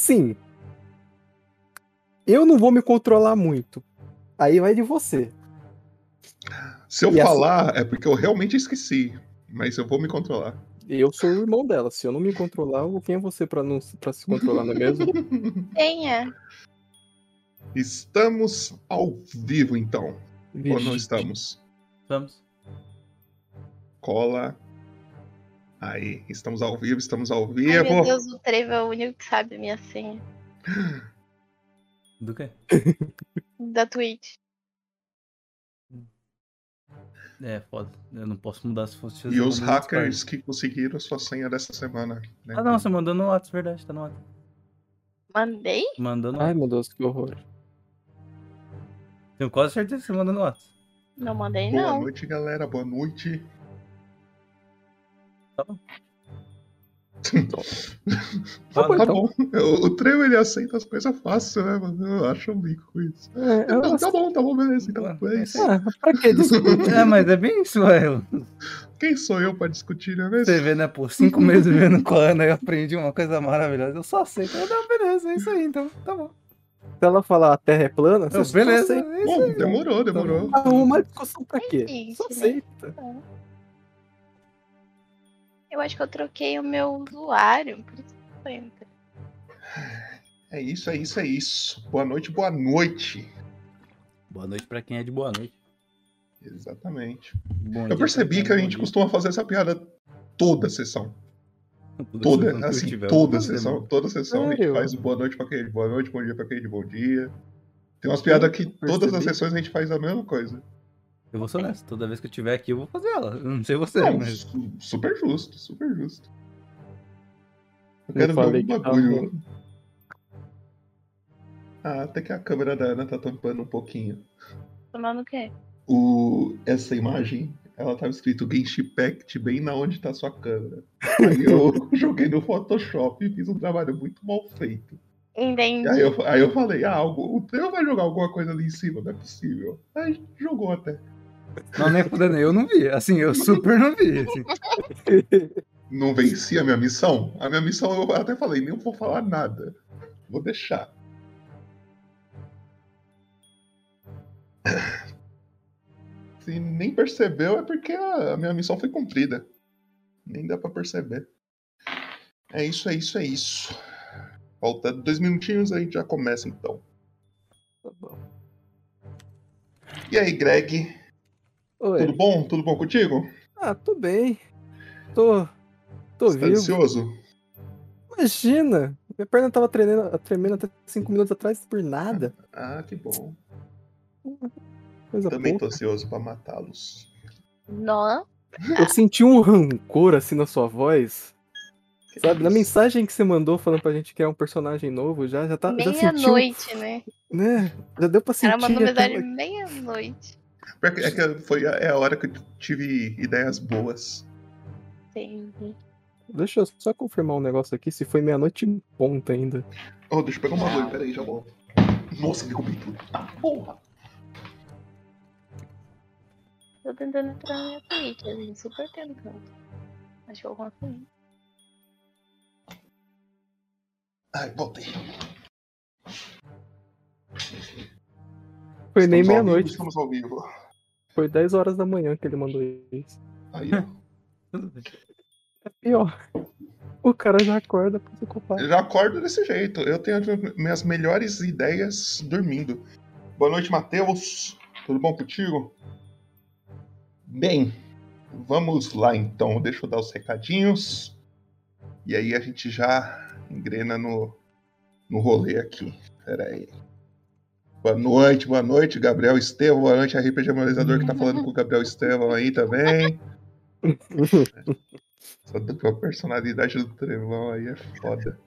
Assim, eu não vou me controlar muito. Aí vai de você. Se eu E assim- falar, é porque eu realmente esqueci. Mas eu vou me controlar. Eu sou o irmão dela. Se eu não me controlar, quem é você pra, não, pra se controlar, não é mesmo? Quem é? Estamos ao vivo, então. Ou não Vixe. estamos? Vamos. Cola. Aí, estamos ao vivo, estamos ao Ai, vivo. meu Deus, o Trevo é o único que sabe a minha senha. Do quê? Da Twitch. É, foda. Eu não posso mudar se fosse. E os hackers que conseguiram a sua senha dessa semana. né? Ah, não, você mandou no WhatsApp, verdade, tá no WhatsApp. Mandei? Mandou no Ai, meu Deus, que horror. Tenho quase certeza que você mandou no WhatsApp. Não mandei, Boa não. noite, galera. Boa noite. Tá bom. Tá bom, Tá então. bom. O, o Treu, ele aceita as coisas fáceis, né, mano? Eu acho um bico com isso. É, eu- Não, tá bom, tá bom, beleza. Então, Ah, é isso. Ah, pra que discutir? É, mas é bem isso, velho. Quem sou eu pra discutir, é mesmo? Você vê, né, pô, cinco meses vivendo com a Ana eu aprendi uma coisa maravilhosa. Eu só aceito. Eu, não, beleza, é isso aí, então, tá bom. Se ela falar a Terra é plana, você beleza, só aceita. é isso Bom, aí. demorou, demorou. Arruma discussão pra quê? Existe, Só né? aceita. Eu acho que eu troquei o meu usuário. Por isso que eu entro. É isso, é isso, é isso. Boa noite, boa noite. Boa noite pra quem é de boa noite. Exatamente. Bom Eu percebi pra que a é gente costuma fazer essa piada toda a sessão. Toda, eu assim, toda a sessão. mano. Toda a sessão a gente Sério? faz o boa noite pra quem é de boa noite, bom dia pra quem é de bom dia. Tem umas piadas que todas as sessões a gente faz a mesma coisa. Eu vou ser honesto, toda vez que eu tiver aqui eu vou fazer ela. Eu não sei você, Não, mas. su- super justo, super justo. Eu Eu quero ver falei um que bagulho. Ah, até que a câmera da Ana tá tampando um pouquinho. Tomando o quê? O... Essa imagem, ela tava escrito Genshin Impact bem na onde tá sua câmera. Aí eu joguei no Photoshop e fiz um trabalho muito mal feito. Entendi. Aí eu, aí eu falei, ah, algo, o Theo vai jogar alguma coisa ali em cima, não é possível. Aí jogou até. Não, nem fudendo, eu não vi. Assim, eu super não vi. Assim. Não venci a minha missão? A minha missão eu até falei, nem vou falar nada. Vou deixar. Se nem percebeu é porque a minha missão foi cumprida. Nem dá pra perceber. É isso, é isso, é isso. Falta dois minutinhos, a gente já começa então. Tá bom. E aí, Greg? Oi. Tudo bom? Tudo bom contigo? Ah, tô bem. Tô. Tô Você tá vivo. ansioso? Imagina! Minha perna tava tremendo, tremendo até 5 minutos atrás por nada. Ah, que bom. Coisa Também tô pouca. ansioso pra matá-los. Não. Eu senti um rancor assim na sua voz. Que Sabe, na isso? mensagem que você mandou falando pra gente criar um personagem novo, já, já tá. Já sentiu, Meia-noite, né? né? Já deu pra sentir. cara mandou mensagem meia-noite. Porque É que foi a, é a hora que eu tive ideias boas. Entendi. Deixa eu só confirmar um negócio aqui, se foi meia-noite em ponta ainda. Oh, deixa eu pegar um bagulho, peraí, já volto. Nossa, derrubei tudo. Tá, porra. Tô tentando entrar na minha Twitch, a gente super tentando. Acho que eu consegui. Ai, voltei. Foi nem meia-noite, Estamos ao vivo. Foi 10 horas da manhã que ele mandou isso. Aí, ó. Tudo bem. É pior. O cara já acorda pra se culpar. Eu já acordo desse jeito. Eu tenho as minhas melhores ideias dormindo. Boa noite, Matheus. Tudo bom contigo? Bem, vamos lá então. Deixa eu dar os recadinhos. E aí a gente já engrena no, no rolê aqui. Pera aí. Boa noite, boa noite, Gabriel Estevão. Boa noite, RPG Moralizador que tá falando com o Gabriel Estevão aí também. Essa dupla personalidade do Trevão aí é foda.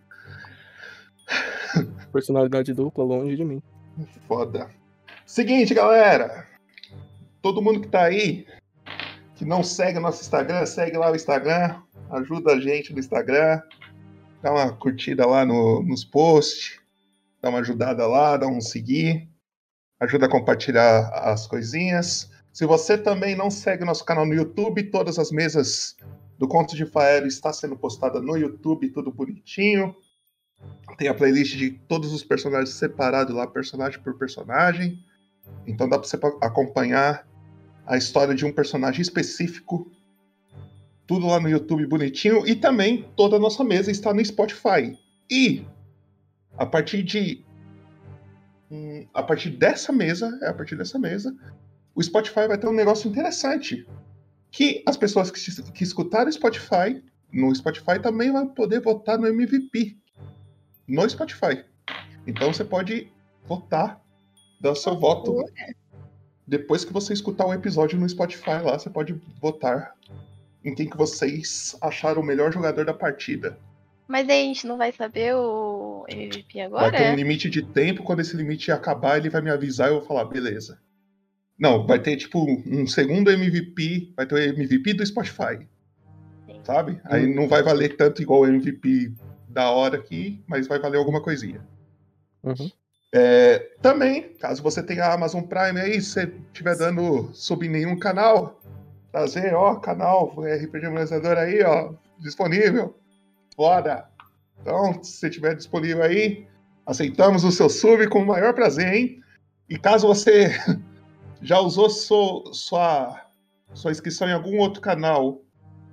Personalidade dupla, longe de mim. Foda. Seguinte, galera. Todo mundo que tá aí, que não segue o nosso Instagram, segue lá o Instagram. Ajuda a gente no Instagram. Dá uma curtida lá no- nos posts. Dá uma ajudada lá, dá um seguir. Ajuda a compartilhar as coisinhas. Se você também não segue nosso canal no YouTube, todas as mesas do Conto de Faero está sendo postada no YouTube, tudo bonitinho. Tem a playlist de todos os personagens separados lá, personagem por personagem. Então dá pra você pa- acompanhar a história de um personagem específico. Tudo lá no YouTube bonitinho. E também toda a nossa mesa está no Spotify. E a partir de. hum, A partir dessa mesa, é a partir dessa mesa, o Spotify vai ter um negócio interessante. Que as pessoas que, que escutaram o Spotify, no Spotify também vão poder votar no MVP. No Spotify. Então você pode votar, dar seu voto. Depois que você escutar o episódio no Spotify lá, você pode votar em quem que vocês acharam o melhor jogador da partida. Mas aí a gente não vai saber o MVP Vai agora? ter um limite de tempo, quando esse limite acabar, ele vai me avisar e eu vou falar, beleza. Não, vai ter tipo um segundo MVP, vai ter o MVP do Spotify. Sim. Sabe? Aí não vai valer tanto igual o MVP da hora aqui, mas vai valer alguma coisinha. Uhum. É, também, caso você tenha a Amazon Prime aí, se você estiver dando sub em nenhum canal, trazer, ó, canal RPG Monetizador aí, ó, disponível. Foda! Então, se você tiver disponível aí, aceitamos o seu sub com o maior prazer, hein? E caso você já usou so- sua, sua inscrição em algum outro canal,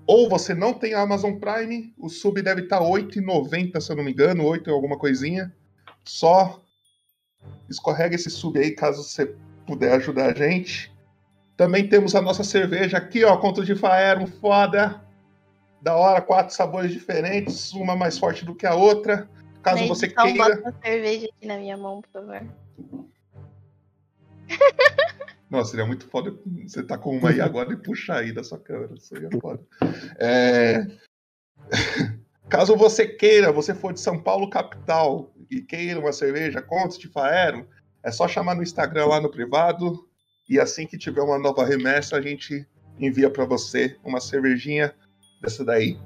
ou você não tem Amazon Prime, o sub deve estar R$ 8,90, se eu não me engano, 8 e alguma coisinha. Só escorrega esse sub aí, caso você puder ajudar a gente. Também temos a nossa cerveja aqui, ó, Conto de Faero, foda. Da hora, quatro sabores diferentes, uma mais forte do que a outra. Caso você edição, queira. bota uma cerveja aqui na minha mão, por favor. Nossa, seria muito foda você tá com uma aí agora e puxar aí da sua câmera. Isso aí é foda. É... Caso você queira, você for de São Paulo capital e queira uma cerveja Contos de Faero, é só chamar no Instagram lá no privado e assim que tiver uma nova remessa a gente envia para você uma cervejinha dessa daí.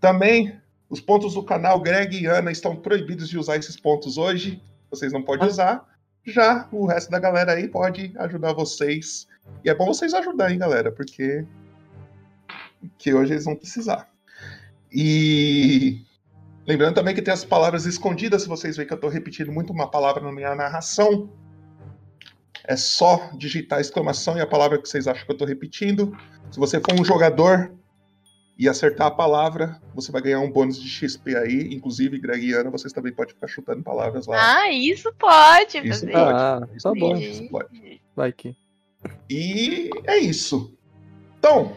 Também os pontos do canal Greg e Ana estão proibidos de usar esses pontos hoje. Vocês não podem usar. Já o resto da galera aí pode ajudar vocês. E é bom vocês ajudarem, galera, porque que hoje eles vão precisar. E lembrando também que tem as palavras escondidas, se vocês verem que eu tô repetindo muito uma palavra na minha narração, é só digitar a exclamação e a palavra que vocês acham que eu tô repetindo. Se você for um jogador e acertar a palavra, você vai ganhar um bônus de XP aí. Inclusive, Greg e Ana, vocês também podem ficar chutando palavras lá. Ah, isso pode Isso fazer. pode. Ah, Isso tá bom. pode, isso pode. Vai que. E é isso. Então,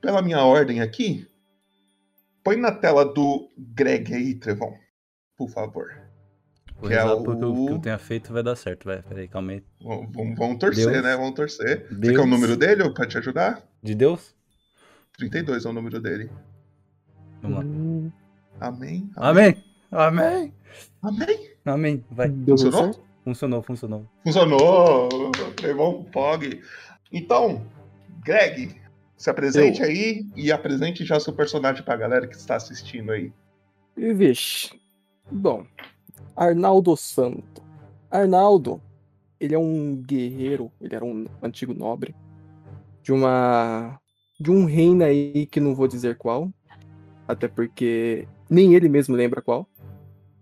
pela minha ordem aqui, põe na tela do Greg aí, Trevão, por favor. Vou Que é rezar porque o o- que eu tenha feito vai dar certo, vai. Peraí, calma aí. Vamos, vamos- torcer, Deus. né? Vamos torcer. Você Deus. quer o número dele pra te ajudar? De Deus? 32 é o número dele. Vamos lá. Hum, Amém? Amém! Amém! Amém? Amém! Vai. Funcionou? Funcionou, funcionou. Funcionou! Trevão Pog. Então, Greg, se apresente aí e apresente já seu personagem pra galera que está assistindo aí. Vixe. Bom, Arnaldo Santo. Arnaldo, ele é um guerreiro, ele era um antigo nobre de uma de um reino aí que não vou dizer qual, até porque nem ele mesmo lembra qual.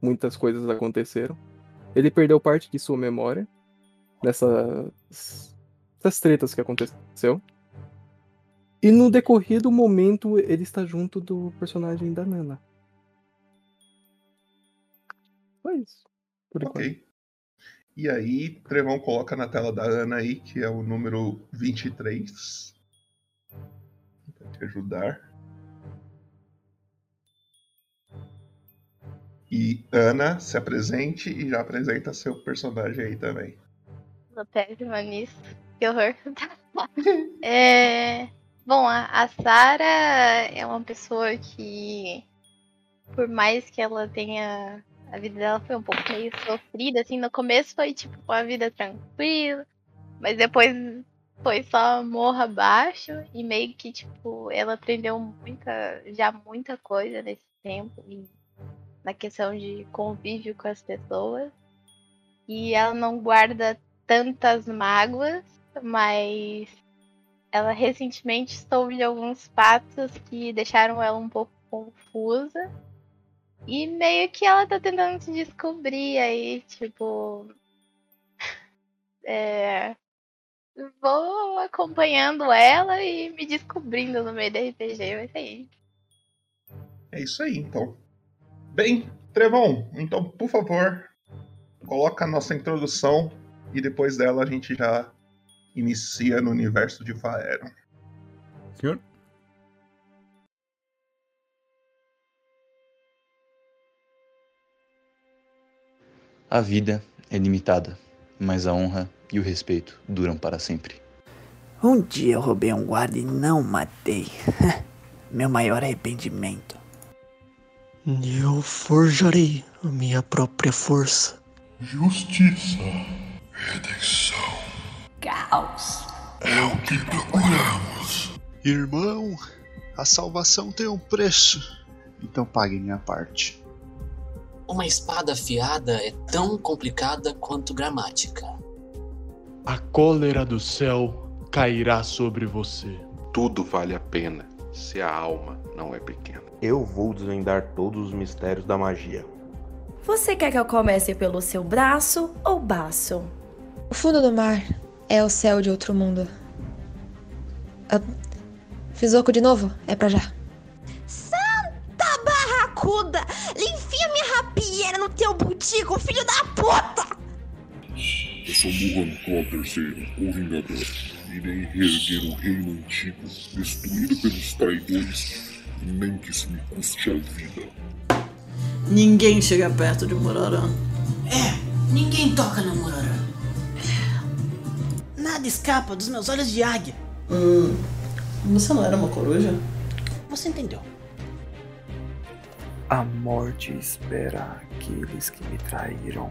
Muitas coisas aconteceram. Ele perdeu parte de sua memória nessas, nessas tretas que aconteceu. E no decorrer do momento, ele está junto do personagem da Nana. Foi isso. Por enquanto. Ok. E aí, Trevão coloca na tela da Ana aí, que é o número 23. Te ajudar. E Ana, se apresente e já apresenta seu personagem aí também. Tô péssima nisso. Que horror. é... Bom, a, a Sarah é uma pessoa que, por mais que ela tenha. A vida dela foi um pouco meio sofrida, assim, no começo foi tipo uma vida tranquila, mas depois foi só morra abaixo e meio que, tipo, ela aprendeu muita, já muita coisa nesse tempo e na questão de convívio com as pessoas. E ela não guarda tantas mágoas, mas ela recentemente soube de alguns fatos que deixaram ela um pouco confusa. E meio que ela tá tentando se descobrir aí, tipo. É. Vou acompanhando ela e me descobrindo no meio do RPG, vai ser isso. É isso aí, então. Bem, Trevon, então, por favor, coloca a nossa introdução e depois dela a gente já inicia no universo de Faeron. Senhor? A vida é limitada, mas a honra e o respeito duram para sempre. Um dia eu roubei um guarda e não matei. Meu maior arrependimento. Eu forjarei a minha própria força. Justiça, redenção. Caos. É o que procuramos. Irmão, a salvação tem um preço. Então pague minha parte. Uma espada afiada é tão complicada quanto gramática. A cólera do céu cairá sobre você. Tudo vale a pena se a alma não é pequena. Eu vou desvendar todos os mistérios da magia. Você quer que eu comece pelo seu braço ou baço? O fundo do mar é o céu de outro mundo. Ah, fiz oco de novo? É pra já. Santa barracuda! Enfia minha rapieira no teu butico, filho da puta! Eu sou Muhan Claw III, o Vingador. Irei reerguer o reino antigo, destruído pelos traidores, nem que isso me custe a vida. Ninguém chega perto de Murarã. É, ninguém toca no Murarã. Nada escapa dos meus olhos de águia. Hum, você não era uma coruja? Você entendeu. A morte espera aqueles que me traíram.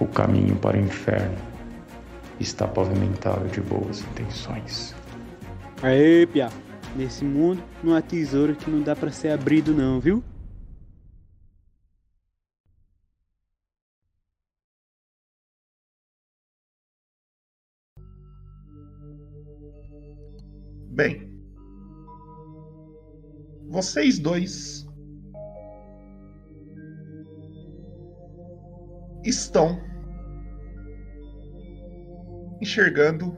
O caminho para o inferno está pavimentado de boas intenções. Aê, Pia. Nesse mundo não há tesouro que não dá para ser abrido não, viu? Bem, vocês dois estão enxergando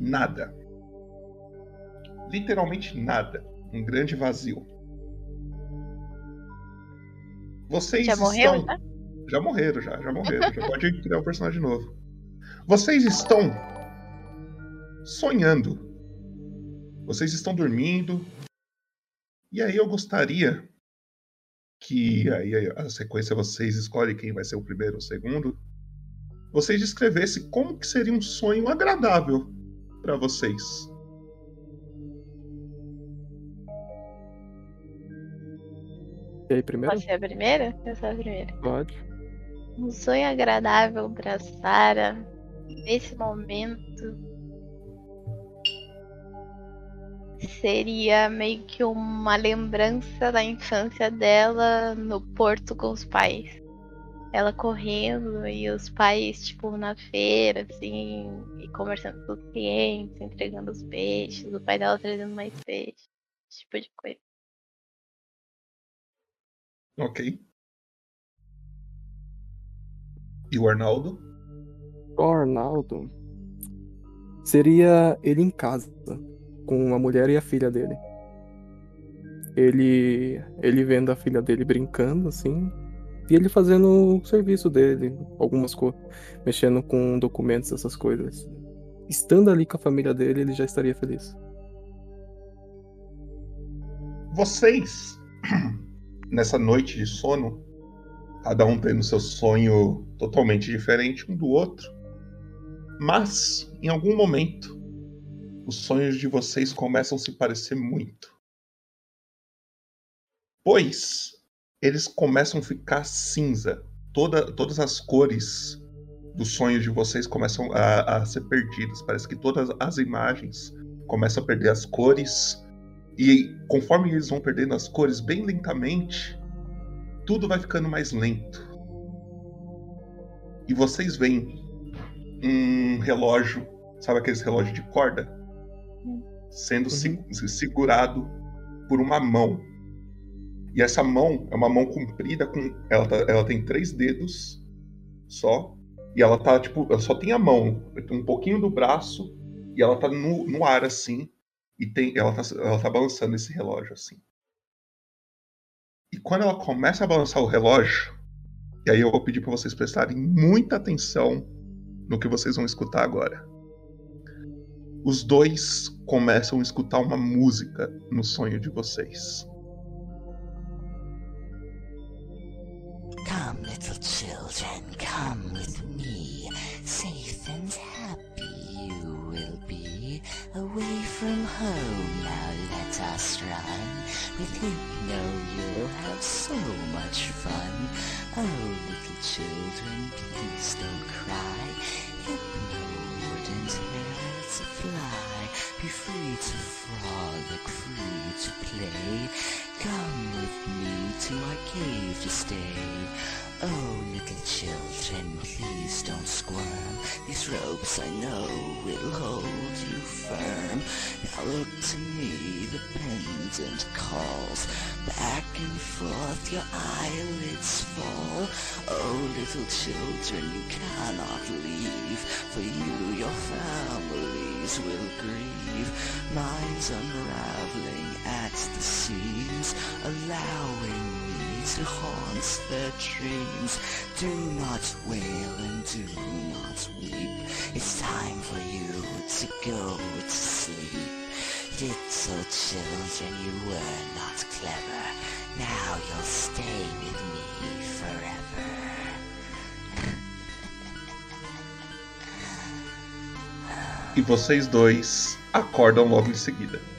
nada. Literalmente nada. Um grande vazio. Vocês já estão... morreu, tá? Já morreram, já, já morreram. já pode criar um personagem novo. Vocês estão sonhando. Vocês estão dormindo. E aí eu gostaria que aí a sequência vocês escolhem quem vai ser o primeiro ou o segundo. Vocês descrevessem como que seria um sonho agradável para vocês. E aí, primeiro? Pode ser a primeira? Eu sou a primeira. Pode. Um sonho agradável para Sara nesse momento seria meio que uma lembrança da infância dela no porto com os pais. Ela correndo e os pais, tipo, na feira, assim, e conversando com os clientes, entregando os peixes, o pai dela trazendo mais peixes, esse tipo de coisa. Ok. E o Arnaldo? O Arnaldo seria ele em casa. Com a mulher e a filha dele. Ele, ele vendo a filha dele brincando, assim, e ele fazendo o serviço dele, algumas coisas, mexendo com documentos, essas coisas. Estando ali com a família dele, ele já estaria feliz. Vocês, nessa noite de sono, cada um tendo seu sonho totalmente diferente um do outro, mas em algum momento os sonhos de vocês começam a se parecer muito. Pois eles começam a ficar cinza. Toda, todas as cores dos sonhos de vocês começam a, a ser perdidas. Parece que todas as imagens começam a perder as cores. E conforme eles vão perdendo as cores bem lentamente, tudo vai ficando mais lento. E vocês veem um relógio, sabe aqueles relógios de corda? Sendo uhum. se, segurado por uma mão. E essa mão é uma mão comprida, com ela, tá, ela tem três dedos só. E ela tá, tipo, ela só tem a mão, um pouquinho do braço, e ela tá no, no ar assim. E tem, ela, tá, ela tá balançando esse relógio assim. E quando ela começa a balançar o relógio, e aí eu vou pedir para vocês prestarem muita atenção no que vocês vão escutar agora. Os dois começam a escutar uma música no sonho de vocês. Come, little children, come with me. Safe and happy you will be. Away from home, now let us run. With Hypno you'll have so much fun. Oh, little children, please don't cry. Wouldn't hurt to fly. Be free to frolic, free to play. Come with me to my cave to stay. Oh, little children, please don't squirm. These ropes I know will hold you firm. Now look to me, the pendant calls. Back and forth your eyelids fall. Oh, little children, you cannot leave. For you, your families will grieve. Mine's unraveling at the seams, allowing me to haunt their dreams. Do not wail and do not weep. It's time for you to go to sleep. Little children, you were not clever. Now you'll stay with me forever. E vocês dois acordam logo em seguida.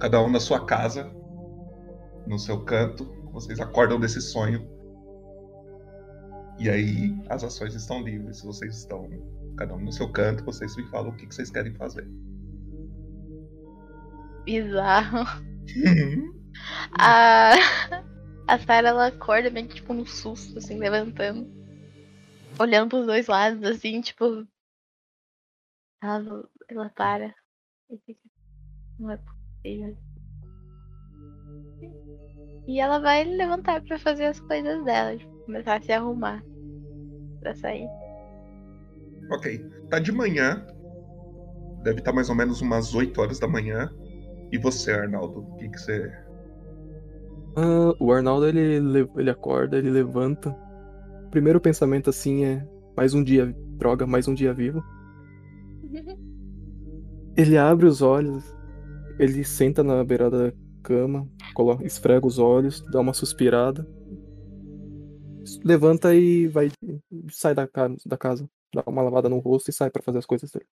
Cada um na sua casa, no seu canto, vocês acordam desse sonho. E aí as ações estão livres. Vocês estão cada um no seu canto, vocês me falam o que, vocês querem fazer. Bizarro. a a Sarah ela acorda meio que tipo num susto, assim, levantando. Olhando pros dois lados, assim, tipo. Ela, ela para. E fica. Não é e ela vai levantar para fazer as coisas dela, tipo, começar a se arrumar para sair. Ok. Tá de manhã. Deve estar tá mais ou menos umas 8 horas da manhã. E você, Arnaldo? O que, que você. Uh, o Arnaldo ele, ele acorda, ele levanta. O primeiro pensamento assim é: mais um dia, droga, mais um dia vivo. ele abre os olhos, ele senta na beirada da cama, coloca, esfrega os olhos, dá uma suspirada, levanta e vai sai da, da casa, dá uma lavada no rosto e sai para fazer as coisas dele.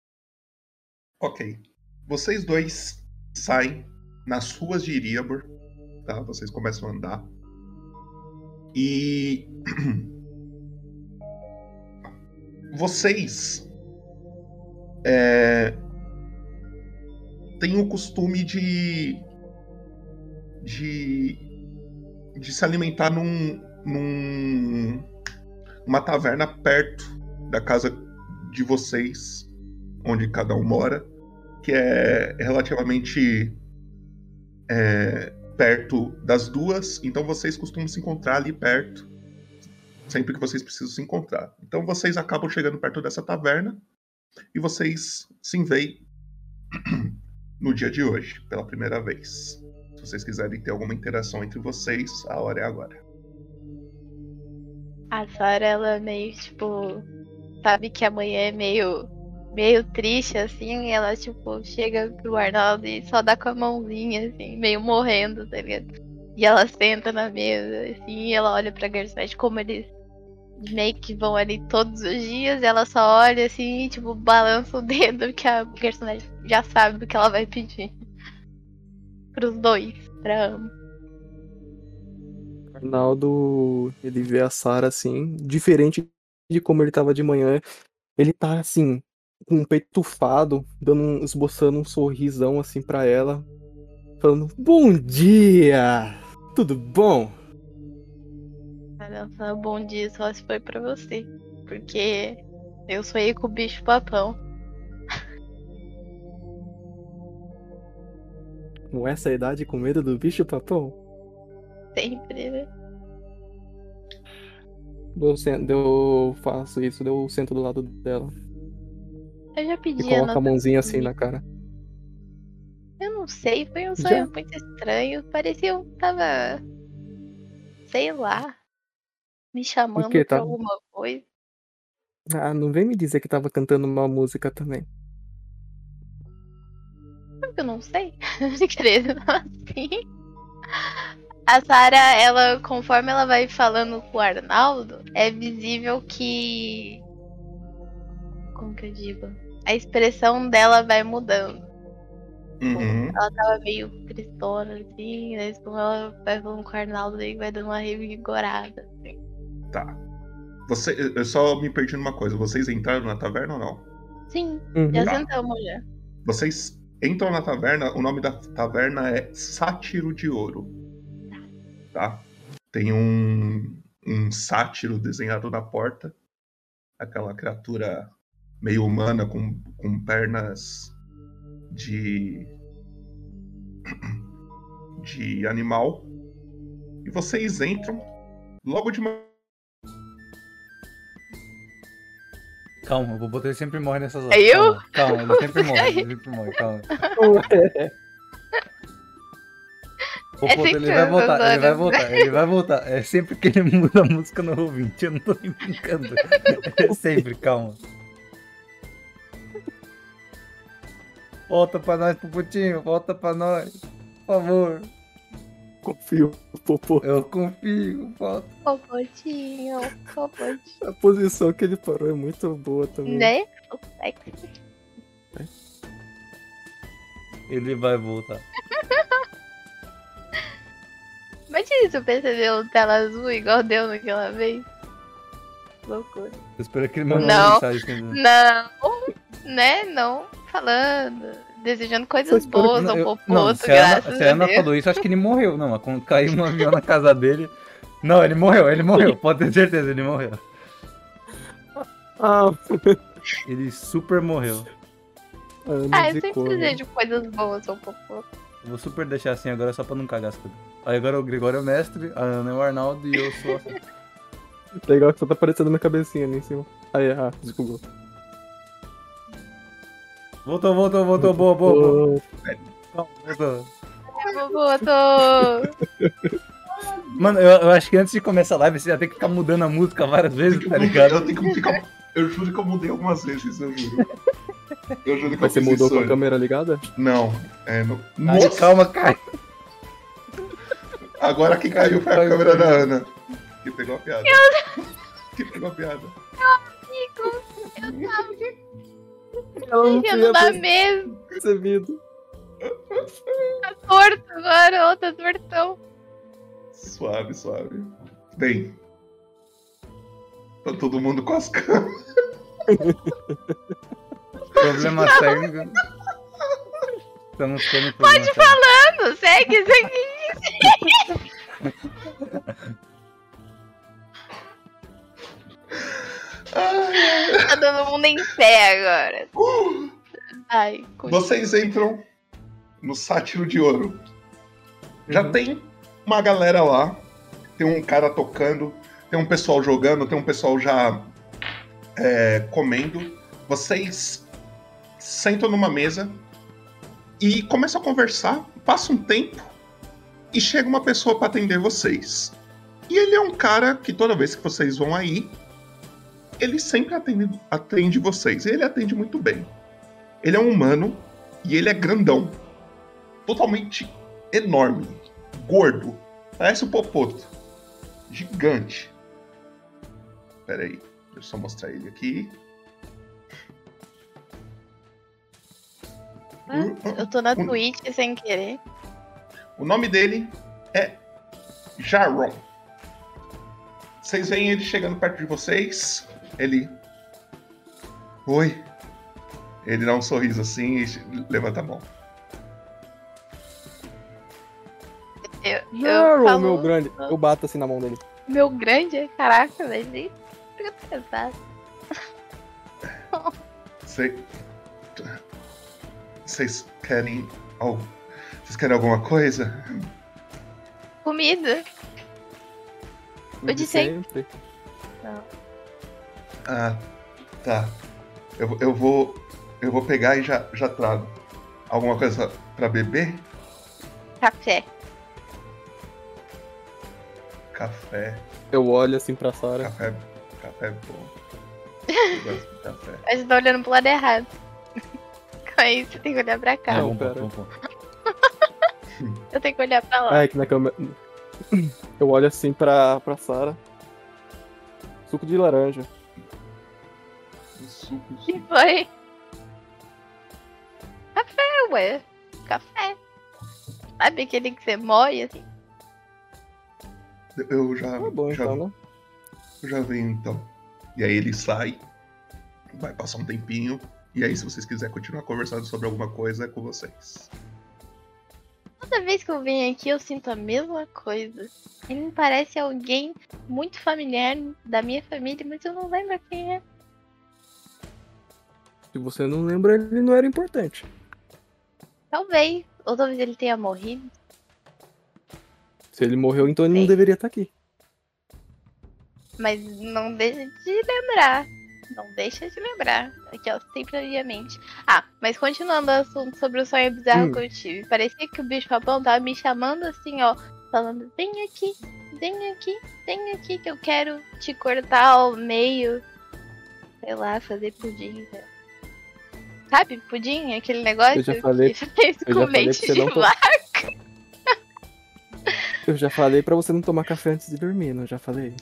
Ok. Vocês dois saem nas ruas de Iriabor, tá? Vocês começam a andar. E vocês é, tem o costume de. de. de se alimentar num. num uma taverna perto da casa de vocês, onde cada um mora, que é relativamente é, perto das duas, então vocês costumam se encontrar ali perto, sempre que vocês precisam se encontrar. Então vocês acabam chegando perto dessa taverna E vocês se veem no dia de hoje, pela primeira vez. Se vocês quiserem ter alguma interação entre vocês, a hora é agora. A Sara, ela meio, tipo, sabe que amanhã é meio, meio triste, assim, e ela, tipo, chega pro Arnaldo e só dá com a mãozinha, assim, meio morrendo, tá ligado? E ela senta na mesa, assim, e ela olha pra garçonete como eles meio que vão ali todos os dias, ela só olha assim, tipo, balança o dedo que a garçonete já sabe o que ela vai pedir. Pros dois, pra ambos. Arnaldo, ele vê a Sara assim, diferente de como ele tava de manhã. Ele tá assim, com o peito tufado, dando um, esboçando um sorrisão assim pra ela, falando: "Bom dia! Tudo bom?" Fala, bom dia só se foi pra você. Porque eu sonhei com o bicho papão. Com essa idade com medo do bicho papão? Sempre, né? Eu, sen- eu faço isso, eu sento do lado dela. Eu já E pedi coloco a nota mãozinha assim na cara. Eu não sei, foi um Já? sonho muito estranho. Parecia eu tava. Sei lá. Me chamando quê? pra Tá- alguma coisa. Ah, não vem me dizer que tava cantando uma música também. Eu não sei? Querendo assim. A Sarah, ela, conforme ela vai falando com o Arnaldo, é visível que. Como que eu digo? A expressão dela vai mudando. Uhum. Ela tava meio tristona, assim, né? Quando ela vai falando com o Arnaldo, aí vai dando uma revigorada. Assim. Tá. Você, eu só me perdi numa coisa. Vocês entraram na taverna ou não? Sim, Uhum. já Tá. sentamos já. Vocês entram na taverna, o nome da taverna é Sátiro de Ouro. Tá? Tem um, um sátiro desenhado na porta. Aquela criatura meio humana com, com pernas de. de animal. E vocês entram logo de manhã. Calma, o Boboto ele sempre morre nessas horas. É eu? Calma, calma, ele sempre morre, ele sempre morre, calma. O É Boboto, ele vai voltar, essas ele vai horas. voltar, ele vai voltar. É sempre que ele muda a música no ouvinte, eu não tô nem brincando. É sempre, calma. Volta pra nós, Puputinho, volta pra nós. Por favor. Confio, Popô. Eu confio, volta. Popotinho, popotinho. A posição que ele parou é muito boa também. Né? Ele vai voltar. Imagina se o PC deu tela azul igual deu naquela vez. Loucura. Eu espero que ele mande uma Não, mensagem. entendeu? não, né? Não falando, desejando coisas boas ao não, se a Ana, graças se a a Ana falou isso, acho que ele morreu. Não, mas quando caiu um avião na casa dele. Não, ele morreu, ele morreu, pode ter certeza, ele morreu. Ah, Ele super morreu. Ah, eu sempre desejo coisas boas ao Popoto. Eu vou super deixar assim agora só pra não cagar as coisas. Aí agora o Gregório é o mestre, a Ana é o Arnaldo e eu sou. Legal que só tá aparecendo minha cabecinha ali em cima. Aí, ah, desculpa. Voltou, voltou, voltou, boa, boa, boa. Calma, voltou. Popoto! Mano, eu, eu acho que antes de começar a live você já tem que ficar mudando a música várias vezes, tá ligado? Eu tenho que ficar. Eu juro que eu mudei algumas vezes, eu juro. Eu juro que Mas eu você mudou com a câmera ligada? Não, é no. Ai, calma, Caio. Agora quem caiu foi a câmera da Ana. Que pegou a piada. Que pegou a piada. Amigo, eu tava Ela não per- mesa. percebido. Tá torto agora, outra tortão. Suave, suave. Bem. Tá todo mundo com as câmeras. Problema técnico. Estamos tendo problema Pode ir falando, segue, segue. tá todo mundo em pé agora. Ai, Vocês entram no Sátiro de Ouro. Já tem uma galera lá. Tem um cara tocando. Tem um pessoal jogando. Tem um pessoal já é, comendo. Vocês sentam numa mesa e começam a conversar. Passa um tempo e chega uma pessoa para atender vocês. E ele é um cara que toda vez que vocês vão aí, ele sempre atende, atende vocês. Ele atende muito bem. Ele é um humano e ele é grandão. Totalmente enorme. Gordo. Parece o Popoto. Gigante. Pera aí. Deixa eu só mostrar ele aqui. Eu tô na Twitch sem querer. O nome dele é Jaron. Vocês veem ele chegando perto de vocês. Ele. Oi. Ele dá um sorriso assim e levanta a mão. Eu, eu meu grande. Eu bato assim na mão dele. Meu grande? Caraca, velho. nem fica pesado. Sei. Vocês querem algo? Vocês querem alguma coisa? Comida. Eu De disse aí. sempre. Não. Ah, tá. Eu, eu vou. Eu vou pegar e já, já trago. Alguma coisa pra beber? Café. Café. Eu olho assim pra Sara. Café, café é bom. Eu gosto de café. Mas você tá olhando pro lado errado. Aí você tem que olhar pra cá. Não, pera. Eu tenho que olhar pra lá. Ah, é que na câmera. Eu olho assim pra, pra Sara. Suco de laranja. Suco, que foi? Café, ué. Café. Sabe aquele que você moe assim? Eu já. Tá bom, já, então, né? eu já venho então. E aí ele sai, vai passar um tempinho. E aí, se vocês quiserem continuar conversando sobre alguma coisa, é com vocês. Toda vez que eu venho aqui, eu sinto a mesma coisa. Ele me parece alguém muito familiar da minha família, mas eu não lembro quem é. Se você não lembra, ele não era importante. Talvez. Ou talvez ele tenha morrido. Se ele morreu, então ele não deveria estar aqui. Mas não deixa de lembrar. Não deixa de lembrar. Aqui, ó, sempre na minha mente. Ah, mas continuando o assunto sobre o sonho bizarro Hum. que eu tive. Parecia que o bicho papão tava me chamando assim, ó. Falando, vem aqui, vem aqui, vem aqui que eu quero te cortar ao meio. Sei lá, fazer pudim. lá. Sabe, pudim? Aquele negócio Eu já falei- que fez eu com já falei leite de não to- vaca. Eu já falei pra você não tomar café antes de dormir, não já falei?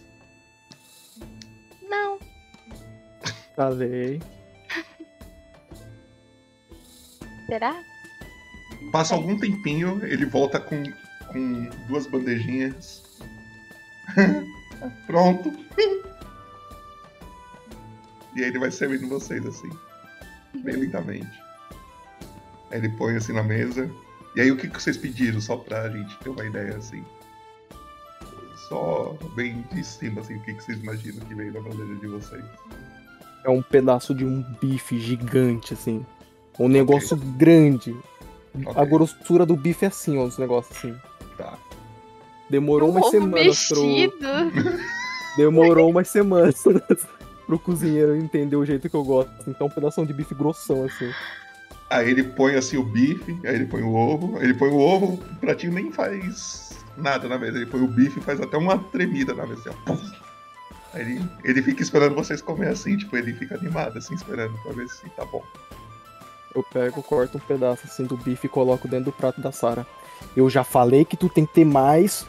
Não. Falei. Será? Passa algum tempinho, ele volta com, com duas bandejinhas. Pronto. e aí ele vai servindo vocês assim. Bem lentamente. Aí ele põe assim na mesa. E aí o que, que vocês pediram? Só pra gente ter uma ideia assim. Só bem de cima, assim, o que, que vocês imaginam que veio na bandeja de vocês. É um pedaço de um bife gigante, assim. Um negócio grande. A grossura do bife é assim, ó, os negócios assim. Tá. Demorou umas Ovo semanas pro. Demorou umas semanas pro cozinheiro entender o jeito que eu gosto. Então, um pedaço de bife grossão, assim. Aí ele põe assim o bife, aí ele põe o ovo, aí ele põe o ovo, o pratinho nem faz nada na mesa. Ele põe o bife e faz até uma tremida na mesa. Assim. Aí ele, ele fica esperando vocês comer assim, tipo, ele fica animado assim, esperando pra ver se tá bom. Eu pego, corto um pedaço assim do bife e coloco dentro do prato da Sara. Eu já falei que tu tem que ter mais.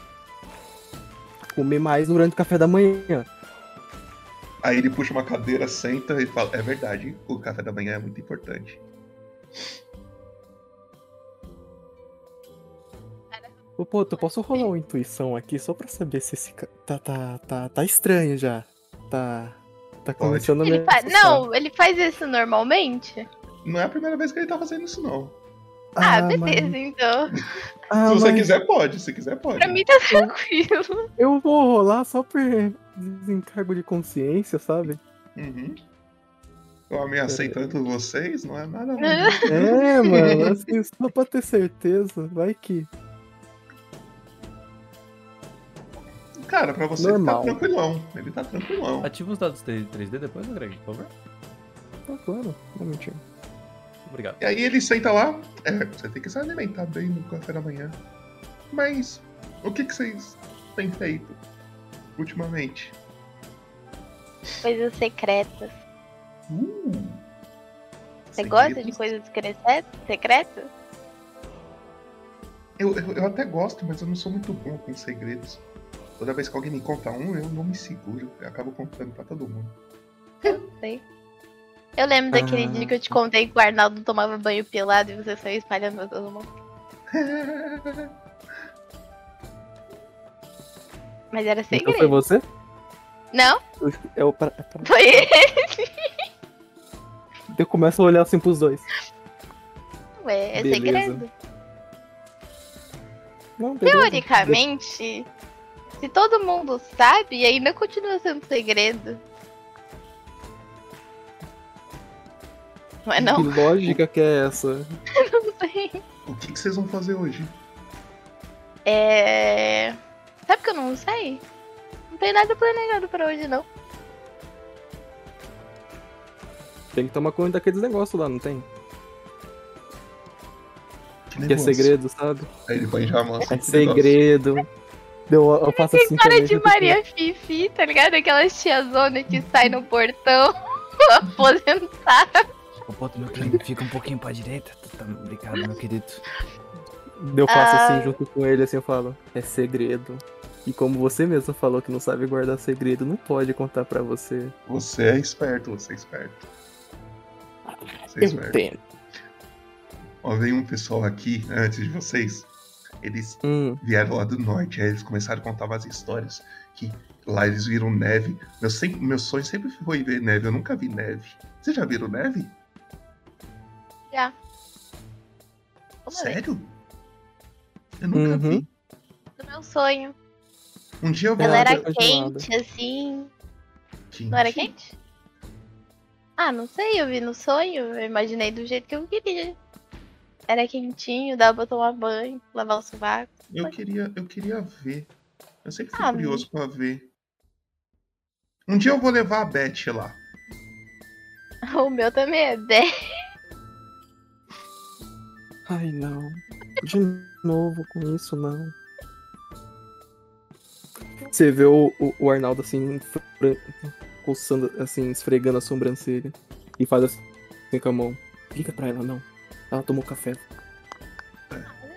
Comer mais durante o café da manhã. Aí ele puxa uma cadeira, senta e fala: É verdade, o café da manhã é muito importante. Pô, tu posso rolar uma intuição aqui só pra saber se esse. Tá, tá, tá, tá estranho já. Tá. Tá começando a me assustar. Não, ele faz isso normalmente? Não é a primeira vez que ele tá fazendo isso, não. Ah, Ah, beleza, mas- então. Ah, se você mas- quiser, pode. Se quiser, pode. Pra mim tá tranquilo. Eu vou rolar só por desencargo de consciência, sabe? Uhum. Eu ameacei tanto vocês, não é nada. não. É, mano, assim, só pra ter certeza. Vai que. Cara, pra você Normal. ele tá tranquilão. Ele tá tranquilão. Ativa os dados 3- 3D depois, Greg, por favor. Ah, claro, não mentir. Obrigado. E aí ele senta lá. É, você tem que se alimentar bem no café da manhã. Mas o que, que vocês têm feito ultimamente? Coisas secretas. Uh, Você gosta de coisas secre- secretas? eu, eu, eu até gosto, mas eu não sou muito bom com segredos. Toda vez que alguém me conta um, eu não me seguro. Eu acabo contando pra todo mundo. Não sei. Eu lembro daquele Ah. dia que eu te contei que o Arnaldo tomava banho pelado e você saiu espalhando pra todo mundo. Mas era Então segredo. foi você? Não? É o pra- é pra- Foi ele. Eu começo a olhar assim pros dois. Ué, é Beleza. segredo. Não. Teoricamente, se todo mundo sabe, ainda continua sendo segredo. Não é não? Que lógica que é essa? não sei. O que, que vocês vão fazer hoje? É. Sabe que eu não sei? Não tem nada planejado pra hoje, não. Tem que tomar conta daqueles negócios lá, não tem? Que Que é segredo, sabe? Aí ele põe já a mão. É segredo. Deu, eu faço assim Cara de Maria Fifi, tá ligado? Aquelas tiazona que sai no portão aposentar. Ô, Poto, meu querido, fica um pouquinho pra direita. Tá, obrigado, meu querido. Eu faço Ah. assim junto com ele, assim, eu falo, é segredo. E como você mesmo falou que não sabe guardar segredo, não pode contar pra você. Você é esperto, você é esperto. Você é Eu esperto. entendo. Ó, veio um pessoal aqui antes de vocês. Eles Hum. vieram lá do norte, aí eles começaram a contar várias histórias. Que lá eles viram neve. Meu, sempre, meu sonho sempre foi ver neve, eu nunca vi neve. Vocês já viram neve? Já. Vamos ver. Sério? Eu nunca Uhum. vi. Do meu sonho. Um dia eu vou Ela era quente, assim. Quente. Não era quente? Ah, não sei, eu vi no sonho, eu imaginei do jeito que eu queria. Era quentinho, dava pra tomar banho, lavar o sovaco. Eu queria, eu queria ver. Eu sempre fui Ah, curioso pra ver. Um dia eu vou levar a Beth lá. O meu também é 10. Ai, não. De novo com isso, não. Você vê o, o, o Arnaldo assim, coçando, assim, esfregando a sobrancelha. E faz assim com a mão. Liga pra ela, não. Ela tomou café.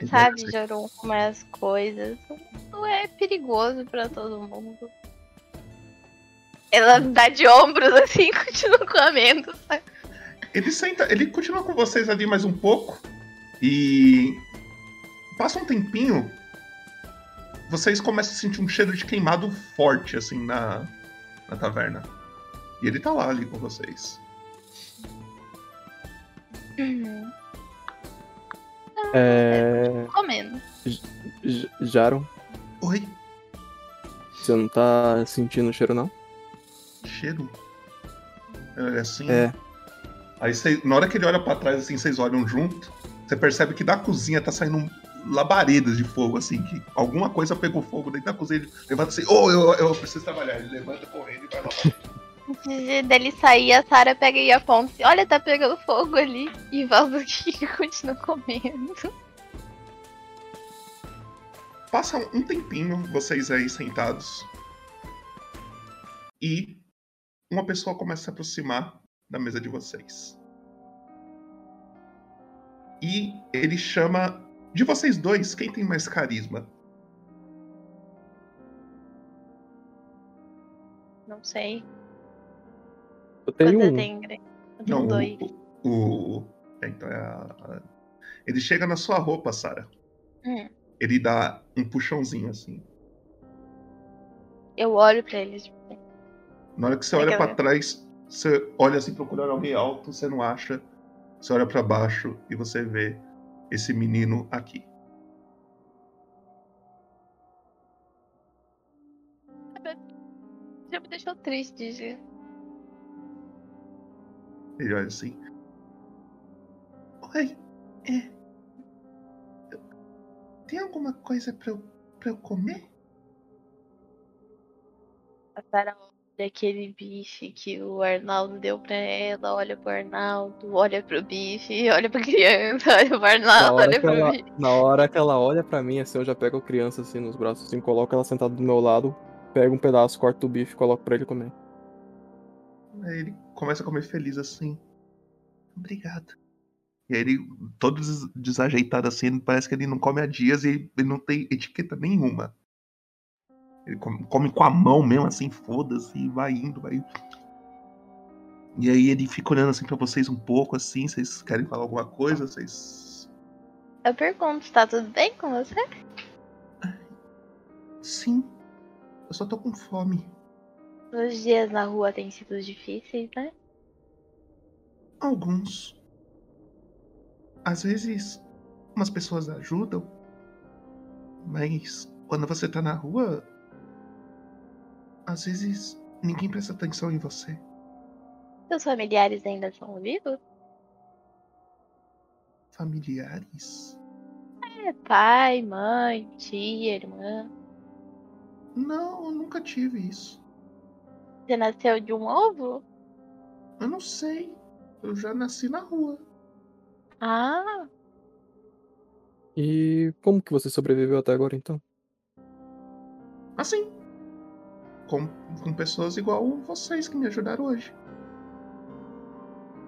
Sabe, Joron, como é as coisas. Não é perigoso pra todo mundo. Ela dá de ombros assim e continua comendo, sabe? Ele senta, ele continua com vocês ali mais um pouco. E passa um tempinho. Vocês começam a sentir um cheiro de queimado forte, assim, na, na taverna. E ele tá lá ali com vocês. Uhum. É. Comendo. J- Jaron, Oi, você não tá sentindo o cheiro, não? cheiro? É assim. É. Aí cê- na hora que ele olha pra trás, assim, vocês olham junto. Você percebe que da cozinha tá saindo labaredas de fogo, assim, que alguma coisa pegou fogo dentro da cozinha. Ele levanta assim, ô, eu, eu preciso trabalhar. Ele levanta correndo e vai lá. Antes de- dele sair, a Sarah pega e aponta. assim, Olha, tá pegando fogo ali. E e continua comendo. Passa um tempinho, vocês aí sentados. E uma pessoa começa a se aproximar da mesa de vocês. E ele chama. De vocês dois, quem tem mais carisma? Não sei. Eu tenho Quanto um. tem? Eu Não, tenho dois. o. o- é, então é a, Ele chega na sua roupa, Sara. Hum. Ele dá um puxãozinho assim. Eu olho pra eles. Na hora que você é olha eu- trás, você olha assim procurando alguém alto, você não acha. Você olha pra baixo e você vê esse menino aqui. Já me deixou triste, gente. Ele olha assim. Oi, é. Tem alguma coisa pra eu, pra eu comer? A Sarah daquele bife que o Arnaldo deu pra ela, olha pro Arnaldo, olha pro bife, olha pra criança, olha pro Na Arnaldo, hora, olha que pro ela, bife. na hora que ela olha pra mim, assim, eu já pego a criança assim nos braços, assim, coloco ela sentada do meu lado, pego um pedaço, corto o bife e coloco pra ele comer. Aí ele começa a comer feliz assim. Obrigado. E aí ele, todo des- desajeitado assim, parece que ele não come há dias e ele não tem etiqueta nenhuma. Ele come, come com a mão mesmo, assim, foda-se, e vai indo, vai. E aí ele fica olhando assim pra vocês um pouco, assim, vocês querem falar alguma coisa? Vocês. Eu pergunto, tá tudo bem com você? Sim. Eu só tô com fome. Os dias na rua têm sido difíceis, né? Alguns. Às vezes, umas pessoas ajudam, mas quando você tá na rua, às vezes ninguém presta atenção em você. Seus familiares ainda são vivos? Familiares? É, pai, mãe, tia, irmã. Não, eu nunca tive isso. Você nasceu de um ovo? Eu não sei. Eu já nasci na rua. Ah, E como que você sobreviveu até agora então? Assim. Com, com pessoas igual vocês que me ajudaram hoje.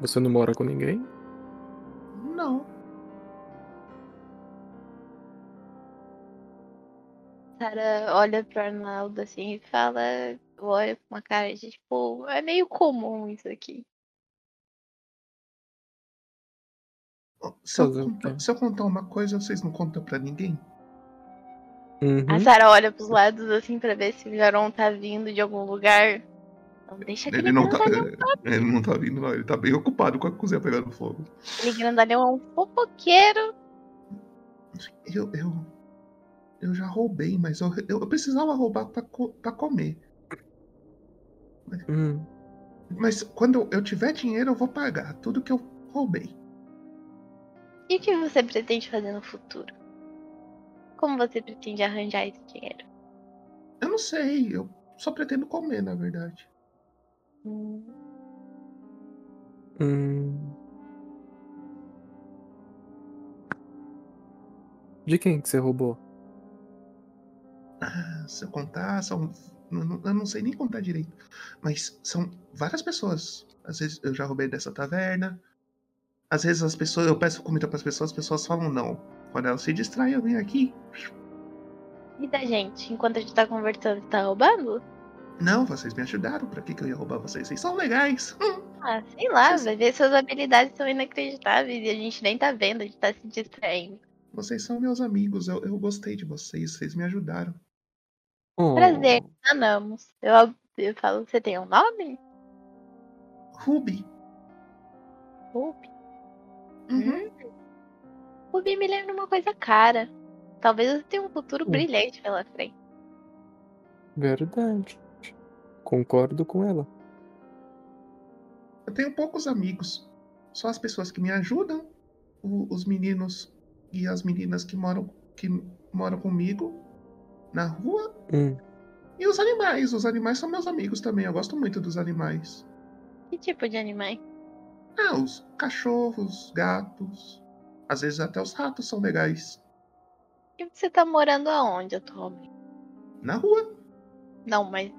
Você não mora com ninguém? Não. Sara olha pro Arnaldo assim e fala, olha com uma cara de tipo, é meio comum isso aqui. Se eu, contar, se eu contar uma coisa, vocês não contam pra ninguém? Uhum. A Sara olha pros lados assim pra ver se o Jaron tá vindo de algum lugar. Não deixa aquele Ele não, tá, grandalhão. ele não tá vindo, não. Ele tá bem ocupado com a cozinha pegando fogo. Aquele grandalhão é um fofoqueiro. Eu, eu, eu já roubei, mas eu, eu, eu precisava roubar pra, co- pra comer. Hum. Mas quando eu, eu tiver dinheiro, eu vou pagar tudo que eu roubei. E o que você pretende fazer no futuro? Como você pretende arranjar esse dinheiro? Eu não sei, eu só pretendo comer, na verdade. Hum, Hum. De quem que você roubou? Ah, se eu contar, são. Eu não, sei nem contar direito. Mas são várias pessoas. Às vezes eu já roubei dessa taverna. Às vezes as pessoas, eu peço comida para as pessoas, as pessoas falam não. Quando elas se distraem, eu venho aqui. E da gente? Enquanto a gente tá conversando, você tá roubando? Não, vocês me ajudaram. Pra que, que eu ia roubar vocês? Vocês são legais. Ah, sei lá, vai ver suas habilidades são inacreditáveis e a gente nem tá vendo, a gente tá se distraindo. Vocês são meus amigos. Eu, eu gostei de vocês. Vocês me ajudaram. Oh. Prazer, amamos. Eu, eu falo, você tem um nome? Ruby. Ruby? Uhum. Ruby me lembra uma coisa cara. Talvez você tenha um futuro Hum. brilhante pela frente. Verdade. Concordo com ela. Eu tenho poucos amigos. Só as pessoas que me ajudam, o- os meninos e as meninas que moram, que moram comigo na rua. Hum. E os animais. Os animais são meus amigos também. Eu gosto muito dos animais. Que tipo de animais? Ah, os cachorros, gatos. Às vezes até os ratos são legais. E você tá morando aonde atualmente? Na rua. Não, mas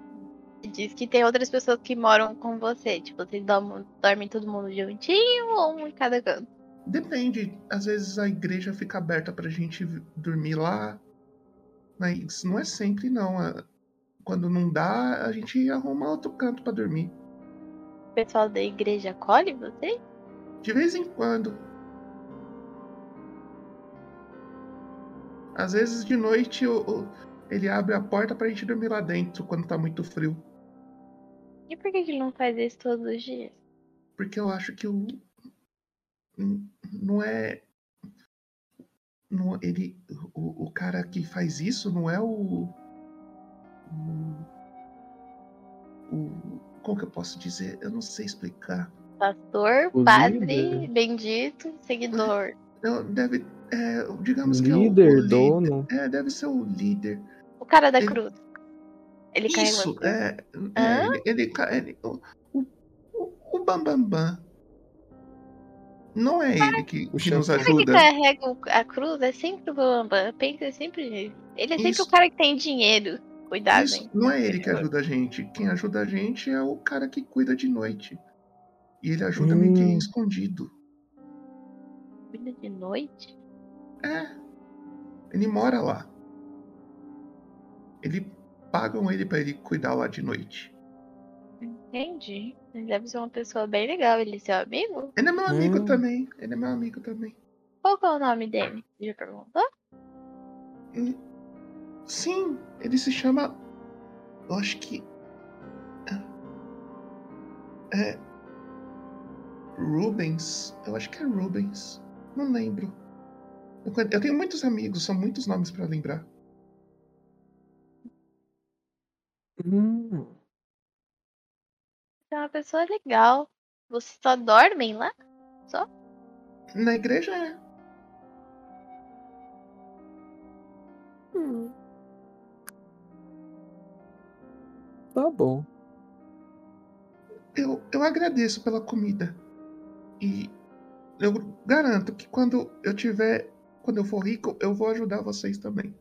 diz que tem outras pessoas que moram com você. Tipo, vocês dormem, dormem todo mundo juntinho ou um em cada canto? Depende. Às vezes a igreja fica aberta pra gente dormir lá. Mas não é sempre, não. Quando não dá, a gente arruma outro canto pra dormir. O pessoal da igreja acolhe você? De vez em quando. Às vezes de noite o- o- ele abre a porta pra gente dormir lá dentro quando tá muito frio. E por que que ele não faz isso todos os dias? Porque eu acho que o. Não é. Não, ele. O, o cara que faz isso não é o. O. o como que eu posso dizer? Eu não sei explicar. Pastor, O padre, líder. bendito, seguidor. Eu- Deve. É, digamos que é o- Líder, o líder. dono. É, deve ser o líder. O cara da Ele- cruz. Ele Isso, é. é, ele, ele, o, o, o- Bambambam. Bam, Bam. Não é ele que, que nos O cara que ajuda. carrega a cruz é sempre o Bambam. Pensa sempre nele. Ele é sempre Isso. o cara que tem dinheiro. Cuidado, Isso, hein? não é ele que ajuda a gente. Quem ajuda a gente é o cara que cuida de noite. E ele ajuda meio que Hum. escondido. Cuida de noite? É. Ele mora lá. Ele pagam ele pra ele cuidar lá de noite. Entendi. Ele deve ser uma pessoa bem legal. Ele é seu amigo? Ele é meu amigo Hum. também. Ele é meu amigo também. Qual que é o nome dele? Você já perguntou? Hum, Sim, ele se chama. Eu acho que. É. Rubens. Eu acho que é Rubens. Não lembro. Eu, tenho muitos amigos, são muitos nomes pra lembrar. Hum. É uma pessoa legal. Vocês só dormem lá? Só? Na igreja é. Hum. Tá bom. Eu, eu agradeço pela comida. E eu garanto que quando eu tiver. Quando eu for rico, eu vou ajudar vocês também.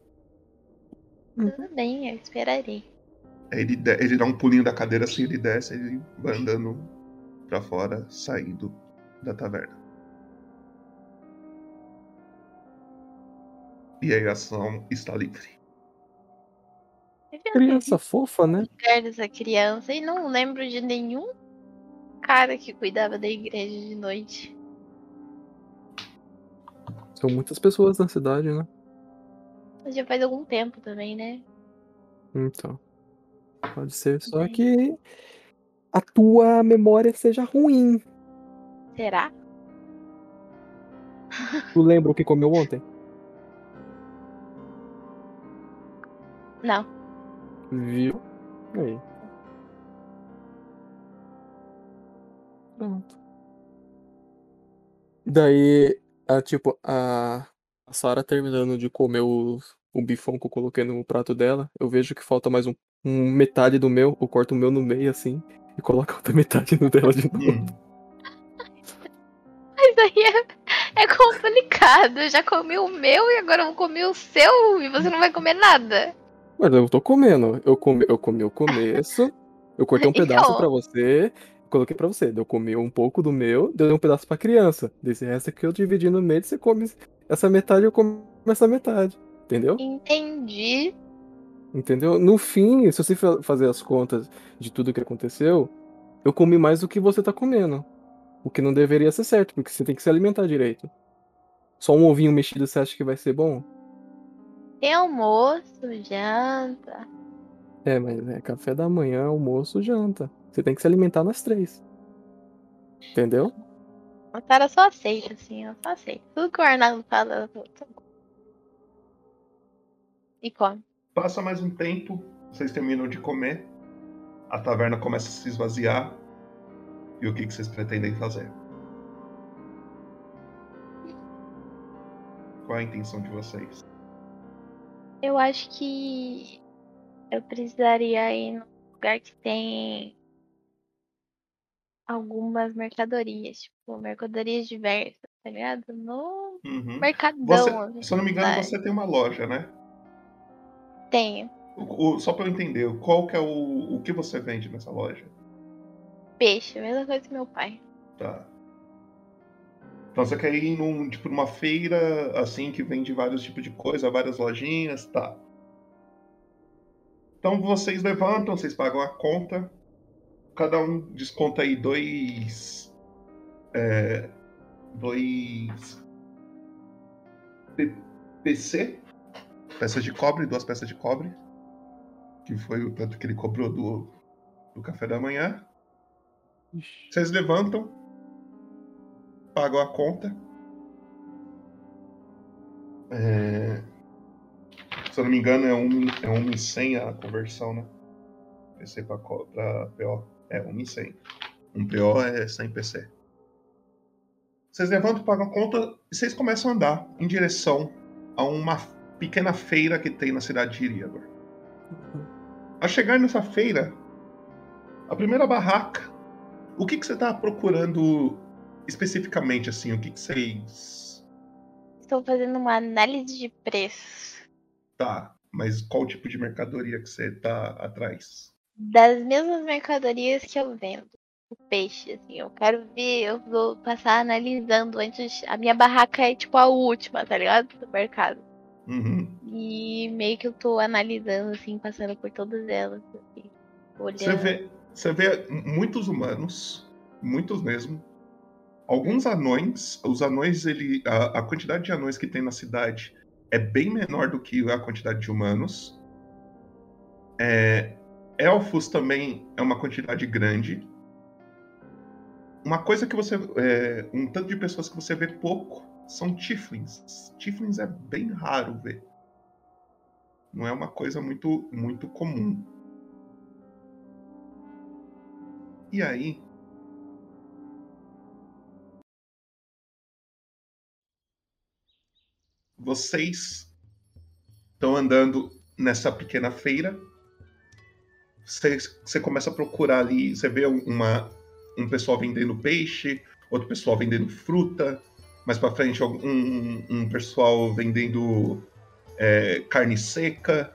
Tudo bem, eu esperarei. Ele, ele dá um pulinho da cadeira assim, ele desce, ele vai andando pra fora, saindo da taverna. E aí a ação está livre. Criança fofa, né? dessa criança e não lembro de nenhum cara que cuidava da igreja de noite. São muitas pessoas na cidade, né? Mas já faz algum tempo também, né? Então. Pode ser só que a tua memória seja ruim. Será? Tu lembra o que comeu ontem? Não. Viu? Aí. Pronto. Daí, a, tipo, a, a Sarah terminando de comer o, o bifão que eu coloquei no prato dela, eu vejo que falta mais um, um metade do meu, eu corto o meu no meio assim e coloco a outra metade no dela de novo. Mas aí é, é complicado. Eu já comi o meu e agora eu vou comer o seu e você não vai comer nada. Mas eu tô comendo. Eu comi, eu comi o começo, eu cortei um pedaço Então. pra você, coloquei pra você. Eu comi um pouco do meu, dei um pedaço pra criança. Desse resto aqui eu dividi no meio, você come essa metade, eu como essa metade. Entendeu? Entendi. Entendeu? No fim, se você fa- fazer as contas de tudo que aconteceu, eu comi mais do que você tá comendo. O que não deveria ser certo, porque você tem que se alimentar direito. Só um ovinho mexido você acha que vai ser bom? Tem almoço, janta. É, mas é café da manhã, almoço, janta. Você tem que se alimentar nas três. Entendeu? A Sara só aceita, assim, ela só aceita. Tudo que o Arnaldo fala, tá bom. E come. Passa mais um tempo, vocês terminam de comer, a taverna começa a se esvaziar. E o que, que vocês pretendem fazer? Qual a intenção de vocês? Eu acho que eu precisaria ir num lugar que tem algumas mercadorias, tipo, mercadorias diversas, tá ligado? No Uhum. mercadão. Você- assim, se eu não me engano, você tem uma loja, né? Tenho. O- o- só pra eu entender, qual que é o, o que você vende nessa loja? Peixe, mesma coisa que meu pai. Tá. Então você quer ir num, tipo, numa feira assim que vende vários tipos de coisa, várias lojinhas, tá. Então vocês levantam, vocês pagam a conta. Cada um desconta aí dois. É, dois. PC. Peças de cobre, duas peças de cobre. Que foi o tanto que ele cobrou do, do café da manhã. Vocês levantam, pagam a conta. É, Se eu não me engano, é 1 é um e 100 a conversão, né? PC pra, pra PO. É 1 e 100. Um PO é 100 PC. Vocês levantam, pagam a conta e vocês começam a andar em direção a uma pequena feira que tem na cidade de Iriagor. a chegar nessa feira, a primeira barraca, o que, que você tá procurando especificamente, assim? O que, que vocês. Estou fazendo uma análise de preço Tá, mas qual tipo de mercadoria que você tá atrás? Das mesmas mercadorias que eu vendo. O peixe, assim, eu quero ver, eu vou passar analisando antes. A minha barraca é tipo a última, tá ligado? Do mercado. Uhum. E meio que eu tô analisando, assim, passando por todas elas. Assim, olhando. Você vê, você vê muitos humanos, muitos mesmo. Alguns anões, os anões, ele, a, a quantidade de anões que tem na cidade é bem menor do que a quantidade de humanos. É, elfos também é uma quantidade grande. Uma coisa que você. é, um tanto de pessoas que você vê pouco são tieflings. Tieflings é bem raro ver. Não é uma coisa muito, muito comum. E aí? Vocês estão andando nessa pequena feira. Você, você começa a procurar ali. Você vê uma, um pessoal vendendo peixe, outro pessoal vendendo fruta. Mais pra frente, um, um pessoal vendendo é, carne seca,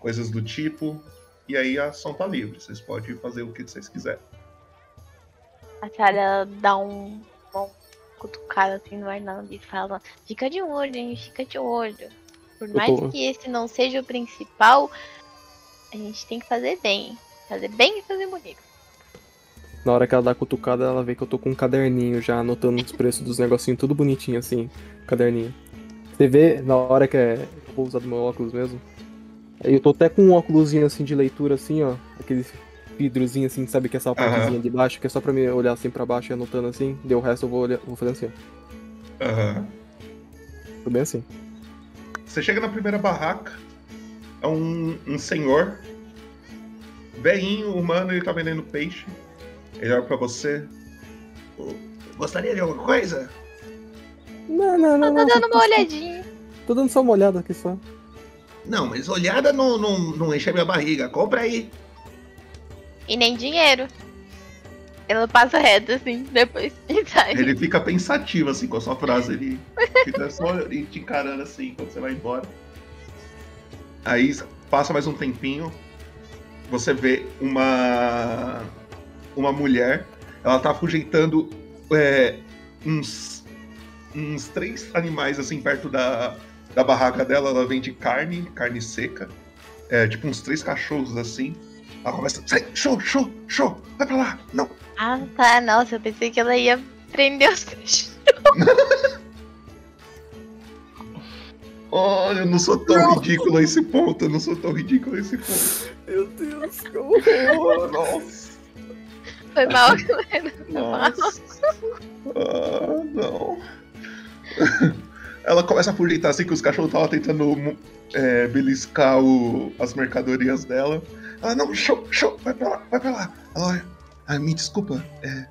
coisas do tipo. E aí a ação tá livre. Vocês podem fazer o que vocês quiserem. A Sarah dá um, uma cutucada assim no Arnaldo e fala: Fica de olho, hein? Fica de olho. Por mais tô- que esse não seja o principal, a gente tem que fazer bem. Fazer bem e fazer bonito. Na hora que ela dá a cutucada, ela vê que eu tô com um caderninho já anotando os preços dos negocinhos, tudo bonitinho assim, caderninho. Você vê na hora que é. Eu vou usar do meu óculos mesmo. Eu tô até com um óculosinho assim de leitura, assim, ó. Aquele vidrozinho assim, sabe que é essa partezinha de baixo, que é só pra me olhar assim pra baixo e anotando assim. Deu o resto eu vou, olhar, vou fazer assim, ó. Aham. Tô bem assim. Você chega na primeira barraca, é um, um senhor, velhinho, humano, ele tá vendendo peixe. Ele olha pra você. "Ô, Gostaria de alguma coisa? Não, não, não. Tô não, dando tô- uma olhadinha. Tô dando só uma olhada aqui só. Não, mas olhada não, não, não enche a minha barriga. Compra aí. E nem dinheiro. Ela passa reto assim, depois e sai. Ele fica pensativo assim com a sua frase. Ele fica só te encarando assim quando você vai embora. Aí passa mais um tempinho. Você vê uma uma mulher. Ela tá afugeitando é, uns uns três animais assim perto da, da barraca dela. Ela vende carne, carne seca. É, tipo uns três cachorros assim. Ela começa. Sai, show, show, show, vai pra lá. Não, Ah, tá. Nossa, eu pensei que ela ia prender os peixes. Olha, eu não sou tão ridículo a esse ponto, eu não sou tão ridículo a esse ponto. Meu Deus, que horror! Nossa, Foi mal, galera. Foi mal. ah, não. Ela começa a fugir assim que os cachorros estavam tentando é, beliscar o- as mercadorias dela. Ela, não, show, show, vai pra lá, vai pra lá. Ela olha, ah, me desculpa, é,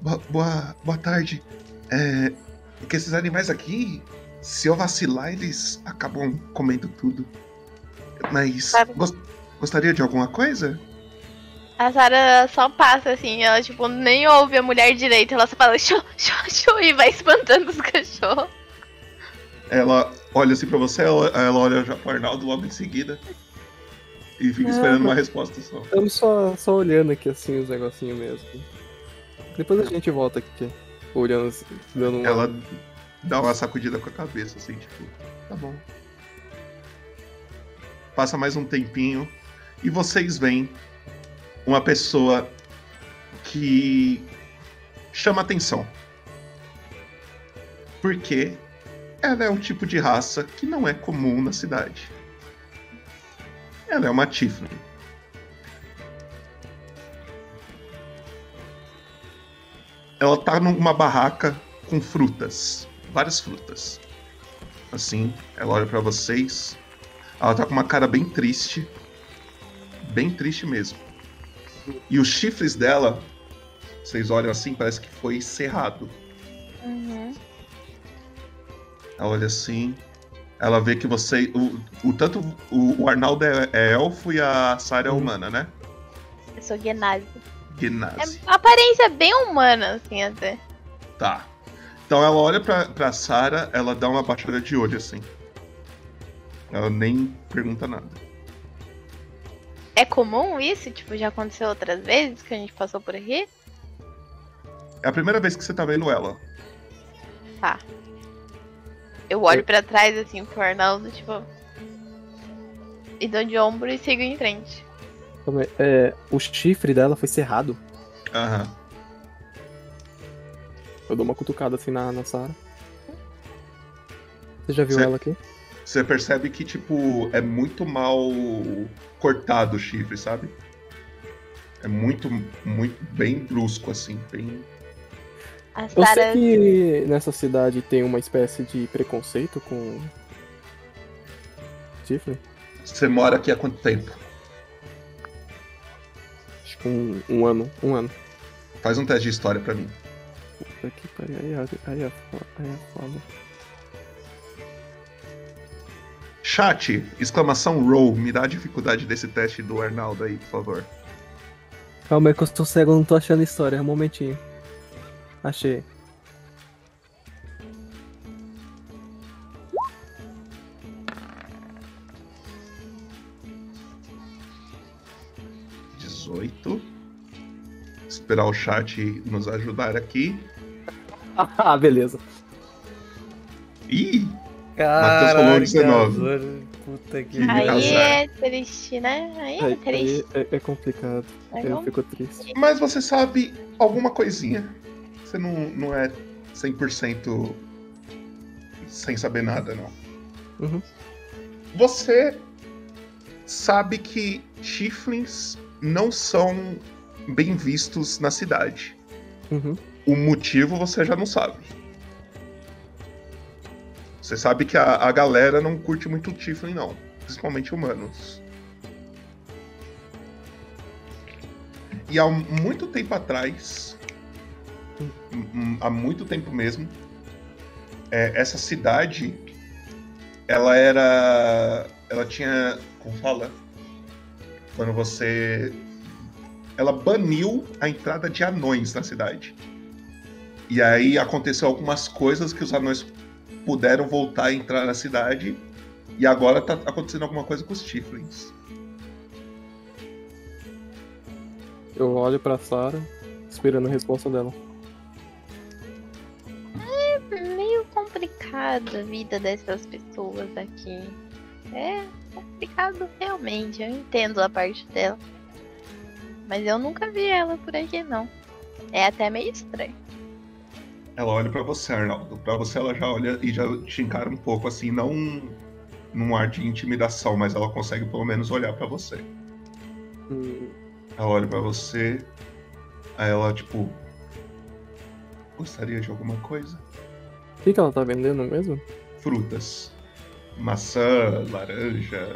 boa, boa, boa tarde. É, porque esses animais aqui, se eu vacilar, eles acabam comendo tudo. Mas gos- gostaria de alguma coisa? A Sarah só passa assim, ela tipo nem ouve a mulher direito, ela só fala show, show, show e vai espantando os cachorros. Ela olha assim pra você, ela, ela olha já pro Arnaldo logo em seguida. E fica Ah, esperando uma resposta só. Estamos só, só olhando aqui assim os negocinhos mesmo. Depois a gente volta aqui, olhando, assim, dando uma. Ela dá uma sacudida com a cabeça, assim, tipo, tá bom. Passa mais um tempinho e vocês veem uma pessoa que chama atenção. Porque ela é um tipo de raça que não é comum na cidade. Ela é uma Tiefling. Ela tá numa barraca com frutas, várias frutas. Assim, ela olha pra vocês. Ela tá com uma cara bem triste, bem triste mesmo. E os chifres dela, vocês olham assim, parece que foi cerrado. Uhum. Ela olha assim, Ela vê que você. O, o tanto. O, o Arnaldo é, é elfo e a Sarah é humana, né? Eu sou Genasi. Genasi. É uma aparência bem humana, assim, até. Tá. Então ela olha pra, pra Sarah, ela dá uma batida de olho assim. Ela nem pergunta nada. É comum isso? Tipo, já aconteceu outras vezes que a gente passou por aqui? É a primeira vez que você tá vendo ela. Tá. Eu olho pra trás, assim, pro Arnaldo, tipo. E dou de ombro e sigo em frente. É, o chifre dela foi cerrado. Aham. Eu dou uma cutucada assim na, na Sarah. Você já viu Cê- ela aqui? Você percebe que, tipo, é muito mal cortado o chifre, sabe? É muito, muito, bem brusco, assim, bem... Eu sei que nessa cidade tem uma espécie de preconceito com. Chifre? Você mora aqui há quanto tempo? Acho que um, um ano. Um ano. Faz um teste de história pra mim. Puta que pariu. Aí, aí, é fo- aí é foda. Chat, exclamação roll, me dá a dificuldade desse teste do Arnaldo aí, por favor. Calma aí que eu estou cego, não tô achando história. Um momentinho. Achei. dezoito. Esperar o chat nos ajudar aqui. Ah, beleza. Ih! Matheus falou Caralho, 19. Azor, Puta que Aí azar. é triste, né? Aí é Aí, triste. aí é, é complicado. Aí Eu fico triste. Mas você sabe alguma coisinha. Você não, não é 100% sem saber nada, não. Uhum. Você sabe que chiflins não são bem vistos na cidade. Uhum. O motivo você já não sabe. Você sabe que a, a galera não curte muito o Tiflin, não. Principalmente humanos. E há muito tempo atrás, hum, há muito tempo mesmo, é, essa cidade, ela era, ela tinha, como fala, quando você, ela baniu a entrada de anões na cidade. E aí aconteceu algumas coisas que os anões puderam voltar a entrar na cidade. E agora tá acontecendo alguma coisa com os Tiflins. Eu olho pra Sarah, esperando a resposta dela. É meio complicado a vida dessas pessoas aqui. É complicado realmente, eu entendo a parte dela. Mas eu nunca vi ela por aqui não. É até meio estranho. Ela olha pra você, Arnaldo. Pra você ela já olha e já te encara um pouco assim, não num ar de intimidação, mas ela consegue pelo menos olhar pra você. Hum, Ela olha pra você, aí ela tipo gostaria de alguma coisa? O que, que ela tá vendendo mesmo? Frutas. Maçã, laranja,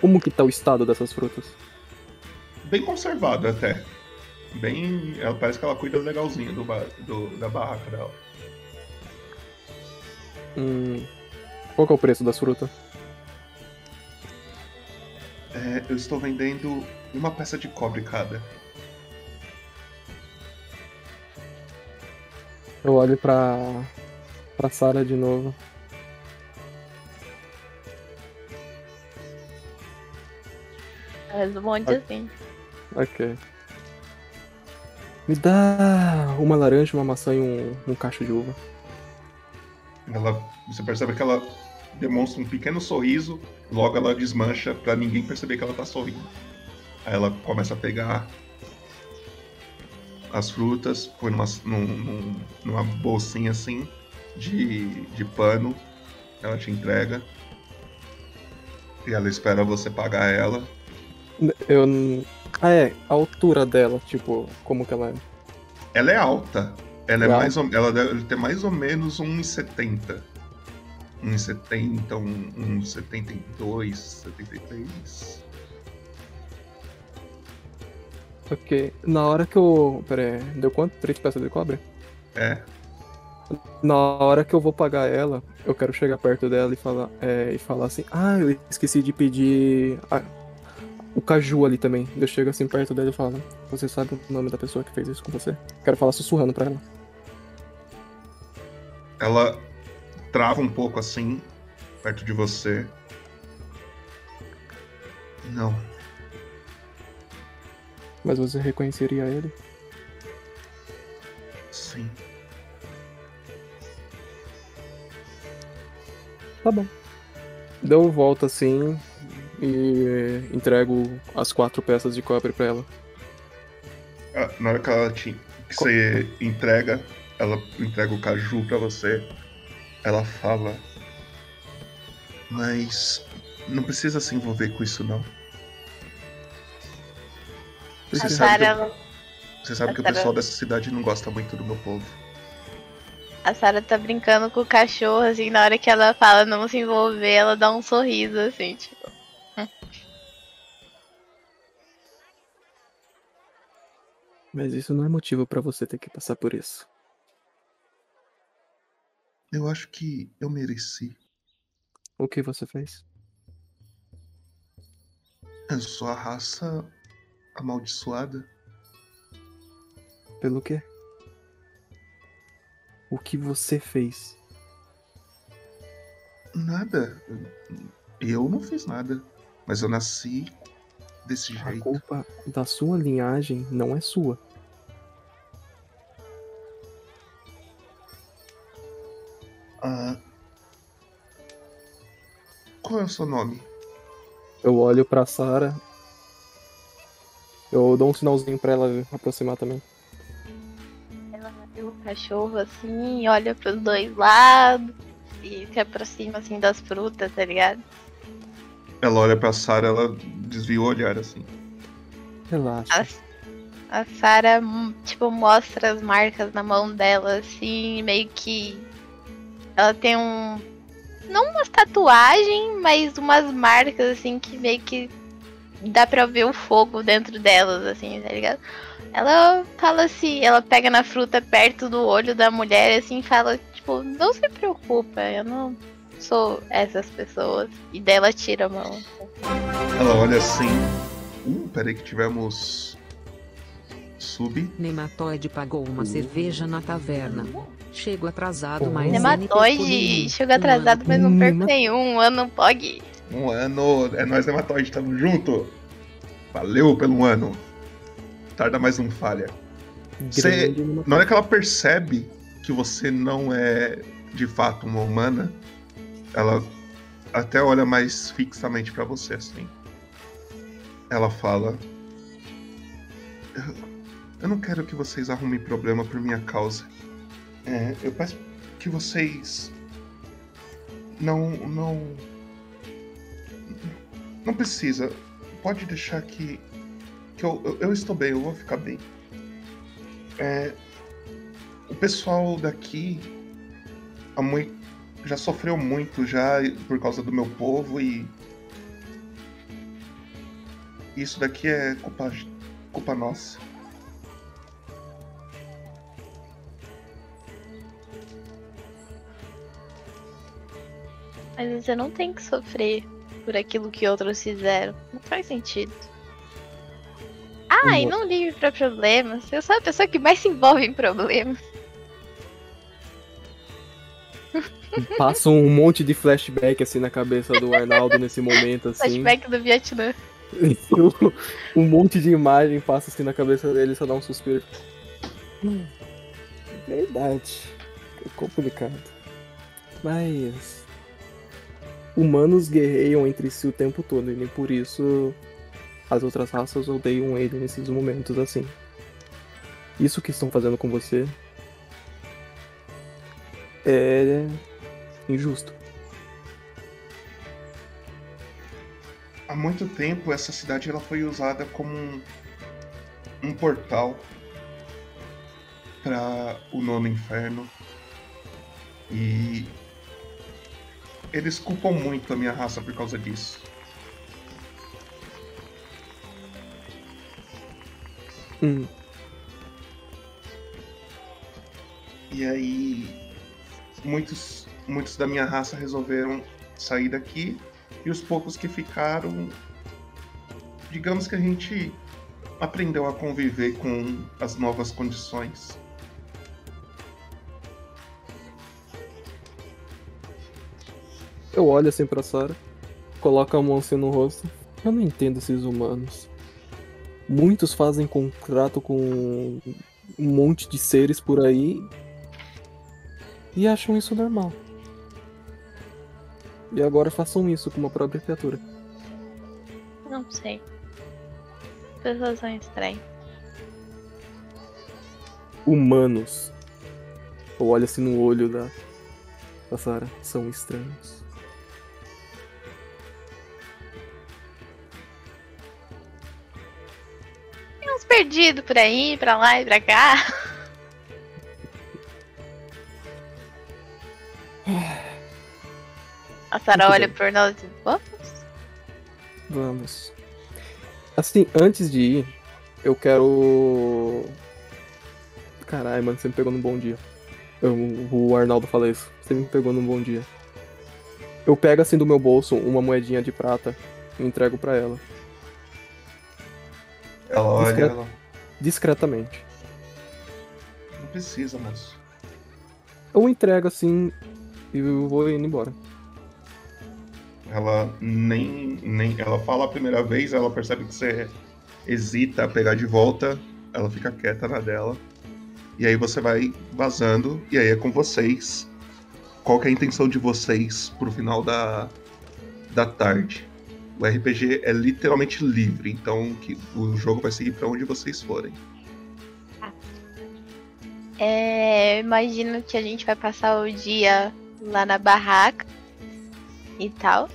Como que tá o estado dessas frutas? bem conservado até. Bem, ela parece que ela cuida legalzinho do, ba- do- da barraca dela. Hum, qual que é o preço das frutas? É, eu estou vendendo uma peça de cobre cada. Eu olho pra. pra Sarah de novo. Responde assim. Ok. Me dá uma laranja, uma maçã e um, um cacho de uva. Ela, você percebe que ela demonstra um pequeno sorriso, logo ela desmancha pra ninguém perceber que ela tá sorrindo. Aí ela começa a pegar as frutas, põe numa, num- num- numa bolsinha assim de, de pano, ela te entrega. E ela espera você pagar ela. Eu. Ah, é, a altura dela, tipo, como que ela é? Ela é alta. Ela é mais ou, ela deve ter mais ou menos 1,70. 1,70, um, 1,72, 73. Ok. Na hora que eu. Pera aí, deu quanto? Três peças de cobre? É. Na hora que eu vou pagar ela, eu quero chegar perto dela e falar, é, e falar assim: Ah, eu esqueci de pedir o caju ali também. Eu chego assim perto dela e falo: Você sabe o nome da pessoa que fez isso com você? Quero falar sussurrando pra ela. Ela trava um pouco assim, perto de você. Não. Mas você reconheceria ele? Sim. Tá bom. Deu volta assim e entrego as quatro peças de cobre pra ela. Ah, Na hora que ela te, que você entrega, ela entrega o caju pra você. Ela fala. Mas não precisa se envolver com isso não. A Você sabe, Sarah, que, você sabe que o pessoal dessa cidade não gosta muito do meu povo. a Sarah tá brincando com o cachorro, assim, na hora que ela fala não se envolver, ela dá um sorriso, assim, tipo. Mas isso não é motivo pra você ter que passar por isso. Eu acho que eu mereci. O que você fez? Eu sou a raça amaldiçoada. Pelo quê? O que você fez? Nada. Eu não fiz nada. Mas eu nasci desse A jeito. culpa da sua linhagem não é sua. Ah, qual é o seu nome? Eu olho pra Sarah. Eu dou um sinalzinho pra ela aproximar também. Ela vê o cachorro assim, olha pros dois lados e se aproxima assim das frutas, tá ligado? Ela olha pra Sarah, ela desvia o olhar assim. Relaxa. A, a Sarah, hum, tipo, mostra as marcas na mão dela, assim, meio que. Ela tem um. Não uma tatuagem, mas umas marcas, assim, que meio que dá pra ver o fogo dentro delas, assim, tá ligado? Ela fala assim, ela pega na fruta perto do olho da mulher, assim, fala, tipo, não se preocupa, eu não sou essas pessoas. E daí ela tira a mão. Ela olha assim. Uh, peraí que tivemos. Sub. Nematóide pagou uma cerveja na taverna. Chego atrasado, mas. Nematóide chegou atrasado, mas não perco nenhum. Ano POG. Um ano. É nós, Nematóide, tamo junto. Valeu pelo ano. Tarda mais um falha. Você, na hora que ela percebe que você não é de fato uma humana, ela até olha mais fixamente pra você assim. Ela fala: eu, não quero que vocês arrumem problema por minha causa. É, eu peço que vocês não não não precisa. Pode deixar que que eu, eu, eu estou bem, eu vou ficar bem. É, o pessoal daqui mui- já sofreu muito já por causa do meu povo e isso daqui é culpa, culpa nossa. Mas você não tem que sofrer por aquilo que outros fizeram. Não faz sentido. Ah, e não ligue pra problemas. Eu sou a pessoa que mais se envolve em problemas. Passa um monte de flashback assim na cabeça do Arnaldo nesse momento, assim. Flashback do Vietnã. um monte de imagem passa assim na cabeça dele só dá um suspiro. Hum, Verdade. É complicado. Mas. Humanos guerreiam entre si o tempo todo, e nem por isso as outras raças odeiam ele nesses momentos assim. Isso que estão fazendo com você é injusto. Há muito tempo essa cidade ela foi usada como um, um portal para o nono inferno. E eles culpam muito a minha raça por causa disso. Hum. E aí muitos, muitos da minha raça resolveram sair daqui e os poucos que ficaram, digamos que a gente aprendeu a conviver com as novas condições. Eu olho assim pra Sara, coloco a mão assim no rosto. Eu não entendo esses humanos. Muitos fazem contrato com um monte de seres por aí e acham isso normal. E agora façam isso com uma própria criatura. Não sei. Pessoas são estranhas. Humanos. Eu olho assim no olho da, da Sara. São estranhos. Uns perdidos por aí, pra lá e pra cá. A Sarah olha pro Arnaldo e diz, vamos? Vamos. Assim, antes de ir, eu quero. Caralho, mano, você me pegou num bom dia. Eu- o Arnaldo fala isso. Você me pegou num bom dia. Eu pego assim do meu bolso uma moedinha de prata e entrego pra ela. Ela olha, Discre- ela. Discretamente. Não precisa, moço. Eu entrego assim e eu vou indo embora. Ela nem, nem. Ela fala a primeira vez, ela percebe que você hesita a pegar de volta, ela fica quieta na dela. E aí você vai vazando, e aí é com vocês. Qual que é a intenção de vocês pro final da, da tarde? O RPG é literalmente livre, então que o jogo vai seguir pra onde vocês forem. É, imagino que a gente vai passar o dia lá na barraca e tal.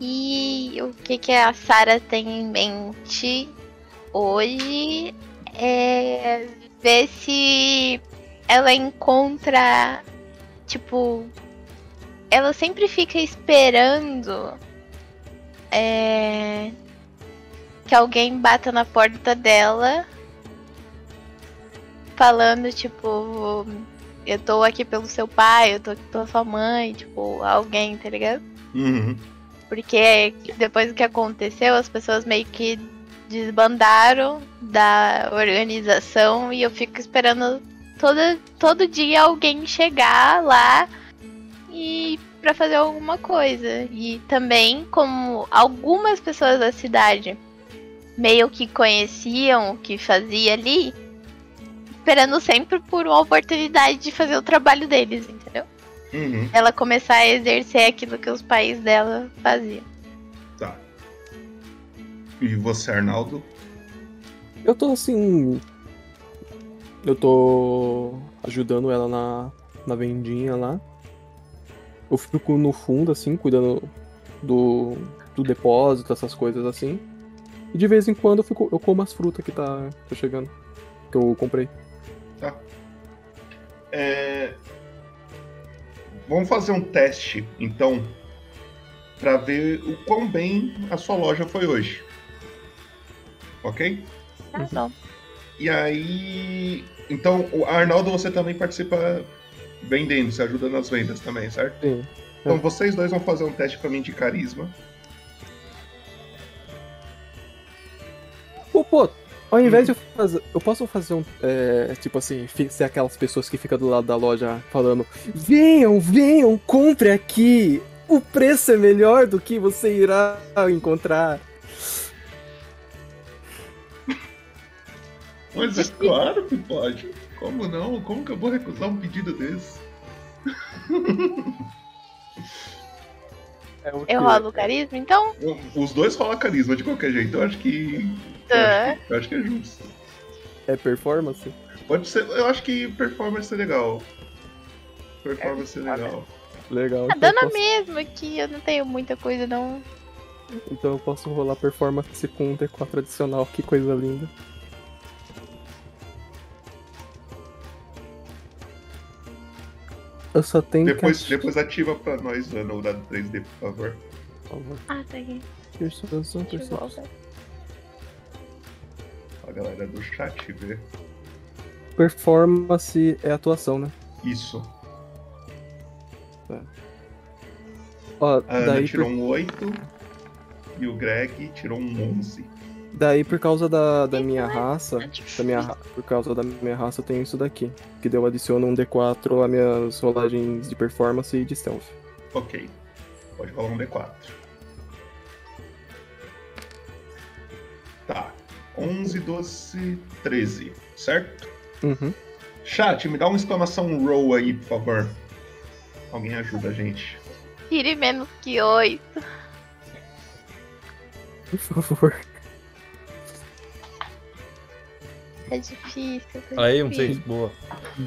E o que, que a Sarah tem em mente hoje é ver se ela encontra. Tipo. Ela sempre fica esperando. É, que alguém bata na porta dela falando, tipo, eu tô aqui pelo seu pai, eu tô aqui pela sua mãe, tipo, alguém, tá ligado? Uhum. Porque depois do que aconteceu, as pessoas meio que desbandaram da organização e eu fico esperando todo, todo dia alguém chegar lá e para fazer alguma coisa. E também como algumas pessoas da cidade meio que conheciam o que fazia ali, esperando sempre por uma oportunidade de fazer o trabalho deles, entendeu? Uhum. Ela começar a exercer aquilo que os pais dela faziam. Tá. E você, Arnaldo? Eu tô assim. Eu tô ajudando ela na, na vendinha lá. Eu fico no fundo, assim, cuidando do, do depósito, essas coisas assim. E de vez em quando eu, fico, eu como as frutas que tá, tá chegando. Que eu comprei. Tá. É, Vamos fazer um teste, então, pra ver o quão bem a sua loja foi hoje. Ok? Tá bom. E aí. Então, o Arnaldo, você também participa vendendo, você ajuda nas vendas também, certo? Sim. Então, vocês dois vão fazer um teste pra mim de carisma. Pô, pô, ao invés de eu fazer. Eu posso fazer um. é, tipo assim, ser aquelas pessoas que ficam do lado da loja falando: Venham, venham, compre aqui! O preço é melhor do que você irá encontrar. Mas é claro que pode. Como não? Como que eu vou recusar um pedido desse? É Eu rolo carisma, então? Os dois rolam carisma de qualquer jeito. Eu acho que. Tá. Eu acho que é justo. É performance? Pode ser. Eu acho que performance é legal. Performance é legal. Legal. Tá Então eu, dando a posso, mesma aqui, eu não tenho muita coisa não. então eu posso rolar performance com um D4 adicional. Que coisa linda. Eu só tenho Depois, que. depois ativa pra nós, Ana, o dado 3D, por favor. Por favor. Ah, tá aqui. Persuasão, percepção. A galera do chat vê. Performance é atuação, né? Isso. É. Ó, A Ana daí tirou um 8 e o Greg tirou um 11. Daí por causa da, da minha raça, da minha, por causa da minha raça eu tenho isso daqui. Que eu adiciono um D4 às minhas rolagens de performance e de stealth. Ok. Pode rolar um D4. Tá. 11, 12, 13. Certo? Uhum. Chat, me dá uma exclamação roll aí, por favor. Alguém ajuda a gente. Tire menos que oito. Por favor. É difícil. tá Aí, um difícil. 6, boa.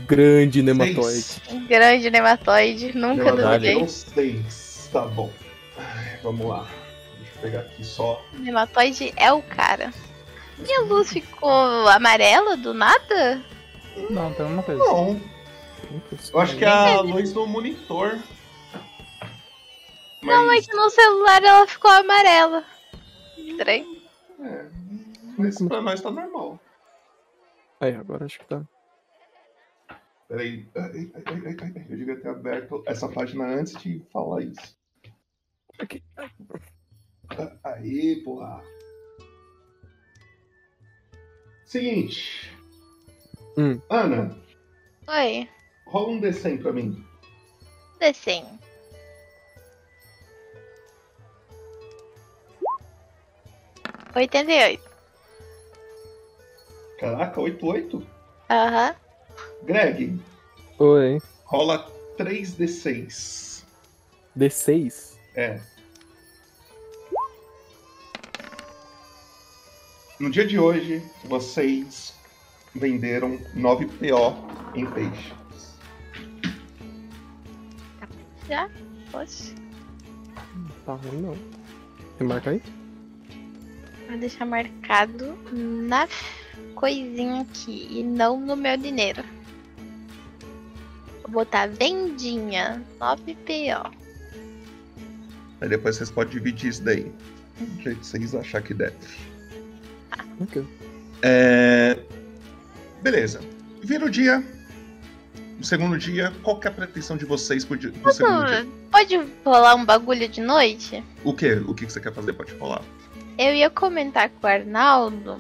Grande nematóide. Um grande nematóide. Nunca duvidei. não sei. Tá bom. Ai, Vamos lá. Deixa eu pegar aqui só. Nematóide é o cara. Minha luz ficou amarela do nada? Não, tem uma coisa. Não. Eu acho que é a luz do monitor. Não, é que no celular ela ficou amarela. Estranho. É, mas pra nós tá normal. Aí, agora acho que tá. Peraí. Ai, ai, ai, ai, ai, Eu devia ter aberto essa página antes de falar isso. Aqui. Aí, porra. Seguinte. Hum. Ana, Oi, rola um D100 pra mim. desenho. Oitenta e oito. Caraca, 88? Aham. Greg, Oi. rola 3D6. D6? É. No dia de hoje, vocês venderam 9 PO em peixe. Já? Poxa. Tá ruim não. Remarca aí? Vou deixar marcado na coisinha aqui e não no meu dinheiro. Vou botar vendinha 9 PO. Aí depois vocês podem dividir isso daí. Do jeito que vocês achar que deve. Ok. É... Beleza. Vira o dia. O segundo dia, qual que é a pretensão de vocês pro, dia, pro segundo dia? Pode rolar um bagulho de noite? O quê? O que que você quer fazer? Pode falar. Eu ia comentar com o Arnaldo.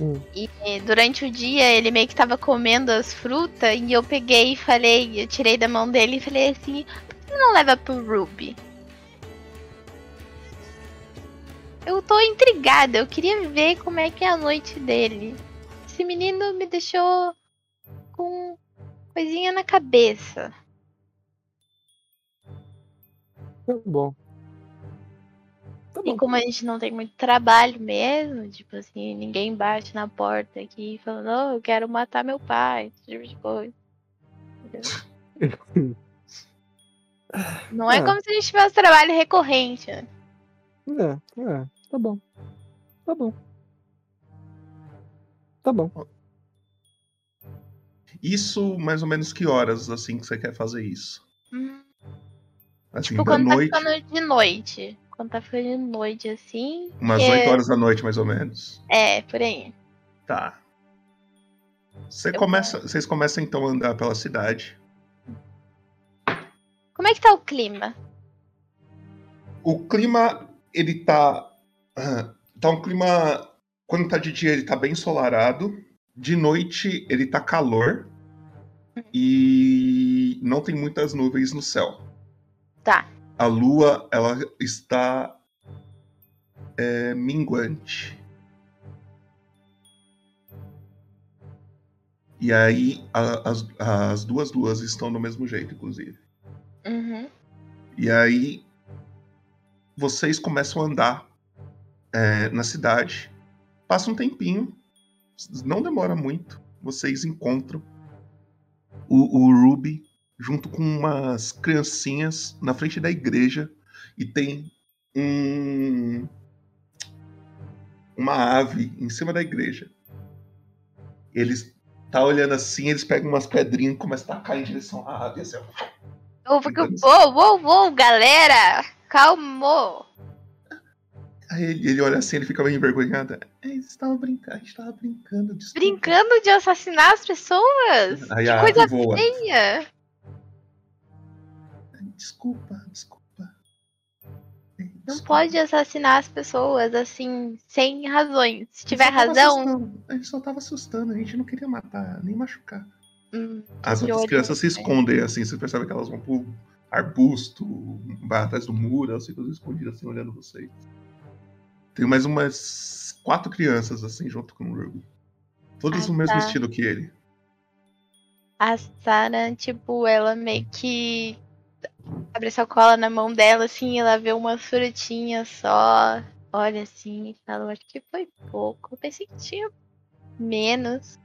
Hum. E durante o dia ele meio que tava comendo as frutas e eu peguei e falei, eu tirei da mão dele e falei assim, por que você não leva pro Ruby? Eu tô intrigada, eu queria ver como é que é a noite dele. Esse menino me deixou com coisinha na cabeça. Tá bom. Tá E como a gente não tem muito trabalho mesmo, tipo assim, ninguém bate na porta aqui falando, oh, eu quero matar meu pai, esse tipo de coisa. Entendeu? Não é Ah. como se a gente tivesse trabalho recorrente. né? É, é. Tá bom. Tá bom. Tá bom. Isso, mais ou menos que horas, assim, que você quer fazer isso? Hum. Assim, Tipo, quando noite, tá ficando de noite. Quando tá ficando de noite, assim. umas que 8 é- horas da noite, mais ou menos. É, por aí. Tá. Você começa, vocês começam então a andar pela cidade. Como é que tá o clima? O clima, ele tá. Tá um clima. Quando tá de dia, ele tá bem ensolarado. De noite, ele tá calor. E não tem muitas nuvens no céu. Tá. A lua, ela está. é, minguante. E aí, a- as, as duas luas estão do mesmo jeito, inclusive. Uhum. E aí vocês começam a andar é, na cidade. Passa um tempinho, não demora muito. Vocês encontram o, o Ruby junto com umas criancinhas na frente da igreja e tem um uma ave em cima da igreja. Eles tá olhando assim, eles pegam umas pedrinhas e começam a tacar em direção à ave. Assim. Uou, uou, uou, galera! Calmou! Aí ele, ele olha assim, ele fica meio envergonhado. É, eles estavam brincando, a gente tava brincando. desculpa." Brincando de assassinar as pessoas? Aí que coisa voa. feia! Desculpa, desculpa. Não pode assassinar as pessoas assim, sem razões. Se tiver razão. assustando. A gente só tava assustando, a gente não queria matar, nem machucar. Hum, As outras olho, crianças se escondem, assim, você percebe que elas vão pro arbusto, vai atrás do muro, elas ficam escondidas assim, olhando vocês. Tem mais umas quatro crianças, assim, junto com o Ruby. Todas Ah, no mesmo tá. estilo que ele. A Sarah, tipo, ela meio que abre a sacola na mão dela, assim, ela vê umas frutinhas só, olha assim e fala, acho que foi pouco. Eu pensei que tinha menos.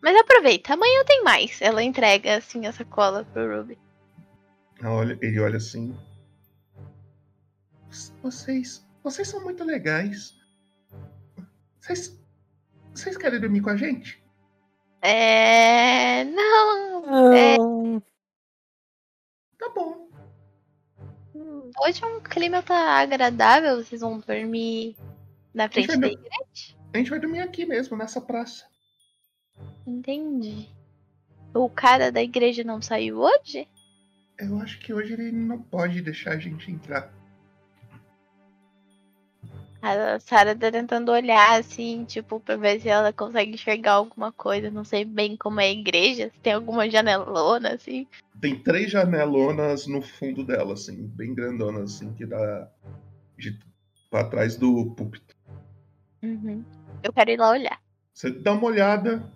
Mas aproveita, amanhã tem mais. Ela entrega, assim, a sacola pro Ruby. Olha- ele olha assim. Vocês. Vocês são muito legais. Vocês. Vocês querem dormir com a gente? É. Não. É... Tá bom. Hoje o clima tá agradável, vocês vão dormir na frente da igreja? a gente vai dormir aqui mesmo, nessa praça. Entendi. O cara da igreja não saiu hoje? Eu acho que hoje ele não pode deixar a gente entrar. A Sarah tá tentando olhar assim, tipo, pra ver se ela consegue enxergar alguma coisa. Não sei bem como é a igreja, se tem alguma janelona, assim. Tem três janelonas no fundo dela, assim, bem grandonas, assim, que dá de, pra trás do púlpito. Uhum. Eu quero ir lá olhar. Você dá uma olhada,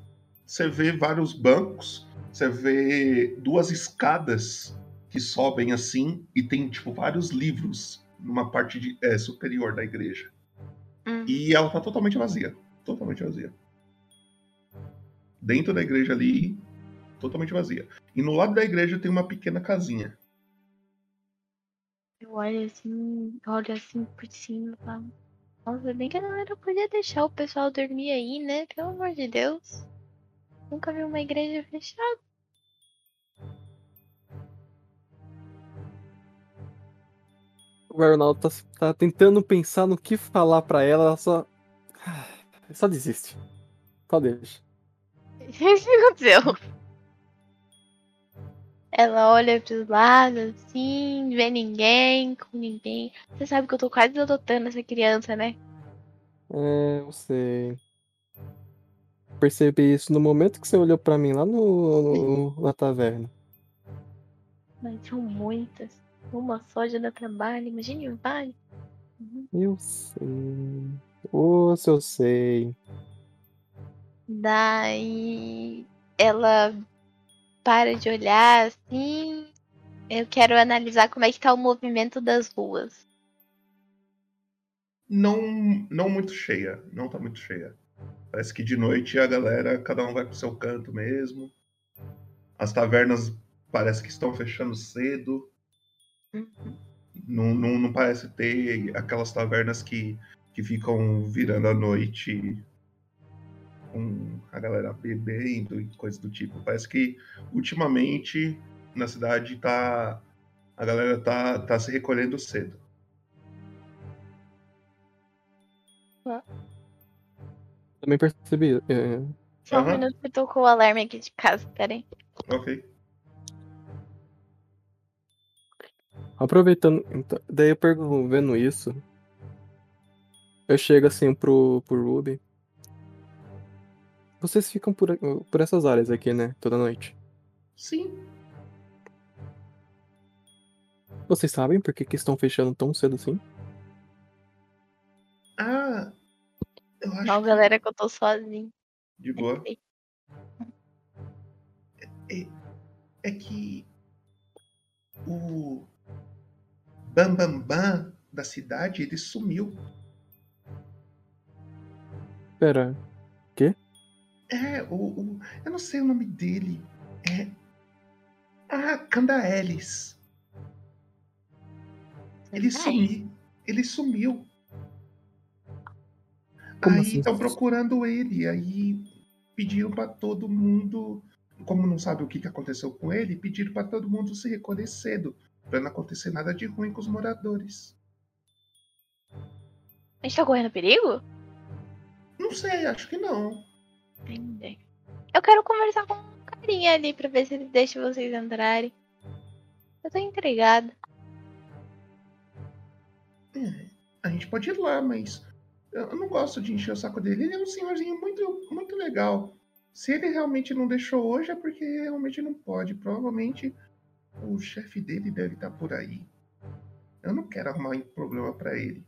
você vê vários bancos, você vê duas escadas que sobem assim e tem tipo vários livros numa parte de- é, superior da igreja. E ela tá totalmente vazia, totalmente vazia. Dentro da igreja ali, totalmente vazia. E no lado da igreja tem uma pequena casinha. Eu olho assim, olho assim por cima e falo. Nossa, bem que a galera podia deixar o pessoal dormir aí, né? Pelo amor de Deus. Nunca vi uma igreja fechada. O Arnaldo tá, tá tentando pensar no que falar pra ela, ela só. Só desiste. Só deixa. O que aconteceu? Ela olha pros lados, assim, vê ninguém, com ninguém. Você sabe que eu tô quase adotando essa criança, né? É, eu sei. Percebi isso no momento que você olhou pra mim lá no, no- na taverna. Mas são muitas. Uma só já dá trabalho, imagine várias. Eu sei. Ô, se eu sei. Daí ela para de olhar assim. Eu quero analisar como é que tá o movimento das ruas. Não, não muito cheia, não tá muito cheia. Parece que de noite a galera, cada um vai pro seu canto mesmo. As tavernas parece que estão fechando cedo. Não, não, não parece ter aquelas tavernas que, que ficam virando a noite com a galera bebendo e coisas do tipo. Parece que ultimamente na cidade tá. A galera tá, tá se recolhendo cedo. Também percebi. é, Só um minuto que tocou o alarme aqui de casa, peraí. Ok. Aproveitando. então, daí eu pergunto, vendo isso. Eu chego assim pro, pro Ruby. Vocês ficam por, por essas áreas aqui, né? Toda noite. Sim. Vocês sabem por que, que estão fechando tão cedo assim? Ah, eu acho Não, galera, que eu tô sozinho. de boa. É, é que o Bambambam Bam Bam da cidade ele sumiu. Pera. Quê? É, o, o- eu não sei o nome dele. É. Ah, Candaelis. Ele sumiu. Ele sumiu. Como aí assim? estão procurando ele. Aí pediram pra todo mundo. Como não sabe o que que aconteceu com ele, pediram pra todo mundo se recolher cedo. Pra não acontecer nada de ruim com os moradores. A gente tá correndo perigo? Não sei, acho que não. Entendi. Eu quero conversar com um carinha ali pra ver se ele deixa vocês entrarem. Eu tô intrigada. É, a gente pode ir lá, mas eu eu não gosto de encher o saco dele. Ele é um senhorzinho muito, muito legal. Se ele realmente não deixou hoje é porque realmente não pode. Provavelmente o chefe dele deve estar por aí. Eu não quero arrumar problema pra ele.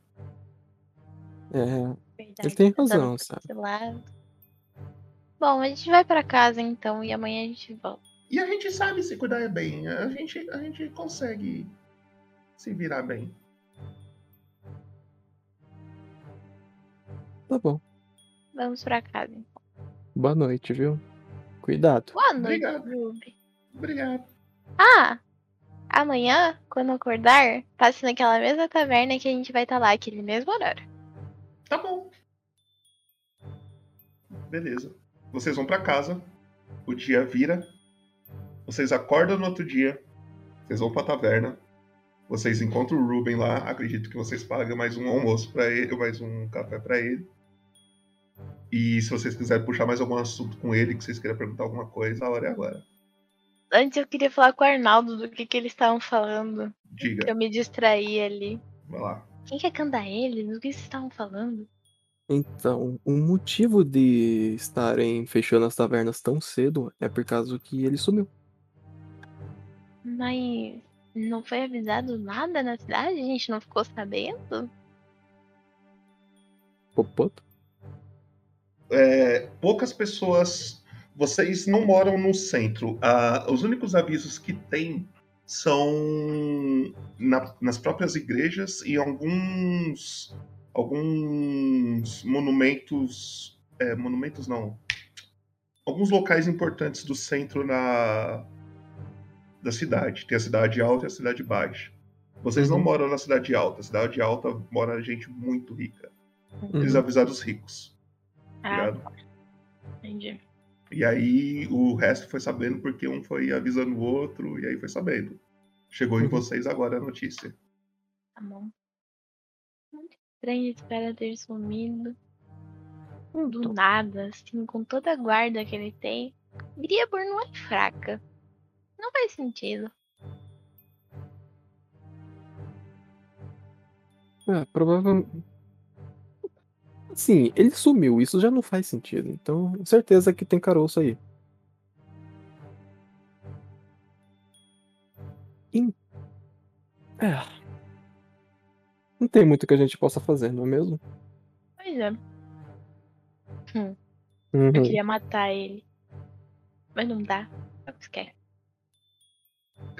É, Verdade, ele tem pensando razão, sabe? Bom, a gente vai pra casa então e amanhã a gente volta. E a gente sabe se cuidar bem. A gente, a gente consegue se virar bem. Tá bom. Vamos pra casa. então. Boa noite, viu? Cuidado. Boa noite, Obrigado. Ruby. Obrigado. Ah! Amanhã, quando acordar, passe naquela mesma taverna que a gente vai estar lá, aquele mesmo horário. Tá bom. Beleza. Vocês vão pra casa. O dia vira. Vocês acordam no outro dia. Vocês vão pra taverna. Vocês encontram o Ruben lá. Acredito que vocês pagam mais um almoço pra ele, mais um café pra ele. E se vocês quiserem puxar mais algum assunto com ele, que vocês queiram perguntar alguma coisa, a hora é agora. Antes eu queria falar com o Arnaldo do que, que eles estavam falando. Diga. Que eu me distraí ali. Vai lá. Quem quer cantar ele? Do que vocês estavam falando? Então, o motivo de estarem fechando as tavernas tão cedo é por causa que ele sumiu. Mas não foi avisado nada na cidade? A gente não ficou sabendo? Popoto? É, poucas pessoas. Vocês não moram no centro. Ah, os únicos avisos que tem são na- nas próprias igrejas e alguns alguns monumentos. é, monumentos não. Alguns locais importantes do centro na da cidade. Tem a cidade alta e a cidade baixa. Vocês não Uhum. moram na cidade alta. A cidade alta mora gente muito rica. Eles Uhum. avisaram os ricos. Ah, Ligado? entendi. E aí o resto foi sabendo porque um foi avisando o outro, e aí foi sabendo. Chegou em Uhum. vocês agora a notícia. Tá bom. Muito estranho espera ter sumido. Do nada, assim, com toda a guarda que ele tem. Griebor não é fraca. Não faz sentido. É, provavelmente. Sim, ele sumiu, isso já não faz sentido. Então, certeza que tem caroço aí. Em- É. Não tem muito que a gente possa fazer, não é mesmo? Pois é. Hum, Uhum. Eu queria matar ele. Mas não dá. É o que você quer.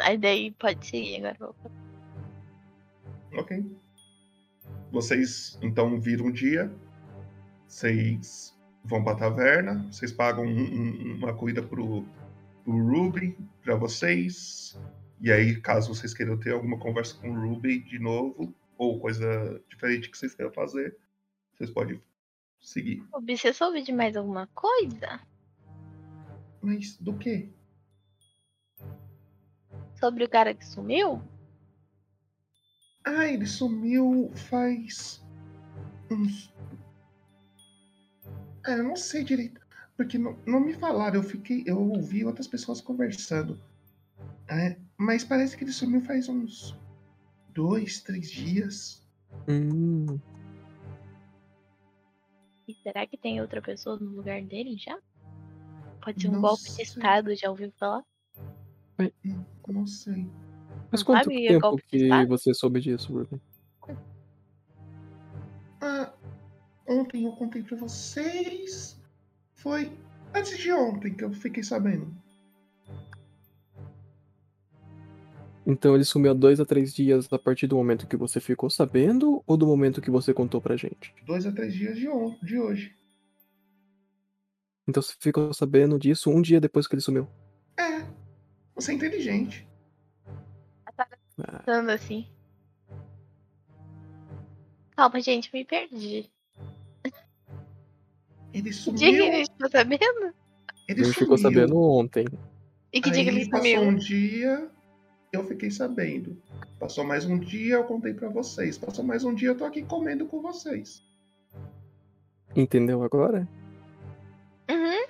Aí daí pode seguir agora. vou- Ok. Vocês então viram um dia. Vocês vão pra taverna. Vocês pagam um- um- uma corrida pro, pro Ruby pra vocês. E aí, caso vocês queiram ter alguma conversa com o Ruby de novo, ou coisa diferente que vocês queiram fazer, vocês podem seguir. Bi, você soube de mais alguma coisa? Mas do quê? Sobre o cara que sumiu? Ah, ele sumiu faz uns. Ah, eu não sei direito. Porque não, não me falaram, eu fiquei. Eu ouvi outras pessoas conversando. É, mas parece que ele sumiu faz uns dois, três dias. Hum, E será que tem outra pessoa no lugar dele já? Pode ser um Não golpe de sei. estado, já ouviu falar? Não sei. Mas Não quanto sabe é tempo de que você soube disso, Ruben? Ah, ontem eu contei pra vocês. Foi antes de ontem que eu fiquei sabendo. Então ele sumiu há dois a três dias a partir do momento que você ficou sabendo ou do momento que você contou pra gente? Dois a três dias de, on de hoje. Então você ficou sabendo disso um dia depois que ele sumiu. É. Você é inteligente. Pensando assim. Calma, gente, me perdi. Ele Que sumiu. dia que ele ficou sabendo? Ele Ele ficou sumiu. sabendo ontem. E que dia que Aí ele passou sumiu? um dia, eu fiquei sabendo. Passou mais um dia, eu contei pra vocês. Passou mais um dia, eu tô aqui comendo com vocês. Entendeu agora? Uhum.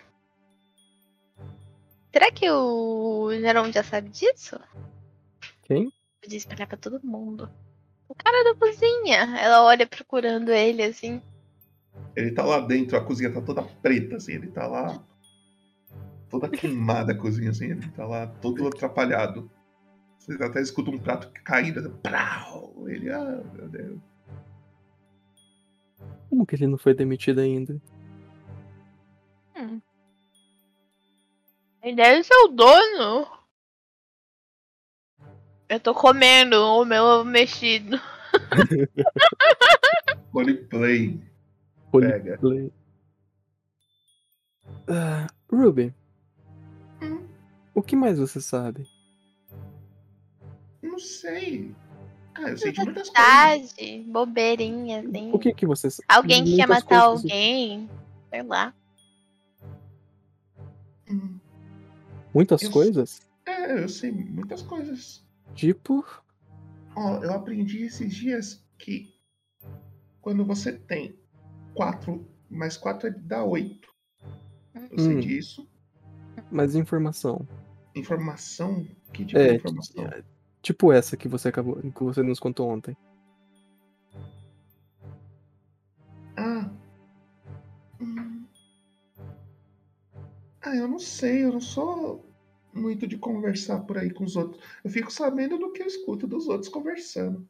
Será que o Jerome já sabe disso? Quem? Podia espalhar pra todo mundo. O cara da cozinha. Ela olha procurando ele assim. Ele tá lá dentro, a cozinha tá toda preta, assim, ele tá lá. Toda queimada a cozinha, assim, ele tá lá todo atrapalhado. Você até escuta um prato caindo, assim, prau! Ele, ah, meu Deus. Como que ele não foi demitido ainda? Hum. Ele deve ser o dono. Eu tô comendo o meu ovo mexido. Roleplay. Pega. Ah, Ruby. O que mais você sabe? Não sei. Ah, eu sei de muitas coisas. Verdade, bobeirinha, assim. O que que você sabe? Alguém que quer Muitas matar alguém. Sei lá. Muitas Eu- coisas? É, eu sei muitas coisas. Tipo. Ó, eu aprendi esses dias que quando você tem 4 mais 4 dá 8. Eu sei Hum. disso. Mais informação. Informação? Que tipo de É, informação? tipo essa que você acabou. que você nos contou ontem. Ah. Hum. Ah, eu não sei, eu não sou muito de conversar por aí com os outros. Eu fico sabendo do que eu escuto dos outros conversando.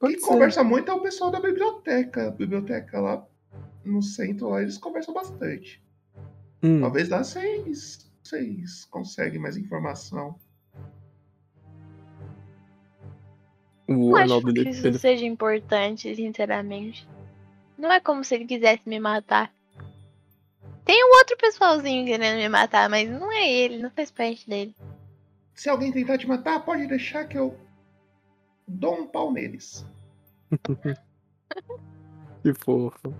Pode Quem ser. conversa muito é o pessoal da biblioteca. A biblioteca lá no centro lá, eles conversam bastante. Hum. Talvez lá vocês, vocês conseguem mais informação. O Não acho que isso seja importante, sinceramente. Não é como se ele quisesse me matar. Tem um outro pessoalzinho querendo me matar, mas não é ele, não faz parte dele. Se alguém tentar te matar, pode deixar que eu dou um pau neles. Que fofo.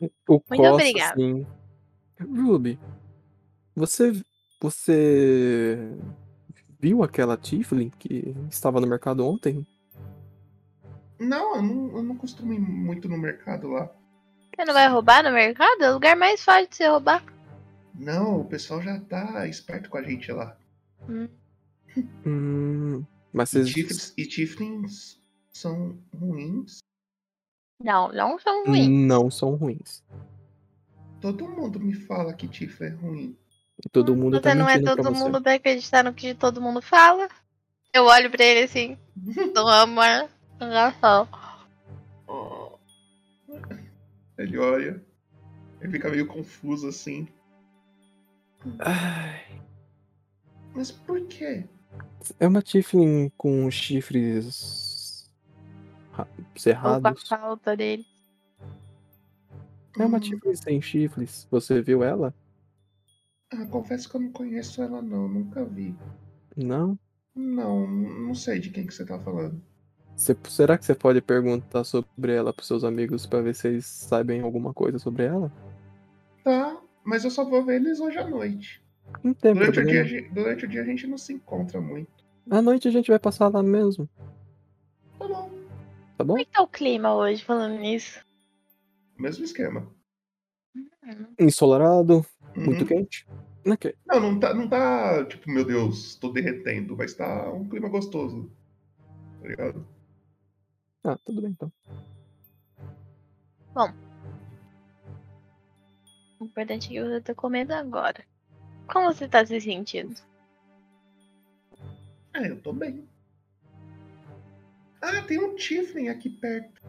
O Muito Costa, obrigada. assim. Ruby, você. Você. Viu aquela Tiflin que estava no mercado ontem? Não, eu não, eu não costumo ir muito no mercado lá. Você não vai roubar no mercado? É o lugar mais fácil de você roubar. Não, o pessoal já tá esperto com a gente lá. Hum. Hum, mas E vocês. E Tiflins são ruins. Não, não são ruins. Não são ruins. Todo mundo me fala que Tiflin é ruim. Todo mundo Você tá não é pra todo mundo vai acreditar no que todo mundo fala. Eu olho pra ele assim, dou uma enganação. Ele olha. Ele fica meio confuso assim. Ai, Mas por quê? é uma Tiflin com chifres. Ra- Ou com a cerrados. falta dele. É uma Tiflin sem chifres. Você viu ela? Ah, confesso que eu não conheço ela não, nunca vi. Não? Não, não sei de quem que você tá falando. Você- será que você pode perguntar sobre ela pros seus amigos pra ver se eles sabem alguma coisa sobre ela? Tá, mas eu só vou ver eles hoje à noite. Não tem Durante o, dia, problema. a gen- durante o dia a gente não se encontra muito. À noite a gente vai passar lá mesmo. Tá bom. Como é que tá o clima hoje, falando nisso? Mesmo esquema. Ensolarado, muito Uhum. quente. Ok. Não, não tá, não tá tipo, meu Deus, tô derretendo, mas tá um clima gostoso. Tá ligado? Ah, tudo bem então. Bom. O importante é que você tá comendo agora. Como você tá se sentindo? É, eu tô bem. Tem um Tiflin aqui perto.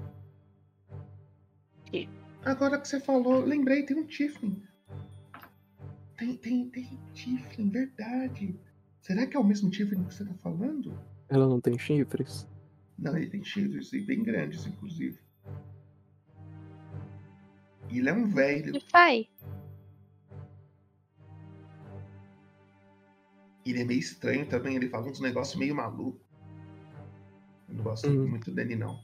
Que? Agora que você falou, lembrei, tem um Tiflin. Tem, tem, tem Tiflin, verdade. Será que é o mesmo Tiflin que você tá falando? Ela não tem chifres? Não, ele tem chifres e bem grandes, inclusive. E ele é um velho. Que pai? Ele é meio estranho também, ele fala uns negócios meio maluco. Eu não gosto Hum. muito dele, não.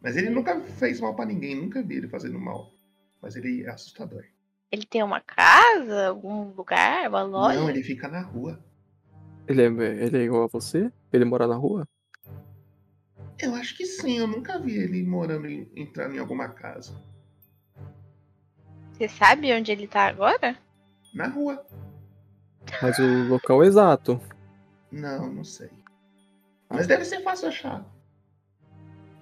Mas ele nunca fez mal pra ninguém, nunca vi ele fazendo mal. Mas ele é assustador. Ele tem uma casa? Algum lugar? Uma loja? Não, ele fica na rua. Ele é, ele é igual a você? Ele mora na rua? Eu acho que sim, eu nunca vi ele morando em, entrando em alguma casa. Você sabe onde ele tá agora? Na rua. Mas o local exato. Não, não sei. Mas deve ser fácil achar.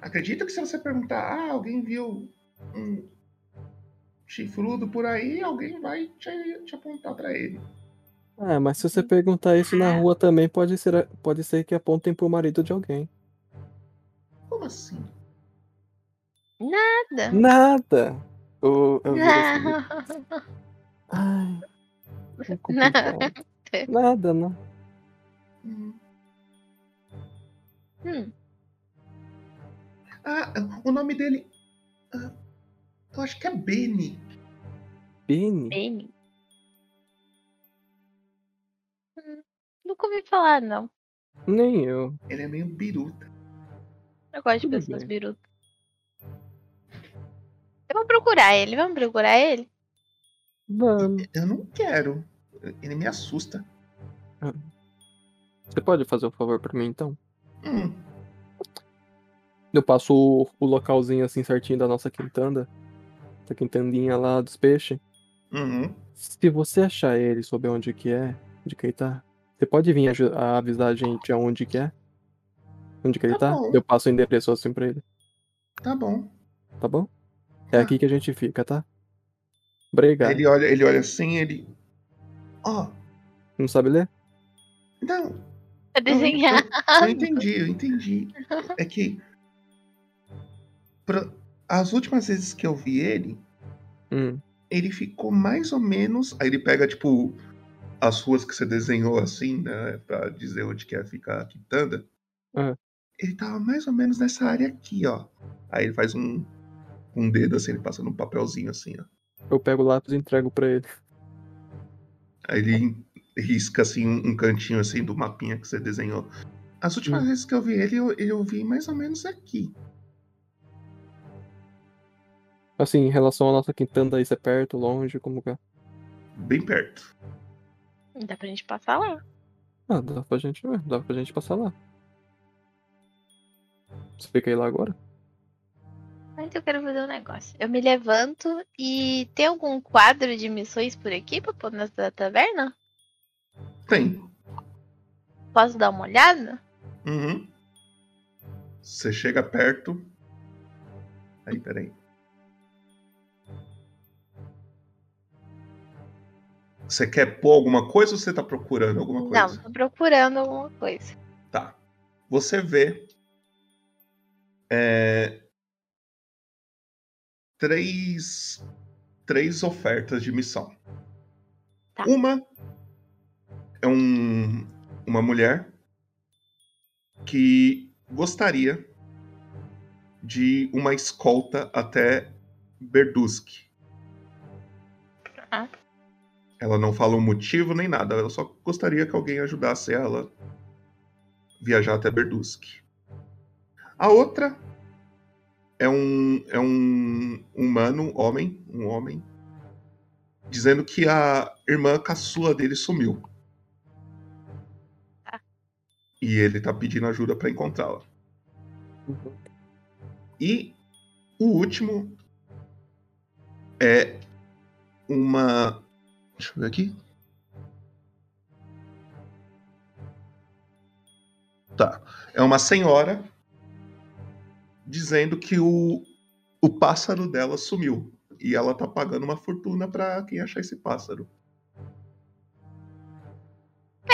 Acredito que se você perguntar, ah, alguém viu um chifrudo por aí, alguém vai te, te apontar pra ele. Ah, mas se você perguntar isso na rua também, pode ser, pode ser que apontem pro marido de alguém. Como assim? Nada. Nada! Eu, eu vídeo. Ai. complicado. Nada, não. Hum. Ah, o nome dele. ah, eu acho que é Benny. Benny? Benny. Hum, Nunca ouvi falar, não. Nem eu. Ele é meio biruta. Eu gosto de Tudo pessoas bem. birutas. Eu vou procurar ele, vamos procurar ele? Vamos. Eu não quero. Ele me assusta. Você pode fazer um favor pra mim, então? Hum. Eu passo o, o localzinho assim certinho da nossa quintanda. Da quintandinha lá dos peixes. Uhum. Se você achar ele, souber onde que é, onde que ele tá, você pode vir a avisar a gente aonde que é? Onde que ele Tá tá? Eu passo o endereço assim pra ele, Tá bom. tá bom? É aqui que a gente fica, tá? Obrigado. Ele olha, ele olha assim, ele. Ó, Não sabe ler? não. Pra desenhar. Eu entendi, eu entendi. É que. pra- as últimas vezes que eu vi ele, Hum. ele ficou mais ou menos. Aí ele pega, tipo, as ruas que você desenhou assim, né? Pra dizer onde quer ficar a quitanda. Ah. Ele tava mais ou menos nessa área aqui, ó. Aí ele faz um, um dedo assim, ele passa num papelzinho assim, ó. Eu pego o lápis e entrego pra ele. Aí ele risca assim um, cantinho assim do mapinha que você desenhou. As últimas Hum. vezes que eu vi ele, eu, eu vi mais ou menos aqui. Assim, em relação à nossa quintanda, isso é perto, longe, como que é? Bem perto. Dá pra gente passar lá. Ah, dá pra gente, dá pra gente passar lá. Você fica aí lá agora? Mas eu quero fazer um negócio. Eu me levanto e tem algum quadro de missões por aqui pra pôr na taverna? Tem. Posso dar uma olhada? Uhum. Você chega perto. Aí, peraí. Você quer pôr alguma coisa ou você tá procurando alguma coisa? Não, tô procurando alguma coisa. Tá. Você vê é, três, três ofertas de missão. Uma é um, uma mulher que gostaria de uma escolta até Berdusk. Ah. Ela não fala o motivo nem nada, ela só gostaria que alguém ajudasse ela viajar até Berdusk. A outra é um é um humano, homem, um homem, dizendo que a irmã caçula dele sumiu. E ele tá pedindo ajuda pra encontrá-la. E o último é uma. Deixa eu ver aqui. Tá. É uma senhora dizendo que o, o pássaro dela sumiu. E ela tá pagando uma fortuna pra quem achar esse pássaro.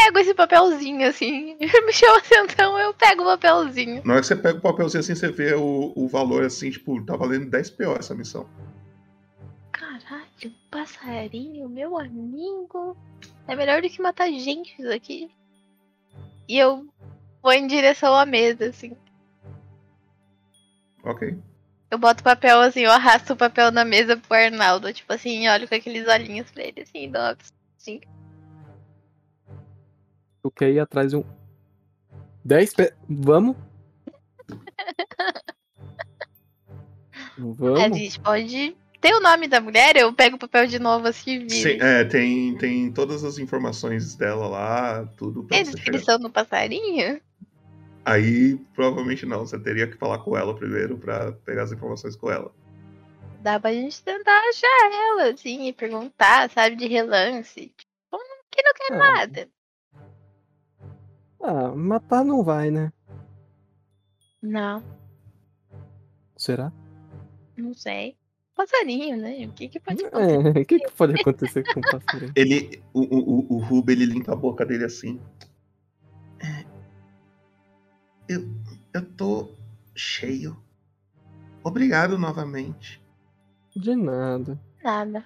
Pego esse papelzinho assim. Me chama atenção, eu pego o papelzinho. Na hora que você pega o papelzinho assim, você vê o, o valor assim, tipo, tá valendo 10 PO essa missão. Caralho, passarinho, meu amigo. É melhor do que matar gente isso aqui. E eu vou em direção à mesa, assim. Ok. Eu boto o papel assim, eu arrasto o papel na mesa pro Arnaldo. Tipo assim, olho com aqueles olhinhos pra ele, assim, dou uma assim. Eu quero ir atrás de um. 10 pé. Vamos? A Vamos? gente pode. Tem o nome da mulher? Eu pego o papel de novo assim e. Sim, é, tem, tem todas as informações dela lá, tudo pra descrição do passarinho? Aí, provavelmente não, você teria que falar com ela primeiro pra pegar as informações com ela. Dá pra gente tentar achar ela, assim, e perguntar, sabe, de relance. Tipo, que não quer Ah. nada. Ah, matar não vai, né? Não, Será? não sei. Passarinho, né? O que que pode acontecer? É, o que, que pode acontecer com o passarinho? Ele. O, o, o, Ruba, ele limpa a boca dele assim. É, Eu, eu tô cheio. Obrigado novamente. De nada. Nada.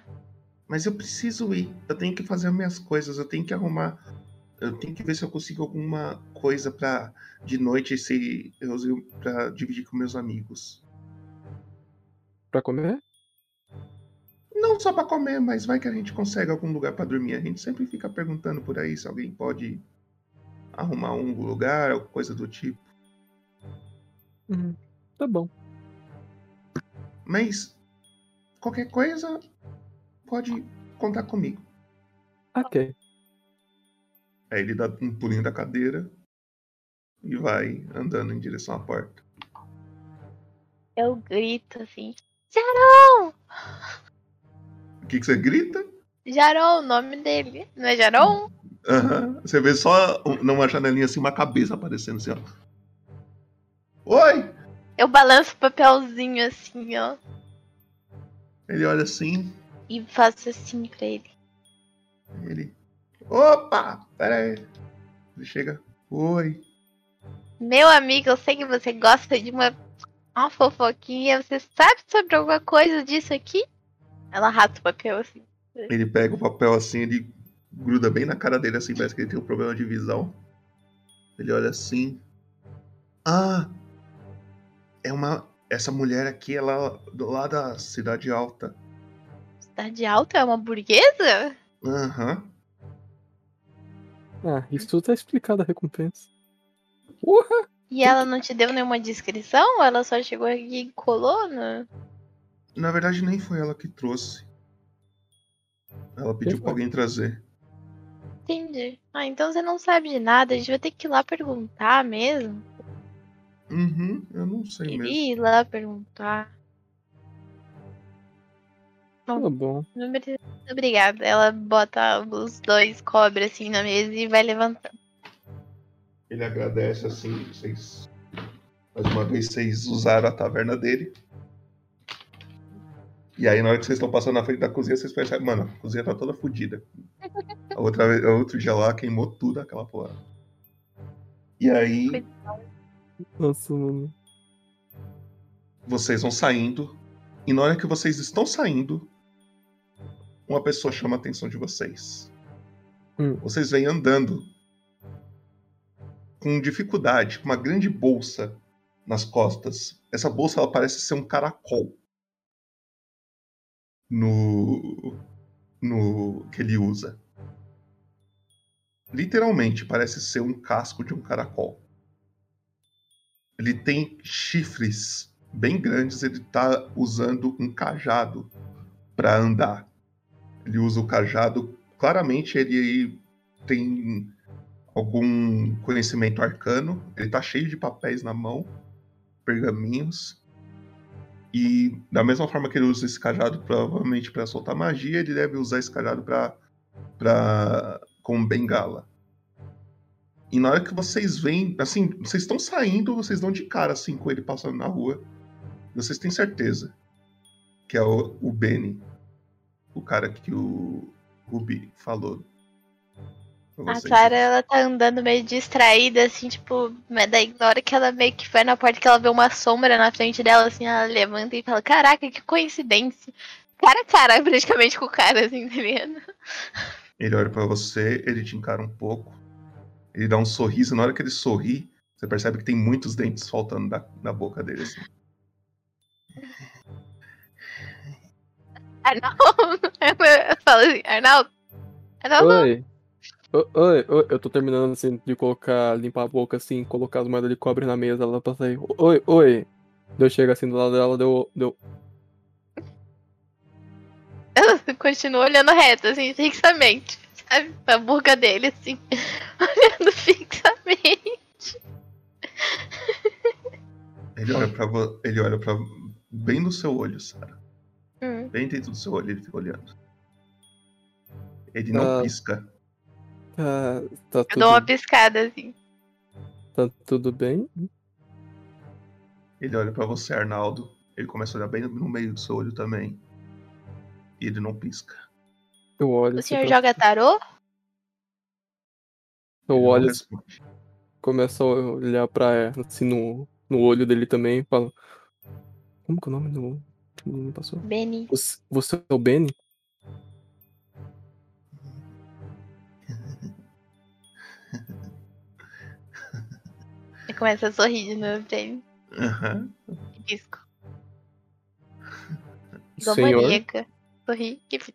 Mas eu preciso ir. Eu tenho que fazer as minhas coisas. Eu tenho que arrumar. Eu tenho que ver se eu consigo alguma coisa para de noite se eu para dividir com meus amigos. Pra comer? Não só para comer, mas vai que a gente consegue algum lugar para dormir. A gente sempre fica perguntando por aí se alguém pode arrumar um lugar ou coisa do tipo. Uhum. Tá bom. Mas qualquer coisa pode contar comigo. Ok. Aí ele dá um pulinho da cadeira e vai andando em direção à porta. Eu grito assim. Jaron! O que, que você grita? Jaron, o nome dele. Não é Jaron? Aham. Você vê só um- numa janelinha assim uma cabeça aparecendo assim, ó. Oi! Eu balanço o papelzinho assim, ó. Ele olha assim, E faço assim pra ele. ele. Opa! Pera aí. Ele chega. Oi. Meu amigo, eu sei que você gosta de uma, uma fofoquinha. Você sabe sobre alguma coisa disso aqui? Ela rata o papel assim. Ele pega o papel assim, ele gruda bem na cara dele assim, parece que ele tem um problema de visão. Ele olha assim. Ah! É uma. Essa mulher aqui, ela do lado da cidade alta. Cidade alta é uma burguesa? Aham. Ah, isso tudo tá explicado a recompensa. Porra! E ela não te deu nenhuma descrição? Ela só chegou aqui e colou, né? Na verdade, nem foi ela que trouxe. Ela pediu pra alguém trazer. Entendi. Ah, então você não sabe de nada. A gente vai ter que ir lá perguntar mesmo. Uhum, eu não sei mesmo. Queria ir lá perguntar. Tá bom. Não Obrigada. Ela bota os dois cobre assim na mesa e vai levantando. Ele agradece assim, vocês. Mais uma vez vocês usaram a taverna dele. E aí, na hora que vocês estão passando na frente da cozinha, vocês percebem, mano, a cozinha tá toda fodida. A outra vez, a outro dia lá queimou tudo aquela porra. E aí, Nossa, mano. vocês vão saindo. E na hora que vocês estão saindo, uma pessoa chama a atenção de vocês. Hum. Vocês vêm andando com dificuldade, com uma grande bolsa nas costas. Essa bolsa ela parece ser um caracol no no que ele usa. Literalmente parece ser um casco de um caracol. Ele tem chifres bem grandes, ele tá usando um cajado para andar. Ele usa o cajado, claramente ele tem algum conhecimento arcano. Ele tá cheio de papéis na mão, pergaminhos. E da mesma forma que ele usa esse cajado provavelmente para soltar magia, ele deve usar esse cajado para para como bengala. E na hora que vocês veem, assim, vocês estão saindo, vocês dão de cara assim com ele passando na rua. Vocês têm certeza que é o, o Benny, o cara que o Ruby falou. A. Clara, ela tá andando meio distraída, assim, tipo, mas daí na hora que ela meio que vai na porta que ela vê uma sombra na frente dela, assim, ela levanta e fala, caraca, que coincidência. Cara a cara, praticamente com o cara, assim, tá ligado? Ele olha pra você, ele te encara um pouco. Ele dá um sorriso. Na hora que ele sorri, você percebe que tem muitos dentes faltando da, na boca dele. Assim. Arnaldo, eu falo assim, Arnaldo, Arnaldo, Oi. Oi, oi, eu tô terminando assim de colocar, limpar a boca assim, colocar as moedas de cobre na mesa, ela passa aí. Oi, oi. Deu chega assim do lado dela, deu. deu. ela continua olhando reto, assim, fixamente, sabe? A boca dele, assim, olhando fixamente. Ele olha pra ele olha para bem no seu olho, Sara. Hum. Bem dentro do seu olho, ele fica olhando. Ele não Ah. pisca. Tá, tá Eu tudo. dou uma piscada, assim. Tá tudo bem? Ele olha pra você, Arnaldo. Ele começa a olhar bem no meio do seu olho também. E ele não pisca. Eu olho O assim senhor pra- joga tarô? Eu Ele não olho, responde. começo a olhar pra, assim, no, no olho dele também e falo. Como que é o nome do que o menino passou? Benny. Você, você é o Benny? Ele começa a sorrir de novo ele. Aham. Igual Senhor? maníaca. Sorri e pisco.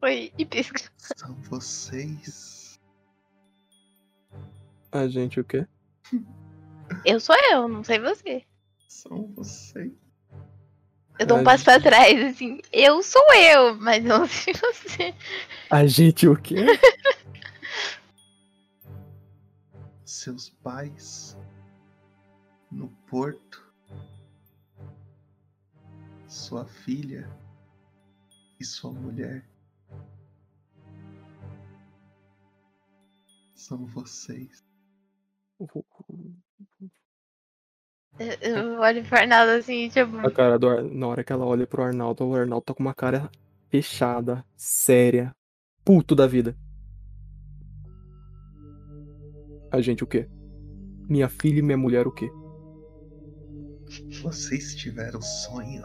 Sorri e pisco. São vocês. A gente o quê? Eu sou eu, não sei você. São vocês. Eu dou um A passo pra trás, assim. Eu sou eu, mas não sei você. A gente o quê? Seus pais. No porto. Sua filha. E sua mulher. São vocês. Eu, olho pro Arnaldo assim, tipo. A cara do Ar... Na hora que ela olha pro Arnaldo, o Arnaldo tá com uma cara fechada, séria, puto da vida. A gente o quê? Minha filha e minha mulher o quê? Vocês tiveram sonho.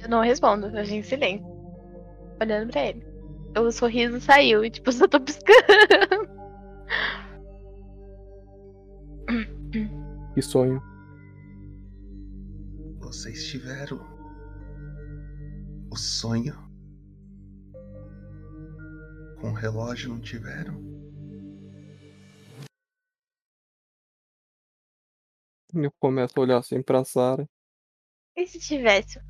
Eu não respondo, eu fico em silêncio. Olhando pra ele. O sorriso saiu e, tipo, eu só tô piscando. Que sonho. Vocês tiveram o sonho com o relógio, não tiveram? Eu começo a olhar assim pra Sarah. E se tivesse?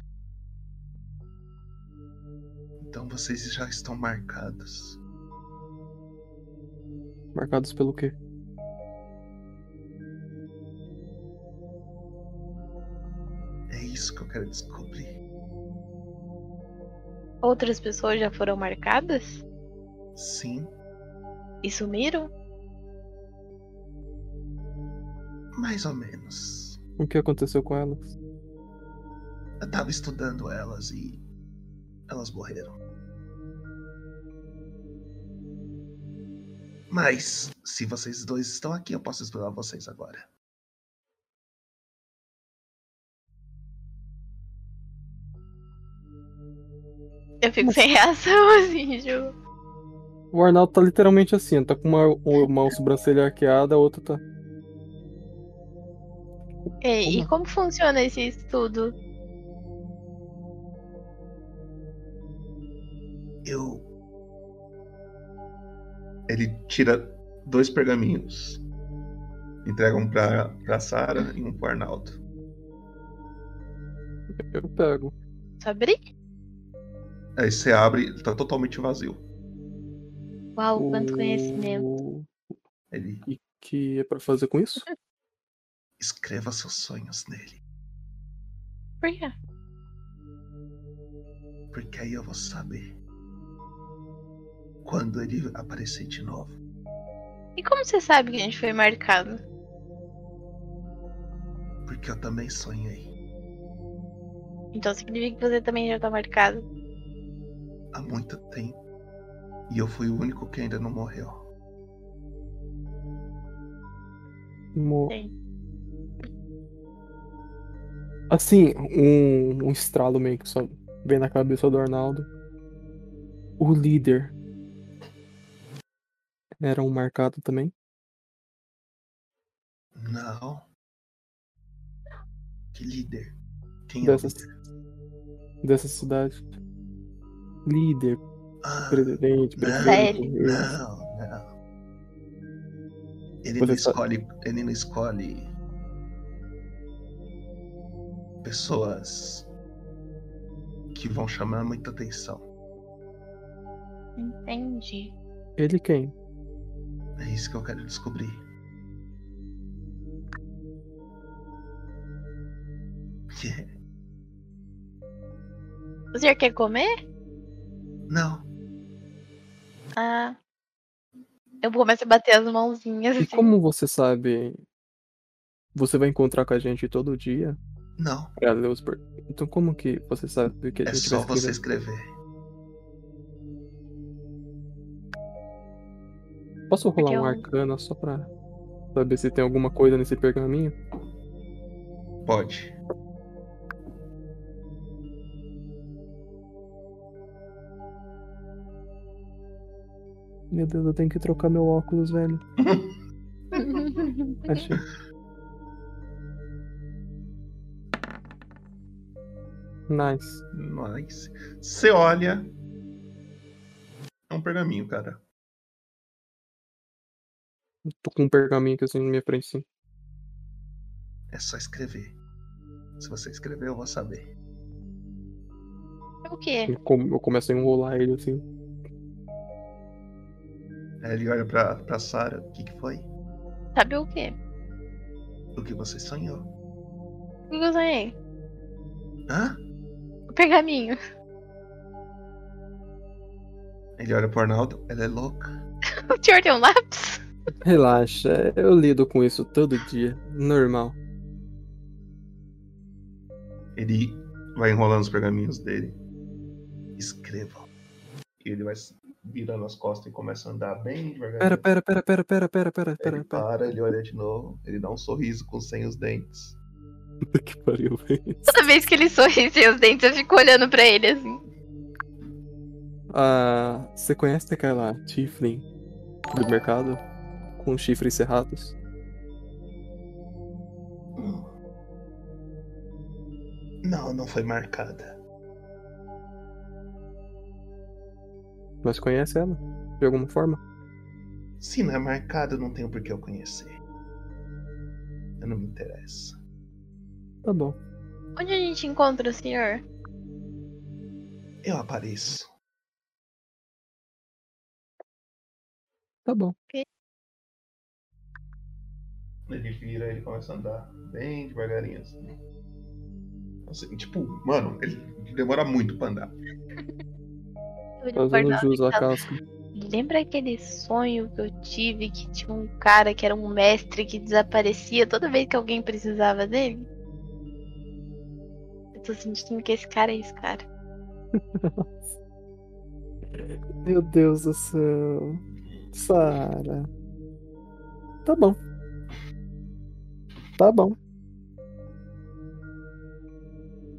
Então vocês já estão marcados. Marcados pelo quê? Isso que eu quero descobrir. Outras pessoas já foram marcadas? Sim, E sumiram? mais ou menos. O que aconteceu com elas? Eu tava estudando elas e elas morreram. Mas, se vocês dois estão aqui, eu posso explorar vocês agora. Eu fico sem reação, assim, tipo. O Arnaldo tá literalmente assim, tá com uma, uma sobrancelha arqueada, a outra tá. Ei, e como funciona esse estudo? Eu. Ele tira dois pergaminhos. Entrega um pra, pra Sarah e um pro Arnaldo. Eu pego. Só abrir? Aí você abre, ele tá totalmente vazio. Uau, quanto conhecimento. Ele E que é pra fazer com isso? escreva seus sonhos nele. Por quê? Porque aí eu vou saber. Quando ele aparecer de novo. E como você sabe que a gente foi marcado? Porque eu também sonhei. Então significa que você também já tá marcado. Há muito tempo. E eu fui o único que ainda não morreu. Mo- Sim. Assim, um, um estralo meio que só vem na cabeça do Arnaldo. O líder era um marcado também? Não. Que líder? Quem é o Dessa, líder? dessa cidade. Líder, Ah, presidente, não, prefeito. não, não. Ele Você não escolhe. Ele não escolhe. Pessoas que vão chamar muita atenção. Entendi. Ele quem? É isso que eu quero descobrir. O senhor quer comer? Não. Ah. Eu começo a bater as mãozinhas. E assim. como você sabe? Você vai encontrar com a gente todo dia? Não. Pra ler os per- Então como que você sabe o que a É gente só vai você escrever? escrever. Posso rolar Porque um eu- arcana só pra saber se tem alguma coisa nesse pergaminho? Pode. Meu Deus, eu tenho que trocar meu óculos, velho. Achei. Nice. Nice. Você olha. É um pergaminho, cara. Tô com um pergaminho aqui assim na minha frente, sim. É só escrever. Se você escrever, eu vou saber. O quê? Eu eu começo a enrolar ele assim. Aí ele olha pra, pra Sarah. O que, que foi? Sabe o quê? O que você sonhou? O que eu sonhei? Hã? O pergaminho. Ele olha pro Arnaldo. Ela é louca. O senhor tem um lápis? Relaxa, eu lido com isso todo dia. Normal. Ele vai enrolando os pergaminhos dele. Escreva. E ele vai virando as costas e começa a andar bem devagar. Pera, pera, pera, pera, pera, pera, pera, pera, Ele pera. para, ele olha de novo. Ele dá um sorriso com sem os dentes. Puta que pariu, velho. Toda vez que ele sorri sem os dentes, eu fico olhando pra ele assim. Ah, você conhece aquela Tiflin do mercado? Com chifres cerrados? Não, não foi marcada. Mas conhece ela? De alguma forma? Se não é marcada, não tenho por que eu conhecer. Eu não me interessa. Tá bom. Onde a gente encontra o senhor? Eu apareço. Tá bom. Ele vira, ele começa a andar bem devagarinho assim. Assim, tipo, mano, ele demora muito pra andar. Fazendo jus à casca. Lembra aquele sonho que eu tive que tinha um cara que era um mestre que desaparecia toda vez que alguém precisava dele? Eu tô sentindo que esse cara é esse cara. Meu Deus do céu. Sara. Tá bom. Tá bom.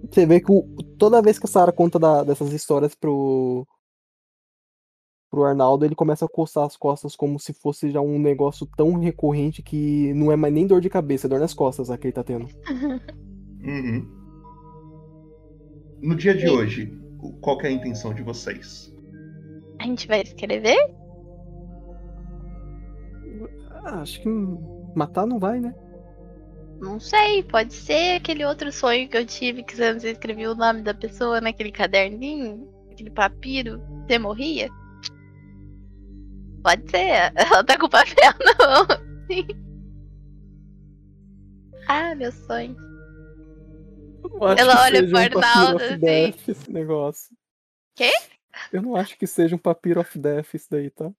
Você vê que toda vez que a Sara conta da- dessas histórias pro. Pro Arnaldo, ele começa a coçar as costas como se fosse já um negócio tão recorrente que não é mais nem dor de cabeça, é dor nas costas a que ele tá tendo. Uhum. No dia de hoje, o- qual que é a intenção de vocês? A gente vai escrever? Ah, acho que matar não vai, né? Não sei, pode ser aquele outro sonho que eu tive que você escrevia o nome da pessoa naquele caderninho, aquele papiro, você morria? Pode ser, ela tá com papel na mão. ah, meu sonho. Não Ela olha pro um papiro Arnaldo, of assim. death esse negócio. Quê? Eu não acho que seja um papiro of death isso daí, tá?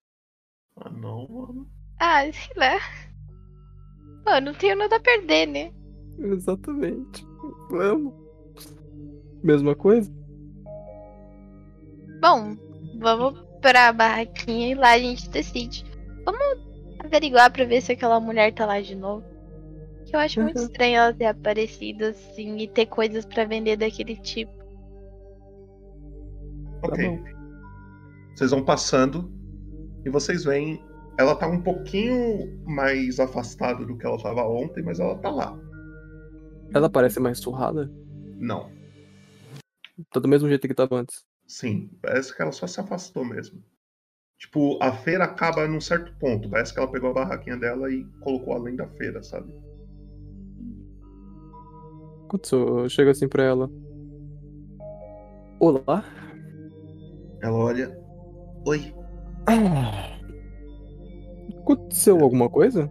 Ah, não, mano. Ah, sei lá. Pô, não tenho nada a perder, né? Exatamente. Vamos. Mesma coisa? Bom, vamos pra barraquinha e lá a gente decide. Vamos averiguar pra ver se aquela mulher tá lá de novo. Que eu acho muito Uhum. estranho ela ter aparecido assim e ter coisas pra vender daquele tipo. Ok. Vocês vão passando e vocês veem. Ela tá um pouquinho mais afastada do que ela tava ontem, mas ela tá lá. Ela parece mais surrada? Não. Tá do mesmo jeito que tava antes. Sim, parece que ela só se afastou mesmo. Tipo, a feira acaba num certo ponto. Parece que ela pegou a barraquinha dela e colocou além da feira, sabe? Eu chego assim pra ela. Olá? Ela olha. Oi. Aconteceu alguma coisa?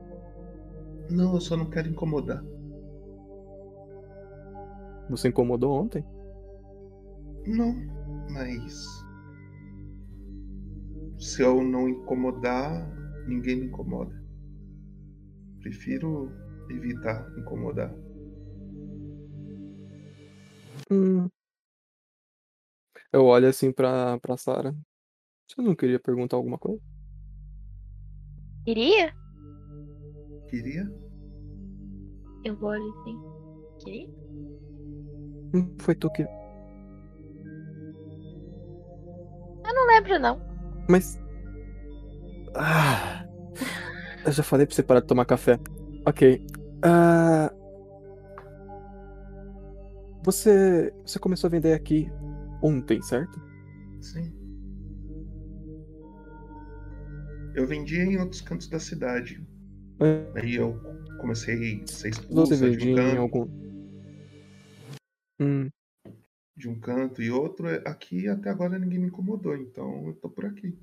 Não, eu só não quero incomodar. Você incomodou ontem? Não, mas. Se eu não incomodar, ninguém me incomoda. Prefiro evitar incomodar. Hum. Eu olho assim pra, pra Sarah. Você não queria perguntar alguma coisa? Queria? Queria? Eu olho assim. Queria? Hum, Foi tu que. Eu não lembro, não. Mas. Ah, eu já falei pra você parar de tomar café. Ok. Ah, você. Você começou a vender aqui ontem, certo? Sim. Eu vendia em outros cantos da cidade. É. Aí eu comecei a ser expulso Você vendia em algum. Hum, de um canto e outro. Aqui até agora ninguém me incomodou, então eu tô por aqui.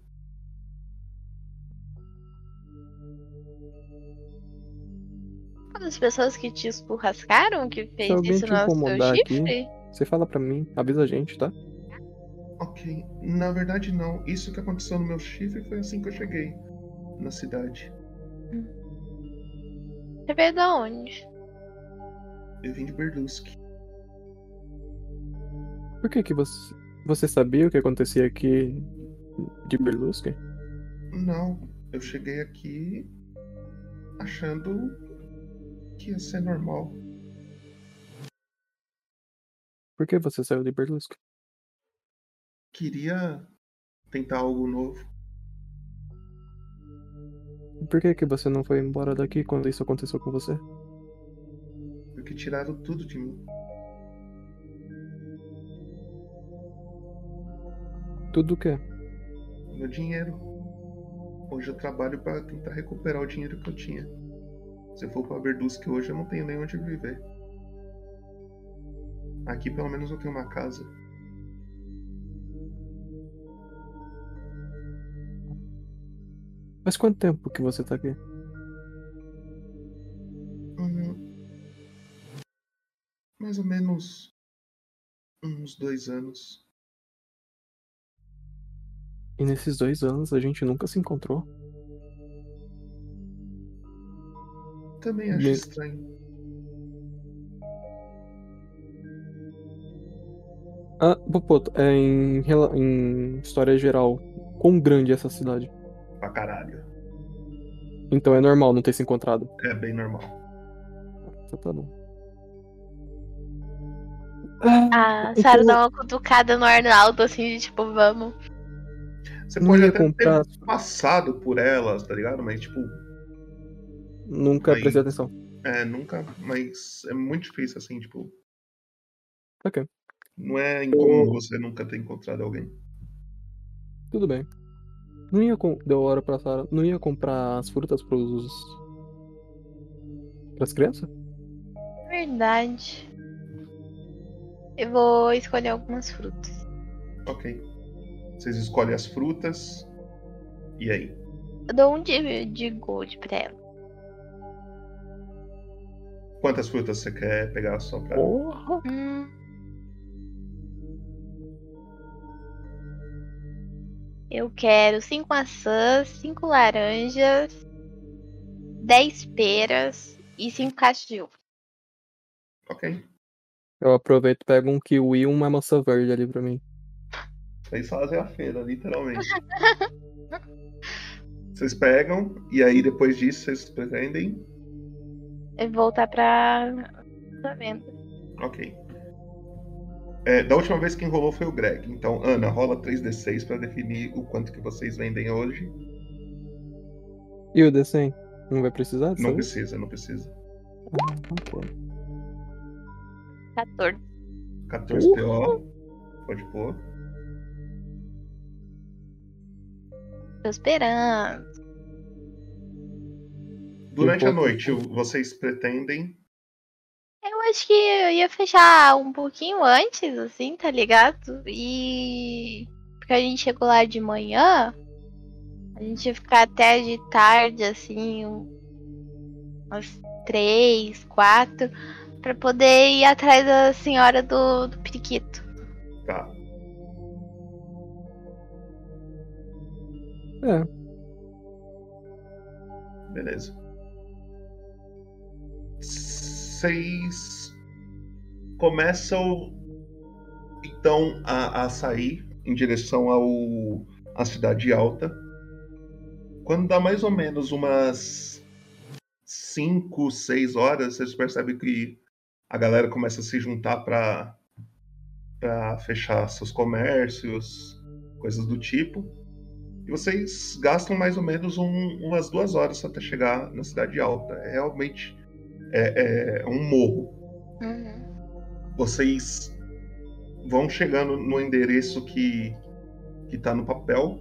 Uma das pessoas que te escorrascaram que fez isso te no aqui, chifre? você fala pra mim, avisa a gente, tá? Ok. Na verdade, não. Isso que aconteceu no meu chifre foi assim que eu cheguei na cidade. Você veio da onde? Eu vim de Berluski. Por que que você. Você sabia o que acontecia aqui de Berlusca? Não, eu cheguei aqui achando que ia ser normal. Por que você saiu de Berlusca? Queria tentar algo novo. Por que que você não foi embora daqui quando isso aconteceu com você? Porque tiraram tudo de mim. Tudo o quê? Meu dinheiro. Hoje eu trabalho para tentar recuperar o dinheiro que eu tinha. Se eu for pra Berduski hoje, eu não tenho nem onde viver. Aqui pelo menos eu tenho uma casa. Faz quanto tempo que você tá aqui? Uhum. Mais ou menos uns dois anos. E nesses dois anos a gente nunca se encontrou. Também acho Me- estranho. Ah, Popoto, é em, em história geral, quão grande é essa cidade? Pra caralho. Então é normal não ter se encontrado. É bem normal. Então tá bom. A Sarah dá uma cutucada no Arnaldo, assim, de tipo, vamos. Você Não pode até comprar- ter passado por elas, tá ligado? Mas tipo, Nunca Aí- prestei atenção. é, nunca. Mas é muito difícil assim, tipo. Ok, Não é incomum você nunca ter encontrado alguém. tudo bem. Não ia com... Deu hora pra Sarah. Não ia comprar as frutas pros. pras crianças? Verdade. Eu vou escolher algumas frutas. Ok. Vocês escolhem as frutas. E aí? Eu dou um de, de gold pra ela. Quantas frutas você quer pegar só pra. Hum. Eu quero cinco maçãs, cinco laranjas, dez peras e cinco caixas de uva. Ok. Eu aproveito e pego um kiwi e uma maçã verde ali pra mim. Vocês fazem a feira, literalmente. Vocês pegam, e aí depois disso vocês pretendem. Eu vou voltar pra, venda. Ok. É, da última vez quem rolou foi o Greg. Então, Ana, rola 3d6 pra definir o quanto que vocês vendem hoje. E o D100? Não vai precisar? Não vez? precisa, não precisa. Ah, ok. 14. 14 PO. Pode pôr. Tô esperando. Durante a Um noite, vocês pretendem. Eu acho que eu ia fechar um pouquinho antes, assim, tá ligado? E. Porque a gente chegou lá de manhã. A gente ia ficar até de tarde, assim, um- umas três, quatro, pra poder ir atrás da senhora do, do periquito. Tá. É. Beleza. Vocês começam então a, a sair em direção ao à cidade alta. Quando dá mais ou menos umas 5, 6 horas, vocês percebem que a galera começa a se juntar para para fechar seus comércios, coisas do tipo. E vocês gastam mais ou menos um- umas duas horas até chegar na cidade alta. É realmente é, é um morro. Vocês vão chegando no endereço que que tá no papel.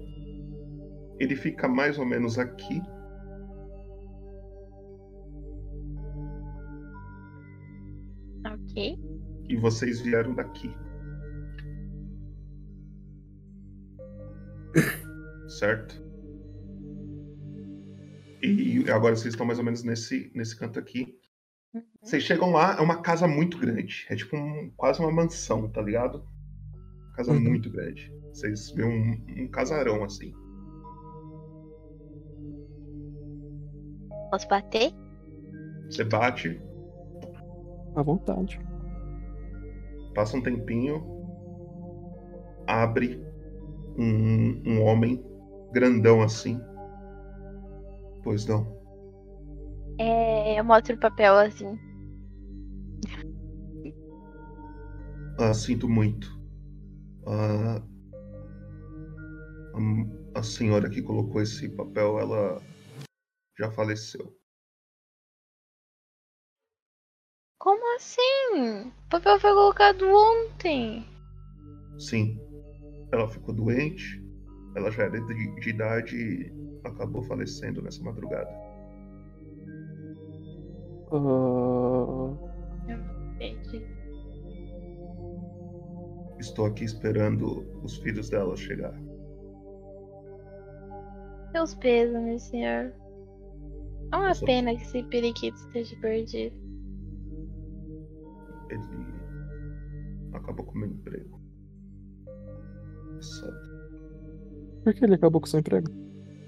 Ele fica mais ou menos aqui. Ok. E vocês vieram daqui. certo? E agora vocês estão mais ou menos nesse, nesse canto aqui. Vocês chegam lá, é uma casa muito grande. É tipo um- quase uma mansão, tá ligado? Casa Uhum. muito grande. Vocês vêem um, um casarão assim. Posso bater? Você bate, À vontade. passa um tempinho, abre um, um homem grandão assim. Pois não. É, eu mostro o papel assim. Ah, sinto muito. Ah, a, a senhora que colocou esse papel, ela já faleceu. Como assim? O papel foi colocado ontem. Sim, ela ficou doente, ela já era de, de idade e acabou falecendo nessa madrugada. Entendi. Estou aqui esperando os filhos dela chegar. Meus pêsames, senhor. É uma Nossa. pena que esse periquito esteja perdido. Ele acabou com o meu emprego. Sabe? Por que ele acabou com seu emprego?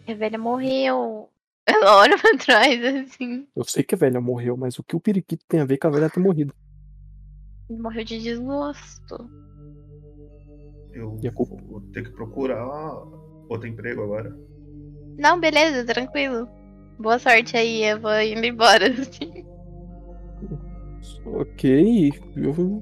A velha morreu. Ela olha pra trás assim. Eu sei que a velha morreu, mas o que o periquito tem a ver com a velha ter morrido? Morreu de desgosto. Eu E a culpa? vou ter que procurar outro emprego agora. Não, beleza, tranquilo. Boa sorte aí, eu vou indo embora. Assim. Ok, eu vou,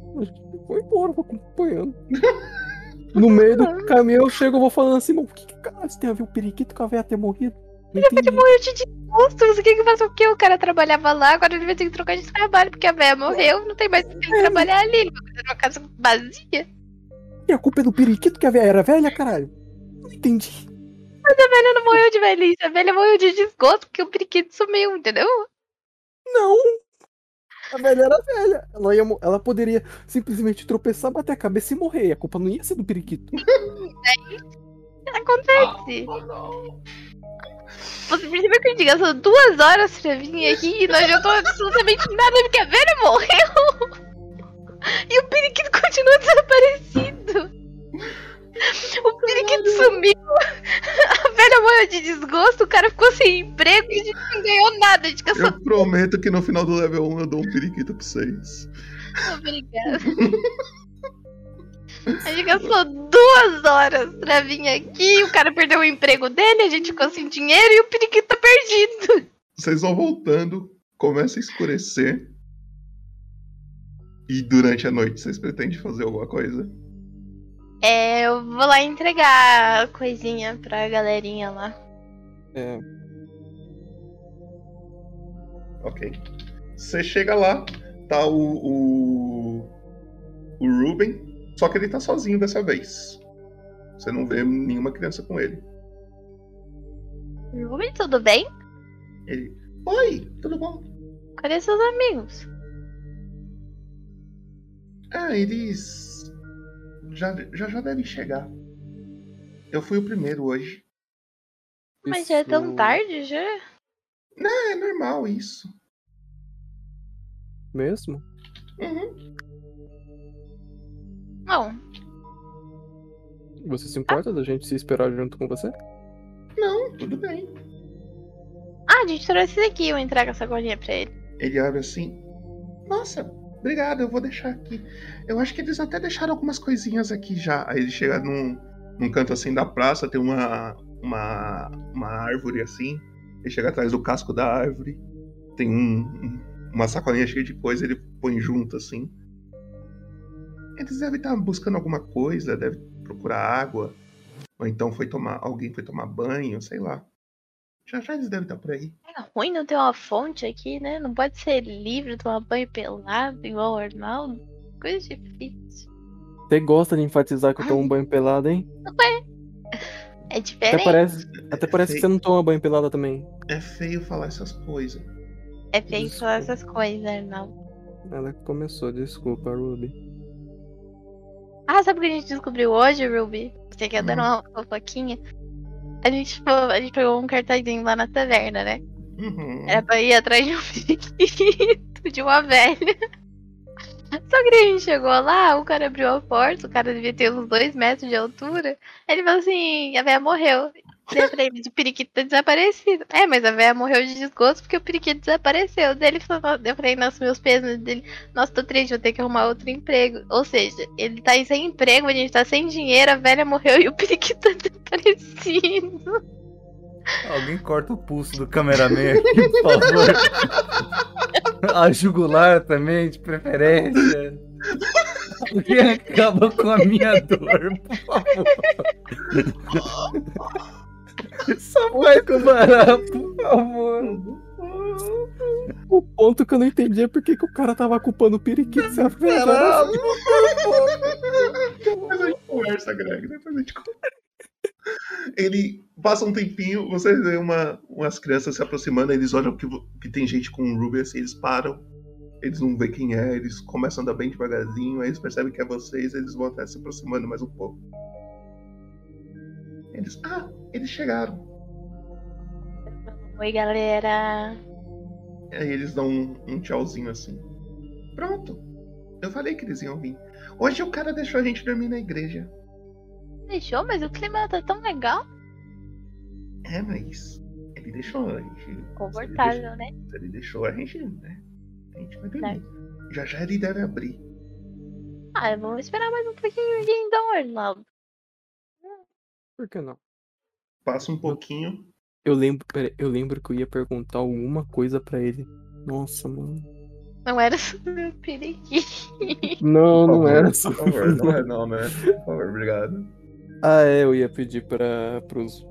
vou embora, vou acompanhando. No meio do caminho eu chego e vou falando assim, mano, o que, que caralho isso tem a ver o periquito com a velha ter morrido? Não. Ele morreu de desgosto. Você quer que faça o quê? O cara trabalhava lá, agora ele vai ter que trocar de trabalho porque a velha morreu. Não tem mais quem trabalhar ali. Ele vai fazer uma casa vazia. E a culpa é do periquito que a velha era velha, caralho? Não entendi. Mas a velha não morreu de velhice. A velha morreu de desgosto porque o periquito sumiu, entendeu? Não! A velha era velha. Ela, ia, ela poderia simplesmente tropeçar, bater a cabeça e morrer. A culpa não ia ser do periquito. Acontece. Você percebeu que a gastou duas horas pra vir aqui e não adiantou absolutamente nada porque a velha morreu? E o periquito continua desaparecido. O periquito sumiu. A velha morreu de desgosto, o cara ficou sem emprego e a gente não ganhou nada. Gente gastou. Eu prometo que no final do level 1 eu dou um periquito pra vocês. Obrigada. A gente gastou duas horas pra vir aqui, o cara perdeu o emprego dele, a gente ficou sem dinheiro e o periquito tá perdido. Vocês vão voltando, começa a escurecer. E durante a noite vocês pretendem fazer alguma coisa? É, eu vou lá entregar a coisinha pra galerinha lá. É. Ok. Você chega lá, tá o, o. o Ruben, só que ele tá sozinho dessa vez. Você não vê nenhuma criança com ele. Ruben, tudo bem? Ele. Oi, tudo bom? Cadê seus amigos? Ah, eles. Já, já já devem chegar. Eu fui o primeiro hoje. Mas já é tão tarde já? Não, é normal isso. Mesmo? Uhum. Não. Você se importa da gente se esperar junto com você? Não, tudo bem. Ah, a gente trouxe esse aqui, eu entrego essa sacolinha pra ele. Ele abre assim. Nossa, obrigado, eu vou deixar aqui. Eu acho que eles até deixaram algumas coisinhas aqui já. Aí ele chega num, num canto assim da praça, tem uma, uma, uma árvore assim. Ele chega atrás do casco da árvore. Tem um, um- uma sacolinha cheia de coisa, ele põe junto assim. Eles devem estar buscando alguma coisa, devem procurar água. Ou então foi tomar. Alguém foi tomar banho, sei lá. Já já eles devem estar por aí. É ruim não ter uma fonte aqui, né? Não pode ser livre, tomar banho pelado, igual o Arnaldo. Coisa difícil. Você gosta de enfatizar que eu tomo banho pelado, hein? Ué, é Até diferente. parece, até parece que você não toma banho pelada também. É feio falar essas coisas. É feio falar essas coisas, Arnaldo. Ela começou, desculpa, Ruby. Ah, sabe o que a gente descobriu hoje, Ruby? Você quer dar uma fofoquinha? A gente, foi- a gente pegou um cartazinho lá na taverna, né? Uhum. Era pra ir atrás de um periquito de uma velha. Só que a gente chegou lá, o cara abriu a porta, o cara devia ter uns dois metros de altura. Ele falou assim, a velha morreu. Daí eu falei, mas o periquito tá desaparecido. É, mas a velha morreu de desgosto porque o periquito desapareceu. Daí ele falou, eu falei, nossa, meus pesos dele. Nossa, tô triste, vou ter que arrumar outro emprego. Ou seja, ele tá aí sem emprego, a gente tá sem dinheiro, a velha morreu e o periquito tá desaparecido. Alguém corta o pulso do cameraman aqui, por favor. A jugular também, de preferência. Alguém acaba com a minha dor, por favor. Só vai tubarão, por favor. O ponto que eu não entendi é por que o cara tava culpando o periquito se a velha era- Depois a gente conversa, Greg. Depois a gente conversa. Ele passa um tempinho, você vê uma, umas crianças se aproximando, eles olham que, que tem gente com um Ruby assim, eles param, eles não vê quem é, eles começam a andar bem devagarzinho, aí eles percebem que é vocês, eles vão até se aproximando mais um pouco. Eles. Ah, eles chegaram. Oi, galera. Aí eles dão um, um tchauzinho assim. Pronto. Eu falei que eles iam vir. Hoje o cara deixou a gente dormir na igreja. Deixou, mas o clima tá tão legal. É, mas. Ele deixou a gente. Confortável, né? Se ele deixou a gente, né? A gente vai dormir. Já já ele deve abrir. Ah, vamos esperar mais um pouquinho aqui então, Arnaldo. Por que não? Passa um pouquinho. Eu lembro, pera, eu lembro que eu ia perguntar alguma coisa pra ele. Nossa, mano. Não era sobre o periquito. Não, Por não favor, era Por sobre favor, não é não, né? Por favor, obrigado. Ah, é, eu ia pedir para pros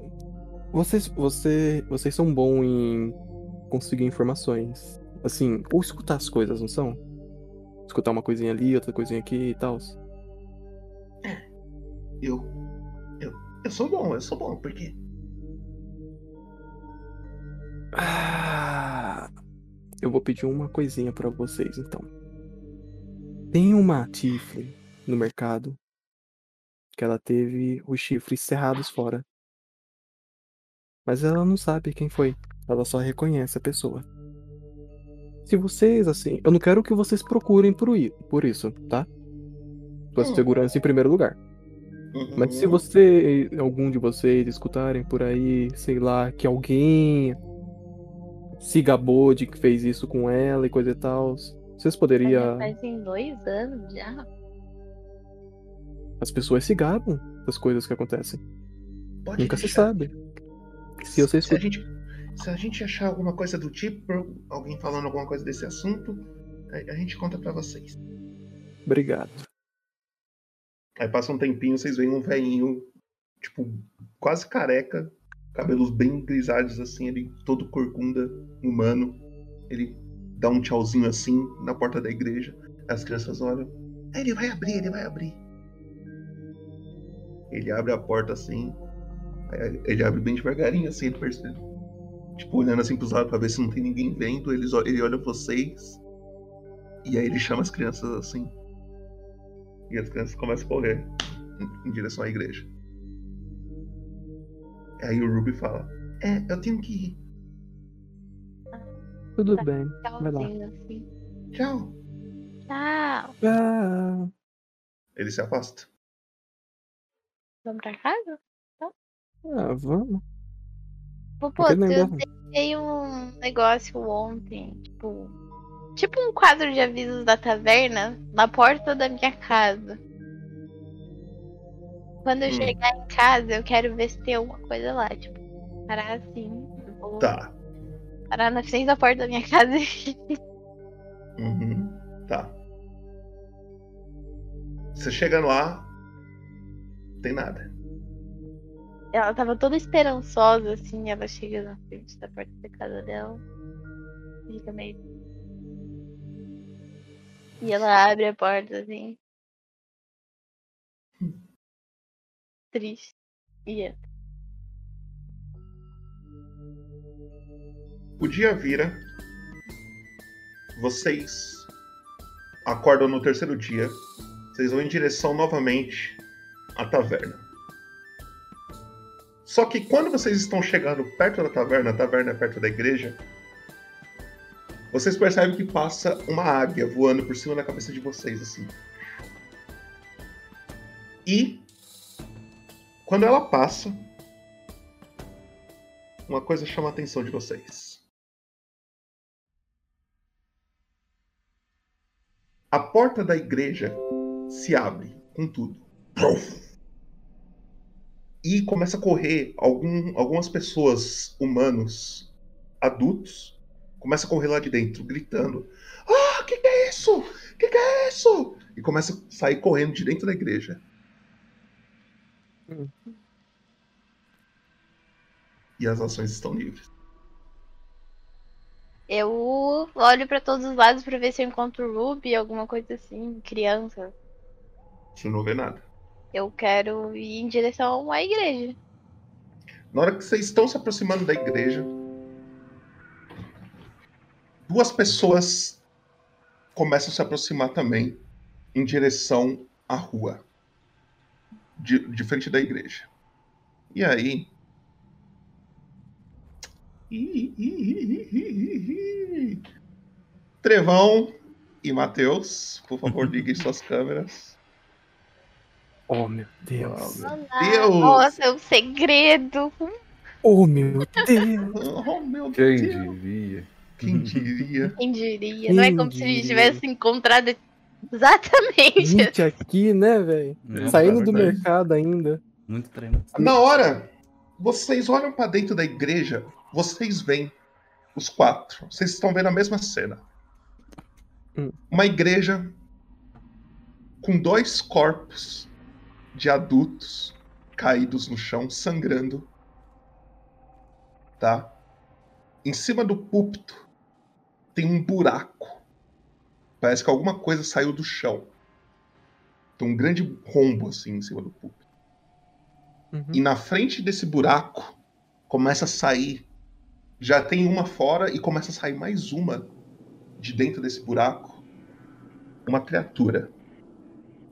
vocês, você, vocês são bons em conseguir informações. Assim, ou escutar as coisas, não são? Escutar uma coisinha ali, outra coisinha aqui e tal. Eu. Eu. Eu sou bom, eu sou bom, por quê? Ah, eu vou pedir uma coisinha pra vocês, então. Tem uma Tifle no mercado que ela teve os chifres cerrados fora. Mas ela não sabe quem foi. Ela só reconhece a pessoa. Se vocês, assim, eu não quero que vocês procurem por, por isso, tá? Sua Hum. segurança em primeiro lugar. Mas se você, algum de vocês escutarem por aí, sei lá, que alguém se gabou de que fez isso com ela e coisa e tal, vocês poderiam. Fazem dois anos já. As pessoas se gabam das coisas que acontecem. Pode Nunca se deixar. sabe. Se você Se a, gente, se a gente achar alguma coisa do tipo, alguém falando alguma coisa desse assunto, a, a gente conta pra vocês. Obrigado. Aí passa um tempinho, vocês veem um velhinho, tipo, quase careca, cabelos bem grisalhos assim, ele todo corcunda, humano. Ele dá um tchauzinho assim na porta da igreja. As crianças olham. "É, Ele vai abrir, ele vai abrir. Ele abre a porta assim. Ele abre bem devagarinho assim, ele percebe. Tipo, olhando assim pros lados pra ver se não tem ninguém vendo. Ele olha vocês. E aí ele chama as crianças assim. E as crianças começam a correr em, em direção à igreja. Aí o Ruby fala: É, eu tenho que ir. Tudo bem. Vai lá. Assim. Tchau. Tchau. Ah, Ele se afasta. Vamos pra casa? ah, vamos. Pô, pô, eu deixei um negócio ontem, tipo. Tipo um quadro de avisos da taverna na porta da minha casa. Quando eu Hum. chegar em casa, eu quero ver se tem alguma coisa lá. Tipo, parar assim. Vou Tá. parar na frente da porta da minha casa. Uhum. Tá. Você chega lá, tem nada. Ela tava toda esperançosa, assim, ela chega na frente da porta da casa dela. Fica meio. E ela abre a porta, assim. Triste. E entra. O dia vira. Vocês acordam no terceiro dia. Vocês vão em direção novamente à taverna. Só que quando vocês estão chegando perto da taverna, a taverna é perto da igreja, vocês percebem que passa uma águia voando por cima da cabeça de vocês, assim. E quando ela passa, uma coisa chama a atenção de vocês. A porta da igreja se abre com tudo. E começa a correr algum- algumas pessoas, humanos, adultos, começa a correr lá de dentro, gritando: Ah, que que é isso? Que que é isso? E começa a sair correndo de dentro da igreja. E as ações estão livres. Eu olho pra todos os lados pra ver se eu encontro o Ruby, alguma coisa assim, criança. Você não vê nada. Eu quero ir em direção à igreja. Na hora que vocês estão se aproximando da igreja, duas pessoas começam a se aproximar também em direção à rua, de, de frente da igreja. E aí. Trevão e Matheus, por favor, liguem suas câmeras. Oh, meu Deus. Deus! Nossa, é um segredo. Oh, meu Deus. Oh, meu Quem Deus! diria? Quem diria? Quem diria? Quem Não é como se a diria? gente tivesse encontrado exatamente. Gente aqui, né, velho? É, Saindo é do verdade. mercado ainda. Muito treino. Na hora, vocês olham pra dentro da igreja, vocês veem os quatro. Vocês estão vendo a mesma cena. Hum. Uma igreja com dois corpos de adultos caídos no chão, sangrando. Tá? Em cima do púlpito tem um buraco. Parece que alguma coisa saiu do chão. Tem um grande rombo assim em cima do púlpito. E na frente desse buraco começa a sair. Já tem uma fora e começa a sair mais uma de dentro desse buraco. Uma criatura.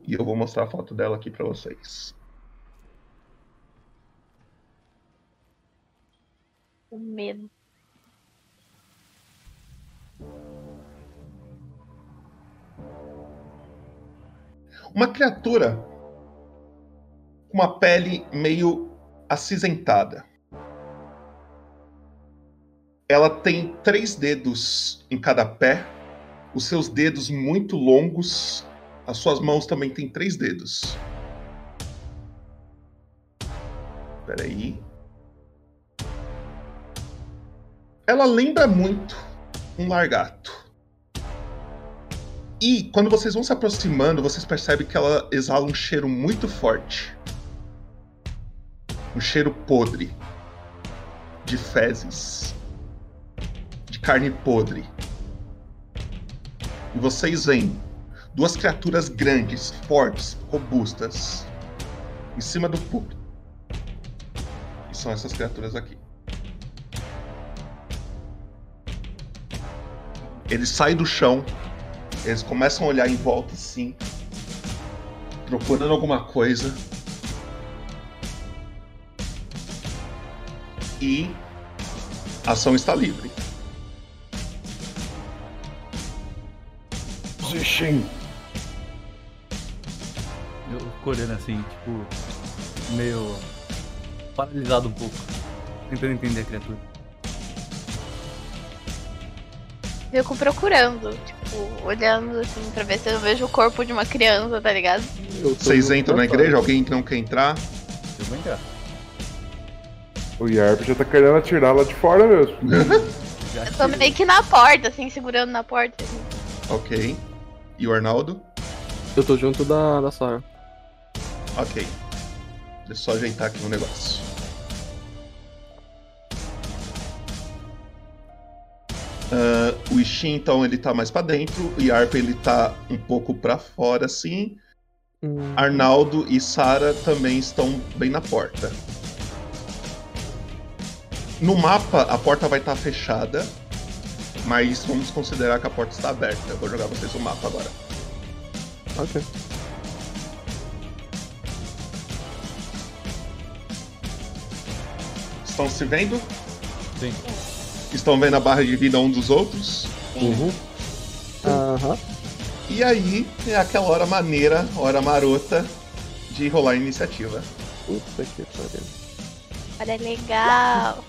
E eu vou mostrar a foto dela aqui pra vocês. O medo. Uma criatura com uma pele meio acinzentada. Ela tem três dedos em cada pé, os seus dedos muito longos, as suas mãos também têm três dedos. Peraí. Ela lembra muito um largato. E quando vocês vão se aproximando, vocês percebem que ela exala um cheiro muito forte. Um cheiro podre. De fezes. De carne podre. E vocês veem duas criaturas grandes, fortes, robustas, em cima do púlpito. E são essas criaturas aqui. Eles saem do chão, eles começam a olhar em volta assim, procurando alguma coisa. E a ação está livre. Zixin. Eu fico olhando assim, tipo, meio paralisado um pouco. Tentando entender a criatura. Fico procurando, tipo, olhando assim pra ver se eu vejo o corpo de uma criança, tá ligado? Vocês entram na igreja? Alguém não quer entrar? Eu vou entrar. O Yarp já tá querendo atirar lá de fora mesmo. Eu tô meio que na porta, assim, segurando na porta. assim. Ok. E o Arnaldo? Eu tô junto da, da Sarah. Ok. Deixa eu só ajeitar aqui um negócio. Ah, o Ishin, então, ele tá mais pra dentro. O Yarp, ele tá um pouco pra fora, assim. Arnaldo e Sara também estão bem na porta. No mapa, a porta vai estar fechada. Mas vamos considerar que a porta está aberta. Eu vou jogar vocês o mapa agora. Ok. Estão se vendo? Sim. Estão vendo a barra de vida um dos outros? Uhum. Aham. E aí é aquela hora maneira, hora marota de rolar a iniciativa. Puta que pariu. Olha, legal.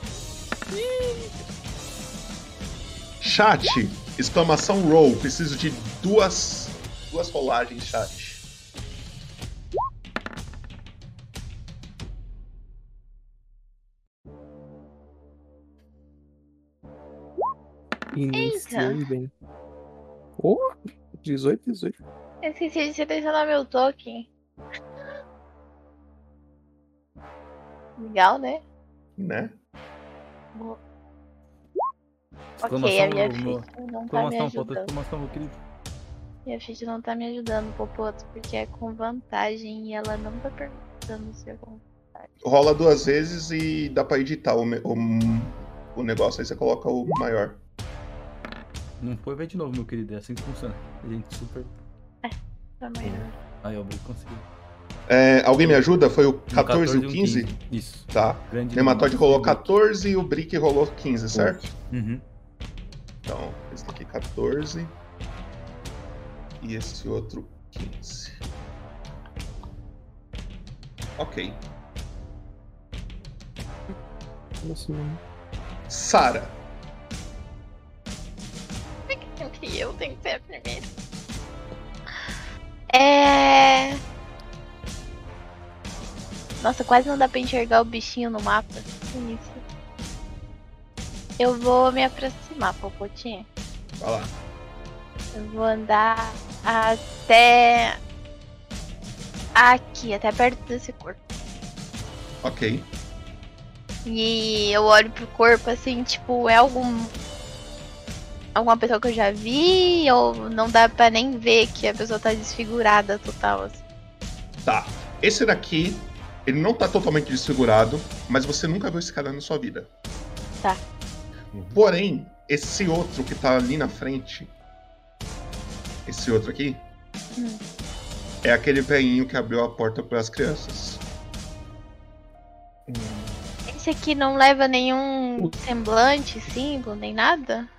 Chat, exclamação roll. Preciso de duas, duas rolagens, chat. Iniciei bem. Oh, 18, 18. Eu esqueci de selecionar meu token. Legal, né? Né? Ok, a minha ficha não tá me ajudando. Minha ficha não tá me ajudando, Popoto, porque é com vantagem e ela não tá perguntando se é com Rola duas vezes e dá pra editar o, o, o negócio. Aí você coloca o maior. Não foi ver de novo, meu querido. É assim que funciona. A gente super. tá maior. Aí, ó, o Brick conseguiu. É, alguém me ajuda? Foi o 14 e o 14 e o 15? 15. Isso. Tá. Grande número. rolou 14 e o Brick rolou 15, certo? Uhum. Então, esse daqui 14. E esse outro 15. Ok. Assim, Eu eu tenho que ser a primeira. É. Nossa, quase não dá pra enxergar o bichinho no mapa. Isso. Eu vou me aproximar, Popotinha. Vai lá. Eu vou andar até. Aqui, até perto desse corpo. Ok. E eu olho pro corpo assim, tipo, é algum. Alguma pessoa que eu já vi, ou não dá pra nem ver que a pessoa tá desfigurada total, assim. Tá. Esse daqui, ele não tá totalmente desfigurado, mas você nunca viu esse cara na sua vida. Tá. Porém, esse outro que tá ali na frente, esse outro aqui, Hum. é aquele velhinho que abriu a porta para as crianças. Esse aqui não leva nenhum semblante, símbolo, nem nada?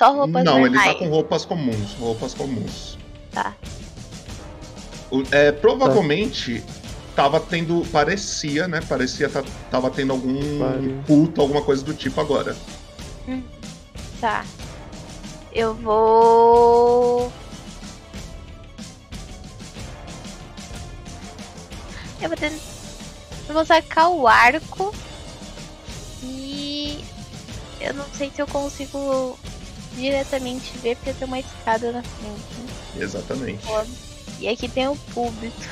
Só roupas não, ele normais. tá com roupas comuns, roupas comuns. Tá. É, provavelmente tava tendo, parecia, né? Parecia tá, tava tendo algum culto, alguma coisa do tipo agora. Hum, Tá. Eu vou. Eu vou tentar. Eu vou sacar o arco. E. Eu não sei se eu consigo diretamente ver, porque tem uma escada na frente. né? Exatamente. E aqui tem o púlpito.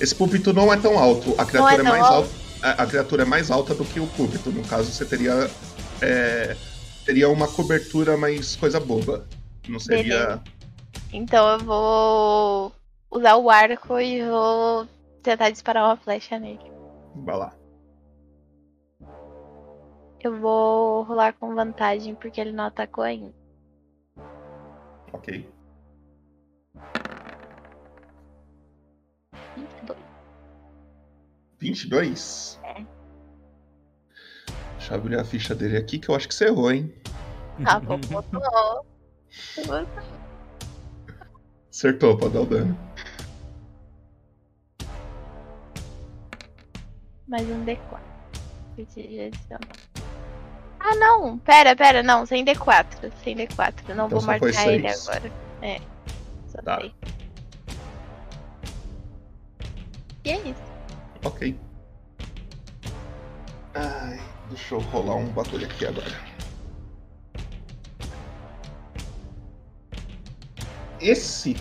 Esse púlpito não é tão alto. A Não criatura é é, mais alto? alta. A criatura é mais alta do que o púlpito. No caso, você teria. é, teria uma cobertura mais coisa boba. Não seria. Beleza. Então eu vou usar o arco e vou tentar disparar uma flecha nele. Vai lá. Eu vou rolar com vantagem porque ele não atacou ainda. Ok. 22. 22? É. Deixa eu abrir a ficha dele aqui que eu acho que você errou, hein? Ah, botar. Acertou pra dar o dano. Mais um D4. Prestidigio adicional. Ah, não. Pera, pera. Não, sem D4. Sem D4. Eu não Então vou marcar ele agora. É. Só Tá. sei. E é isso. Ok. Ai, deixa eu rolar um bagulho aqui agora. Esse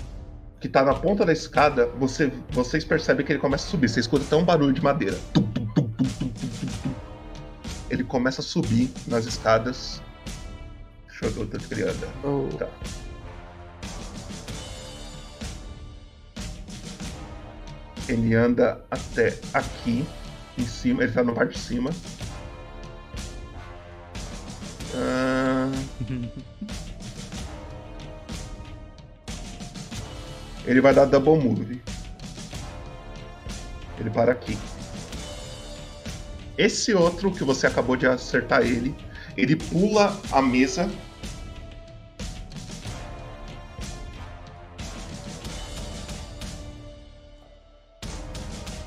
que tá na ponta da escada, você, vocês percebem que ele começa a subir. Você escuta até um barulho de madeira. Tum, Ele começa a subir nas escadas. Deixa eu ver outra criada. Tá. Ele anda até aqui, em cima. Ele tá na parte de cima. Ah, Ele vai dar double move. Ele para aqui. Esse outro que você acabou de acertar ele, ele pula a mesa.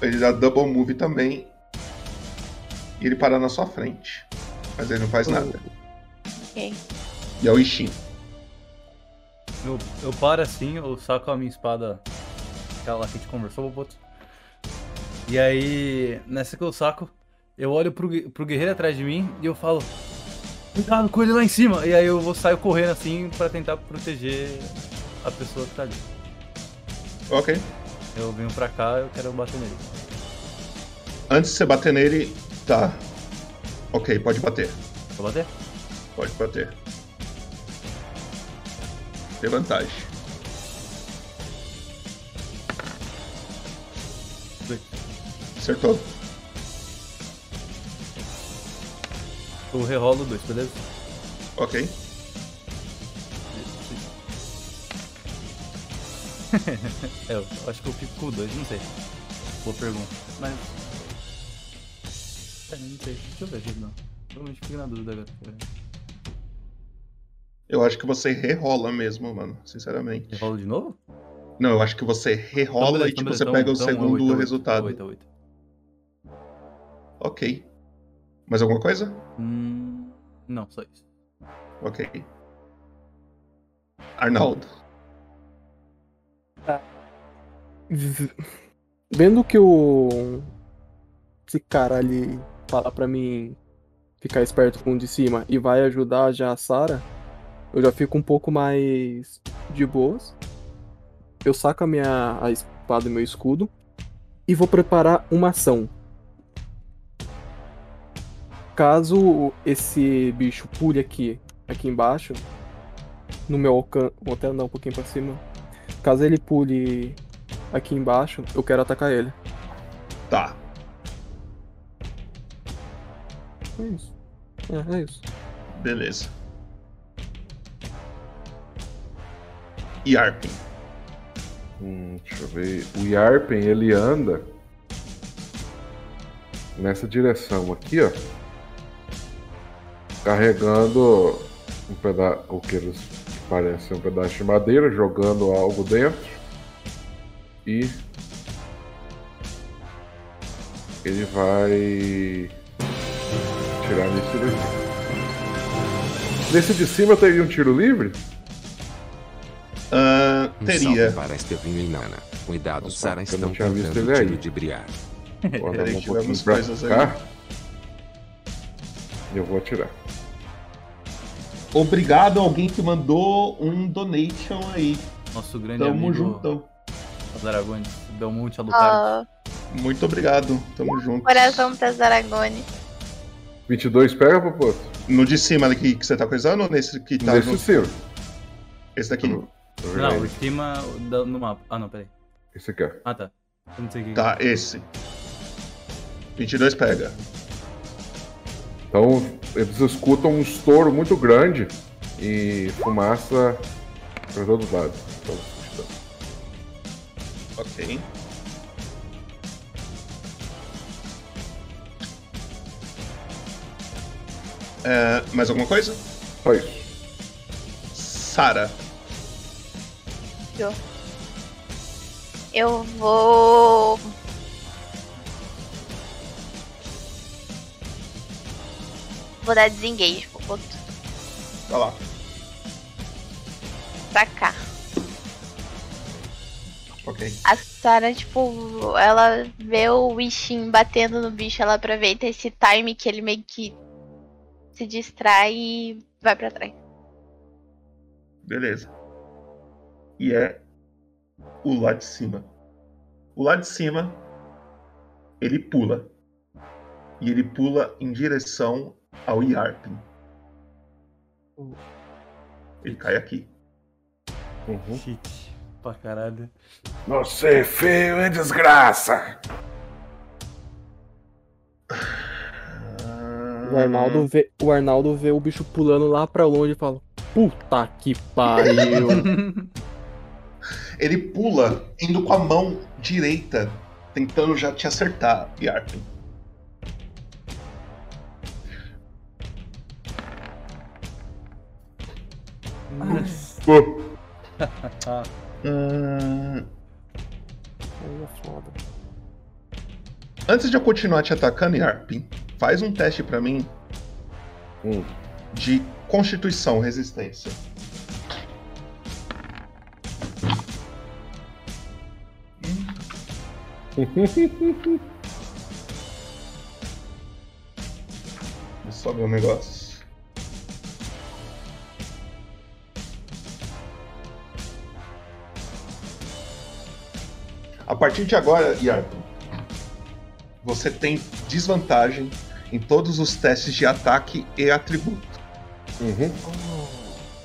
Ele dá double move também. E ele para na sua frente. Mas ele não faz nada. Ok. E é o Ishin. Eu, eu paro assim, eu saco a minha espada, aquela lá que a gente conversou, Boboto. E aí, nessa que eu saco, eu olho pro, pro guerreiro atrás de mim e eu falo: Cuidado com ele lá em cima! E aí eu vou sair correndo assim pra tentar proteger a pessoa que tá ali. Ok. Eu venho pra cá eu quero bater nele. Antes de você bater nele, tá. Ok, pode bater. Pode bater? Pode bater. Tem vantagem. Acertou. Eu rerolo dois, beleza? Ok. é, eu acho que eu fico com dois, não sei. Boa pergunta. Mas. É, não sei. Deixa eu ver aqui, não. Provavelmente fico na dúvida agora. Eu acho que você rerola mesmo, mano. Sinceramente. Rerola de novo? Não, eu acho que você rerola beleza, e tipo, então você beleza, pega o então- então segundo oito, é oito, resultado. é oito, é oito. Ok. Mais alguma coisa? Hum, não, só isso. Ok. Arnaldo. V- Vendo que o. Esse cara ali fala pra mim ficar esperto com o de cima e vai ajudar já a Sarah, eu já fico um pouco mais de boas. Eu saco a minha a espada e meu escudo e vou preparar uma ação. Caso esse bicho pule aqui, aqui embaixo, no meu alcance, vou até andar um pouquinho pra cima. Caso ele pule aqui embaixo, eu quero atacar ele. Tá. É isso. É, é isso. Beleza. Yarpin. Hum, deixa eu ver. O Yarpen, ele anda nessa direção aqui, ó. Carregando um pedaço, o que eles parecem um pedaço de madeira, jogando algo dentro. E ele vai tirar nesse daqui. Nesse de cima teria um tiro livre? Um teria. salve para Estevinho e Nana. Cuidado, Sara porque eu estão não tinha visto tentando ele aí. te ludibriar. Vou um tivemos pouquinho pra aí. Eu vou atirar. Obrigado a alguém que mandou um donation aí. Nosso grande Tamo amigo juntão. Os Aragões, Belmonte Alucard. Ó, Muito obrigado. Tamo junto. coração pra Zaragone. 22 pega, Popoto? No de cima aqui que você tá coisando ou nesse que tá Nesse no... cima. Esse daqui? Não, o de cima da- no mapa. Ah, não, peraí. Esse aqui, ó. Ah, tá. Eu não sei o que. Tá, esse. 22 pega. Então eles escutam um estouro muito grande e fumaça para todos os lados. Então, Ok. É, mais alguma coisa? Só isso. Sara. Eu. Eu vou. Vou dar desengage, Popoto. Vai lá. Pra cá. Ok. A Sarah, tipo, ela vê o Wishin batendo no bicho, ela aproveita esse time que ele meio que se distrai e vai pra trás. Beleza. E é o lá de cima. O lá de cima, ele pula. E ele pula em direção ao Yarpin. Ele cai aqui. Uhum. Shit. Pra caralho. Você é feio, hein, desgraça? O Arnaldo, vê, o Arnaldo vê o bicho pulando lá pra longe e fala: Puta que pariu. Ele pula indo com a mão direita, tentando já te acertar, Yarpin. Pô. Hum. Antes de eu continuar te atacando, Yarpin, faz um teste pra mim de constituição, resistência. Só ver um negócio. A partir de agora, Yarpin, você tem desvantagem em todos os testes de ataque e atributo.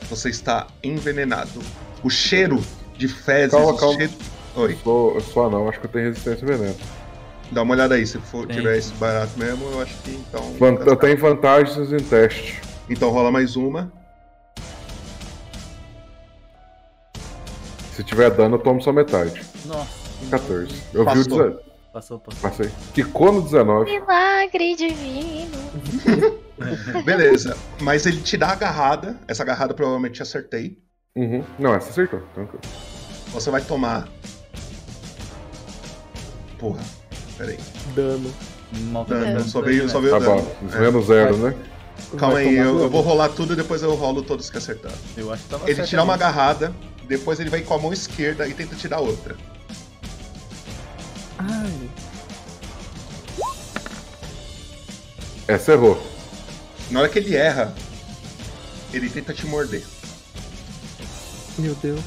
Você está envenenado. O cheiro de fezes. Calma, o calma. cheiro- Oi. Eu sou, eu sou anão, acho que eu tenho resistência ao veneno. Dá uma olhada aí, se for Tem. tiver esse barato mesmo, eu acho que então. Van- Eu tenho vantagens em teste. Então rola mais uma. Se tiver dano, eu tomo só metade. Nossa. 14. Eu vi o Passou. 19. Passou, passou. Passei. Quicou no 19. Milagre divino. Beleza. Mas ele te dá a agarrada. Essa agarrada provavelmente te acertei. Uhum. Não, essa acertou. Tranquilo. Você vai tomar. Porra. Peraí. Dano. Dano, só veio, só veio Tá dano. bom. Menos zero, né? Calma Vai aí, eu, eu vou rolar tudo e depois eu rolo todos que acertaram. Eu acho que tava Ele dá uma agarrada, depois ele vai com a mão esquerda e tenta te dar outra. Ai. Essa errou. Na hora que ele erra, ele tenta te morder. Meu Deus.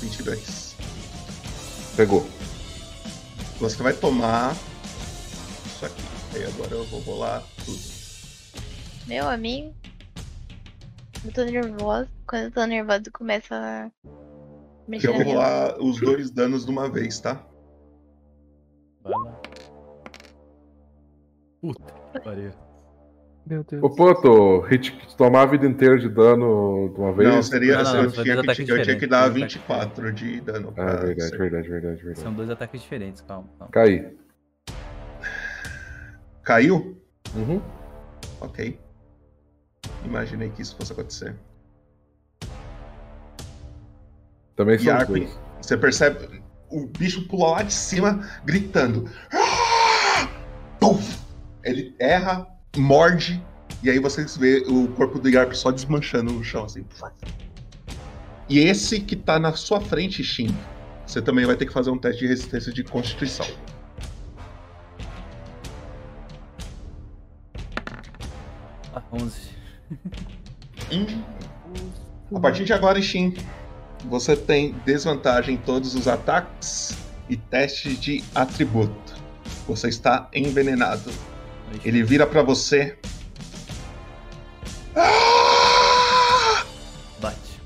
Vinte e dois. Pegou. Você vai tomar isso aqui. Aí agora eu vou rolar tudo. Meu amigo. Eu tô nervosa. Quando eu tô nervosa, começa a mexer eu vou rolar os dois danos de uma vez, tá? Vai lá. Puta que pariu. Meu Deus. Ô, Poto, hit, tomar a vida inteira de dano de uma vez. Não, seria. Não, não, eu, não, tinha que, eu tinha que dar dois ataques 24 de dano. Ah, pra verdade, verdade, verdade, verdade. São dois ataques diferentes, calma. calma. Caí. Caiu? Uhum. Ok. Imaginei que isso fosse acontecer. Também Yarpin, dois. você percebe o bicho pula lá de cima, gritando. Puf! Ele erra, morde, e aí vocês vê o corpo do Yarp só desmanchando no chão, assim. E esse que tá na sua frente, Shin, você também vai ter que fazer um teste de resistência de constituição. Ah, 11. Hum. A partir de agora, Shin, você tem desvantagem em todos os ataques e testes de atributo. Você está envenenado. Ele vira pra você. Bate.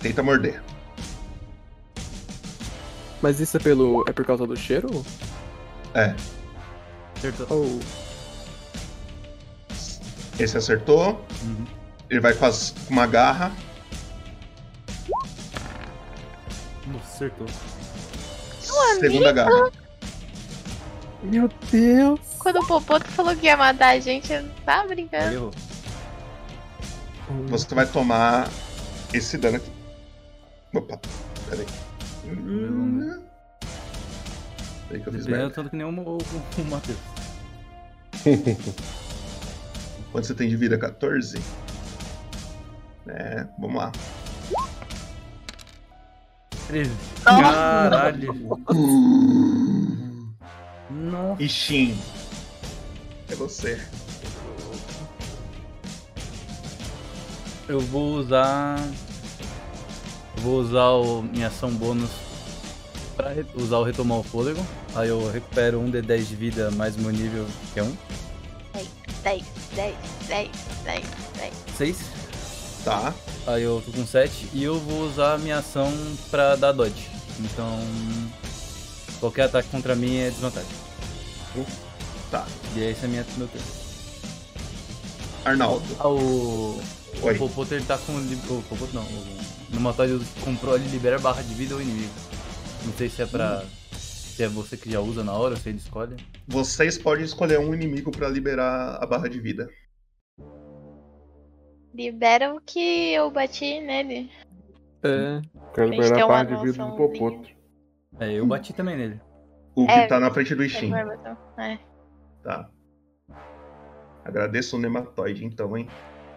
Tenta morder. Mas isso é pelo. é por causa do cheiro? É. Acertou. Oh. Esse acertou. Ele vai com, as- com uma garra. Nossa, acertou. Segunda garra. Meu Deus. Quando o Popoto falou que ia matar a gente, eu não tava brincando. Errou. Você vai tomar esse dano aqui. Opa, peraí. Sei que eu fiz merda. tanto que nem o, o, o Matheus. Quanto você tem de vida? 14? É, vamos lá. 13. Nossa. Caralho. Nossa. Ishin. É você. Eu vou usar. eu Vou usar o, minha ação bônus pra re- usar o retomar o fôlego. Aí eu recupero um de 10 de vida mais meu nível, que é um. 10, 10, 10, 10, 10. 6. Tá. Aí eu tô com 7 e eu vou usar a minha ação pra dar dodge. Então. Qualquer ataque contra mim é desvantagem. Tá. E esse é minha, meu turno. Arnaldo. Ah, o. Oi. O Popoto ele tá com. O Popoto não. O Nematóide comprou ele libera barra de vida ao inimigo. Não sei se é pra. Se é você que já usa na hora ele escolhe. Vocês podem escolher um inimigo pra liberar a barra de vida. Libera o que eu bati nele. É. Quero liberar a barra de vida do. Popoto. É, eu bati também nele. O que É, tá na frente do Ishin. É. Tá. Agradeço o nematóide, então, hein?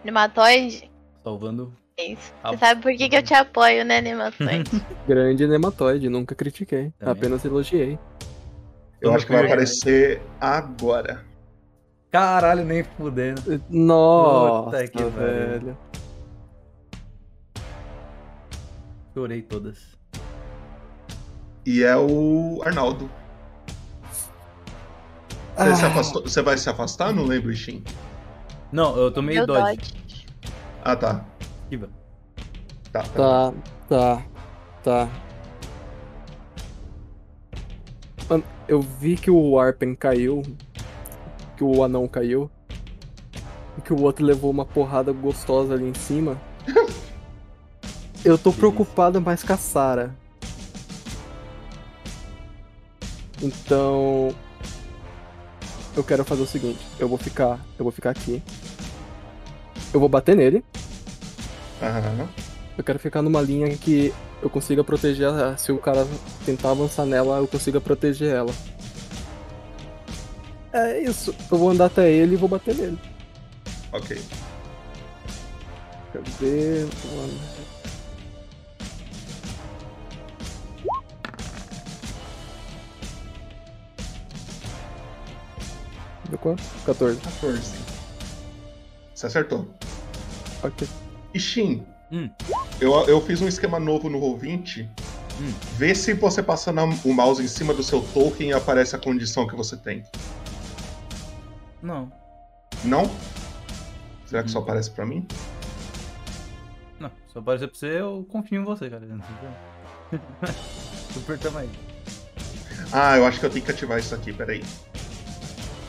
Nematóide? Salvando. Ah. Você sabe por que, que eu te apoio, né, Nematóide? Grande nematóide, nunca critiquei. Apenas elogiei. Eu acho que vai aparecer agora. Caralho, nem fudendo. Nossa, Puta que velho. Chorei todas. E é o Arnaldo. Você, Ah. se afastou- você vai se afastar? Não lembro, Ishin. Não, eu tomei Meu dodge. Ah, tá. Esquiva. Tá. Tá, tá, tá. Mano, eu vi que o Arpen caiu, que o anão caiu, e que o outro levou uma porrada gostosa ali em cima. Eu tô preocupado mais com a Sara. Então, eu quero fazer o seguinte, eu vou ficar, eu vou ficar aqui. Eu vou bater nele. Aham. Eu quero ficar numa linha que eu consiga proteger. a- Se o cara tentar avançar nela, eu consiga proteger ela. É isso. Eu vou andar até ele e vou bater nele. Ok. Mano. Deu quanto? 14. 14. Você acertou. Ok. Ishin, Hum. eu, eu fiz um esquema novo no Roll20. Hum. Vê se você passando o mouse em cima do seu token aparece a condição que você tem. Não. Não? Será que só Hum. aparece pra mim? Não, se aparecer pra você, eu confio em você, cara. Super tamanho. Ah, eu acho que eu tenho que ativar isso aqui, peraí.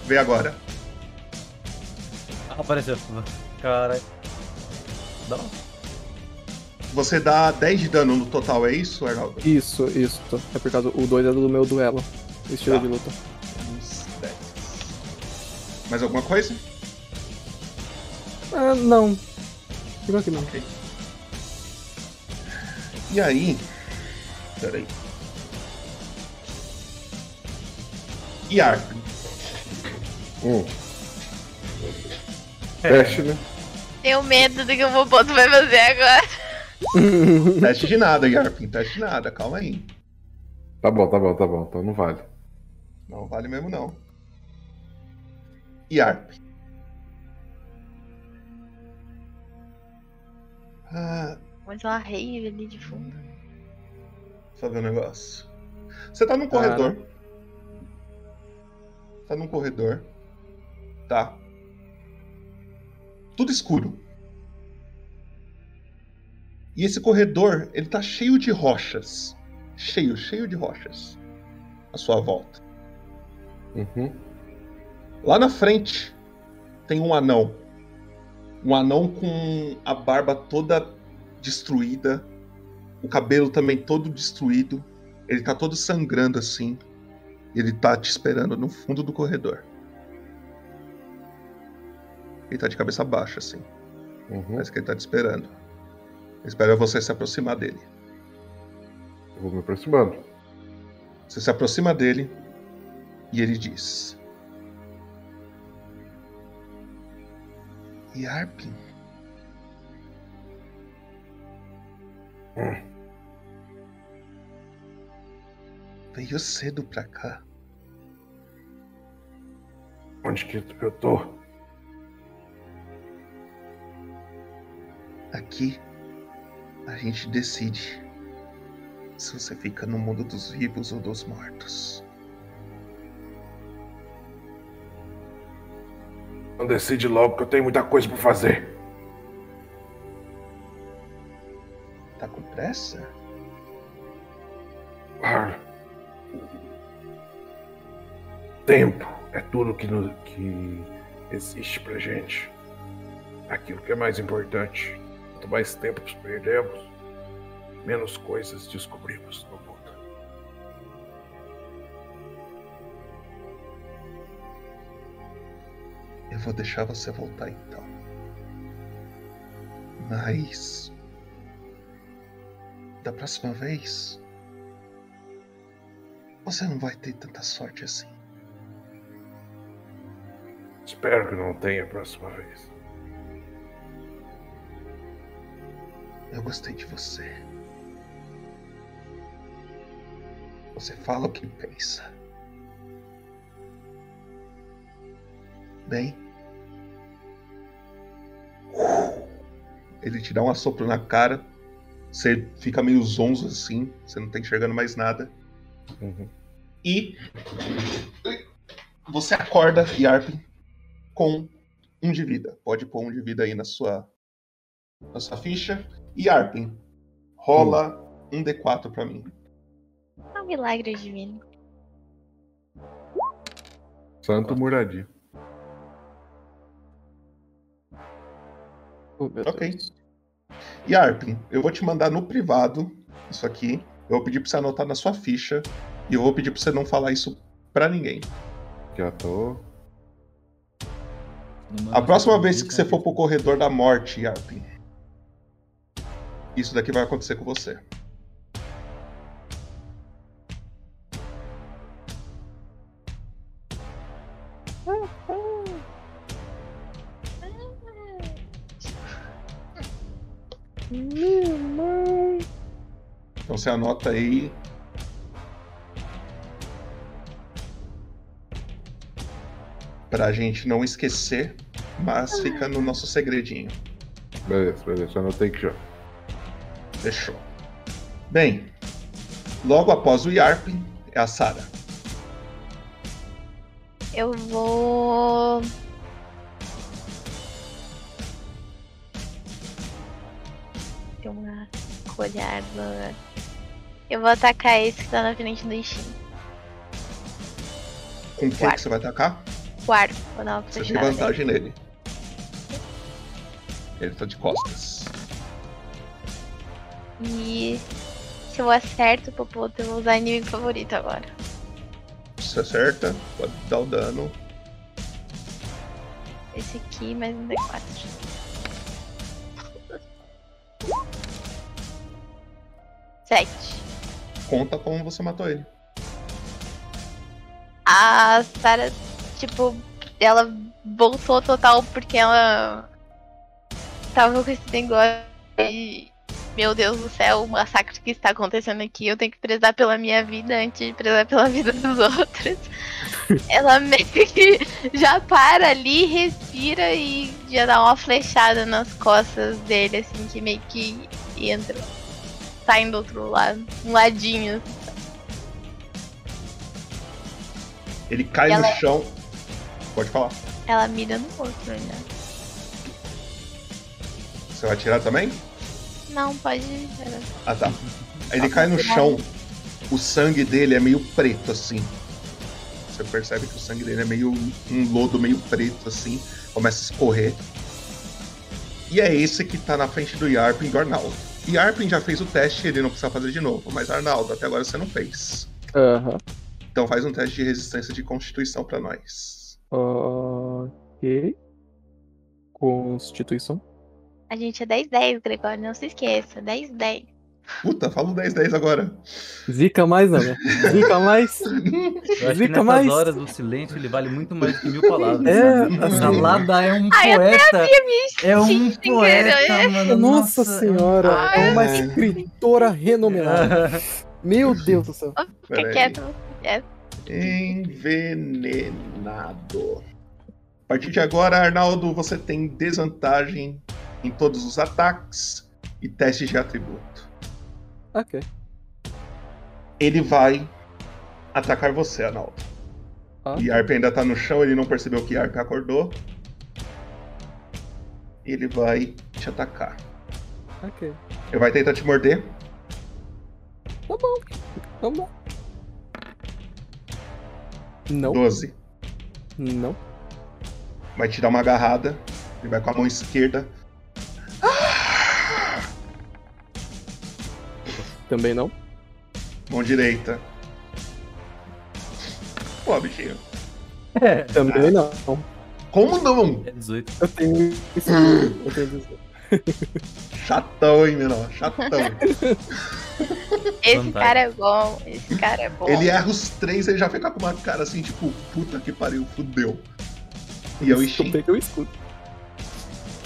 Vê agora. Apareceu. Caralho. Dá. Você dá 10 de dano no total, é isso, Arnaldo? Isso, isso. É por causa. O 2 é do meu duelo. Estilo Tá. de luta. Uns 10. Mais alguma coisa? Ah, não. Fica aqui não. E aí. Peraí. E Arp? Hum. Teste, né? Tenho medo do que o Popoto vai fazer agora. Teste de nada, Yarpin. Teste de nada, calma aí. Tá bom, tá bom, tá bom. Então não vale. Não vale mesmo não. Yarp. Ah, Mas uma rave ali de fundo. só ver um negócio. Você tá num corredor. Tá num corredor. Tá. Tudo escuro. E esse corredor, ele tá cheio de rochas. Cheio, cheio de rochas. À sua volta. Uhum. Lá na frente tem um anão. Um anão com a barba toda destruída, o cabelo também todo destruído. Ele tá todo sangrando assim. Ele tá te esperando no fundo do corredor. Ele tá de cabeça baixa assim. Uhum. Parece que ele tá te esperando. Espera você se aproximar dele. Eu vou me aproximando. Você se aproxima dele E ele diz: Yarpin. Veio cedo pra cá. Onde que eu tô? Aqui a gente decide se você fica no mundo dos vivos ou dos mortos. Não decide logo que eu tenho muita coisa pra fazer. Tá com pressa? Ah. Tempo é tudo que, no- que existe pra gente. Aquilo que é mais importante. Quanto mais tempo perdemos, menos coisas descobrimos no mundo. Eu vou deixar você voltar então. Mas. Da próxima vez. Você não vai ter tanta sorte assim. Espero que não tenha a próxima vez. Gostei de você. Você fala o que pensa. Bem. Ele te dá um assopro na cara. Você fica meio zonzo assim. Você não tá enxergando mais nada. E. Você acorda, Yarpin, com um de vida. Pode pôr um de vida aí na sua, na sua ficha. E Arpin, rola um D4 pra mim. É um milagre divino. Santo Muradia. ok. E Arpin, eu vou te mandar no privado isso aqui. Eu vou pedir pra você anotar na sua ficha. E eu vou pedir pra você não falar isso pra ninguém. Já tô. A próxima vez que você for pro corredor da morte, Yarpin, isso daqui vai acontecer com você. Então você anota aí. Pra gente não esquecer, mas fica no nosso segredinho. Beleza, beleza. Anotei que já. Fechou. Bem, logo após o Yarpin é a Sara. Eu vou. Tem uma colhada. Eu vou atacar esse que tá na frente do Ishin. Com quem que você vai atacar? O arco, vou dar uma Você tem flechada nele. vantagem nele. Ele tá de costas. E se eu acerto, Popoto, eu vou usar inimigo favorito agora. Você acerta, pode dar o dano. Esse aqui mais um D4. Sete. Conta como você matou ele. A Sarah, tipo, ela voltou total porque ela tava com esse negócio e. Meu Deus do céu, o massacre que está acontecendo aqui, eu tenho que prezar pela minha vida antes de prezar pela vida dos outros. ela meio que já para ali, respira e já dá uma flechada nas costas dele, assim, que meio que entra. Saem do outro lado, um ladinho. Ele cai E no ela- chão. Pode falar. Ela mira no outro ainda. Você vai atirar também? Não, pode. Ah tá. Aí ele cai no chão. O sangue dele é meio preto assim. Você percebe que o sangue dele é meio um lodo meio preto assim. Começa a escorrer. E é esse que tá na frente do Yarpin do Arnaldo. E Yarpin já fez o teste, ele não precisa fazer de novo. Mas Arnaldo, até agora você não fez. Aham. Então faz um teste de resistência de constituição pra nós. Ok. Constituição. A gente é 10-10, Gregório, não se esqueça. 10-10. Puta, fala o 10-10 agora. Zica mais, não, né? Zica mais. Zica nessas mais. horas do silêncio ele vale muito mais do que mil palavras. É, sabe? assim- Salada é um Ai, até poeta. me É um poeta, mano. Nossa, senhora, é uma Ai. escritora renomeada. Meu Deus do céu. Fica quieto. É. Envenenado. A partir de agora, Arnaldo, você tem desvantagem em todos os ataques e testes de atributo. Ok. Ele vai atacar você, Arnaldo. Ah. Yarp ainda tá no chão, ele não percebeu que Yarp acordou. Ele vai te atacar. Ok. Ele vai tentar te morder. Tá bom. Vamos lá. Não. 12. Não. Vai te dar uma agarrada. Ele vai com a mão esquerda. Também não. Mão direita. Pô, bichinho. É. Também não. Como não? É 18. Eu tenho. Eu tenho isso. Chatão, hein, menor? Chatão. Esse cara é bom. Esse cara é bom. Ele erra os três, ele já fica com uma cara assim, tipo, puta que pariu, fudeu. E é o Ishin. Eu escuto.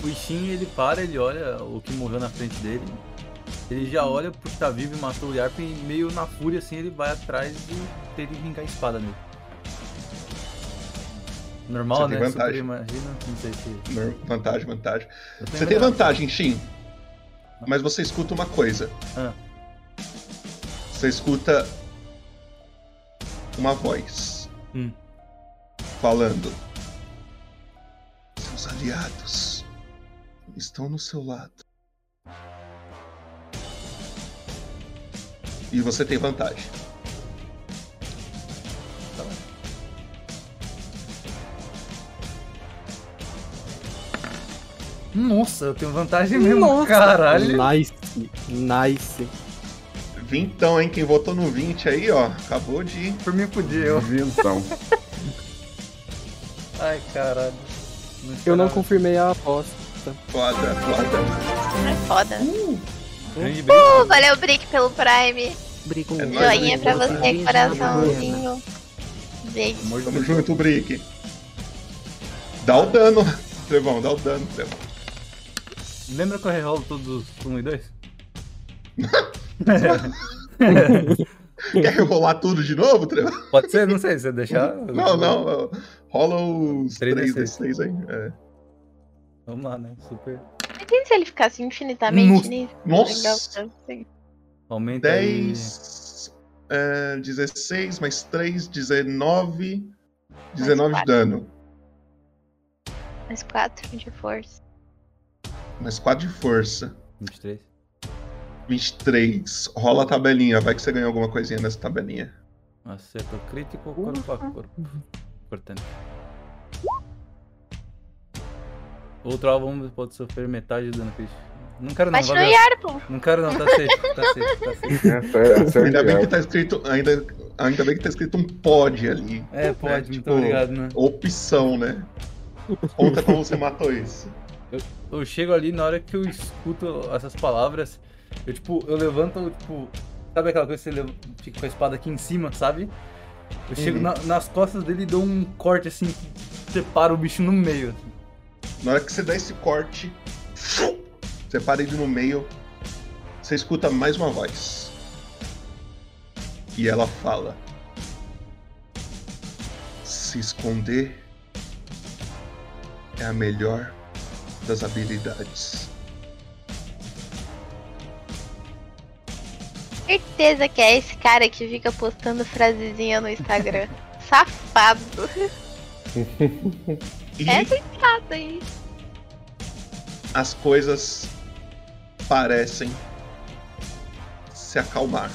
O Ishin, ele para, ele olha o que morreu na frente dele. Ele já olha porque tá vivo e matou o Yarp e meio na fúria assim ele vai atrás e tenta vingar a espada nele. Normal, Você tem né? vantagem. Super imagina, não sei se. Vantagem, vantagem. Você tem vantagem, Shin. Mas você escuta uma coisa. Ah. Você escuta uma voz Hum. falando. Seus aliados estão no seu lado. E você tem vantagem. Nossa, eu tenho vantagem mesmo, Nossa. caralho. Nice. Nice. Vintão, hein? Quem votou no 20 aí, ó, acabou de. Por mim podia. Vintão. Ai, caralho. Eu não confirmei a aposta. Foda, foda. É foda. Grande Uh, valeu, Brick, pelo Prime. Brigou. É nóis, Joinha pra você, coraçãozinho. Beijo. Tamo junto, Brick. Dá o dano, Trevão, dá o dano, Trevão. Lembra que eu rerolo todos os 1 e 2? Quer rolar tudo de novo, Trevão? Pode ser? Não sei, se você deixar. Não, não. Rola os Três 3 D6. D6 aí. É. Vamos lá, né? Super. Imagina se ele ficasse infinitamente Nossa. nisso. Nossa. Legal, assim. Aumenta aí. 10, é, 16 mais 3, 19. 19 de dano. Mais quatro de força. Mais 4 de força. 23. 23. Rola a tabelinha, vai que você ganhou alguma coisinha nessa tabelinha. Acerto crítico, corpo a corpo. Importante. Outro alvo pode sofrer metade do dano crítico. Não quero não, Bate no valeu. Yarpo. Não quero não, tá safe, tá safe, tá safe. É Ainda bem que tá escrito. Ainda, ainda bem que tá escrito um pod ali. É, pode, né? muito Tipo, obrigado, né? Opção, né? Conta como você matou isso. Eu, eu chego ali na hora que eu escuto essas palavras, eu tipo, eu levanto, tipo, sabe aquela coisa que você fica com a espada aqui em cima, sabe? Eu chego Uhum. na- nas costas dele e dou um corte assim, que separa o bicho no meio. Na hora que você dá esse corte, você para ele no meio, você escuta mais uma voz. E ela fala: Se esconder é a melhor das habilidades. Certeza que é esse cara que fica postando frasezinha no Instagram. Safado. E É safado aí. as coisas parecem se acalmar.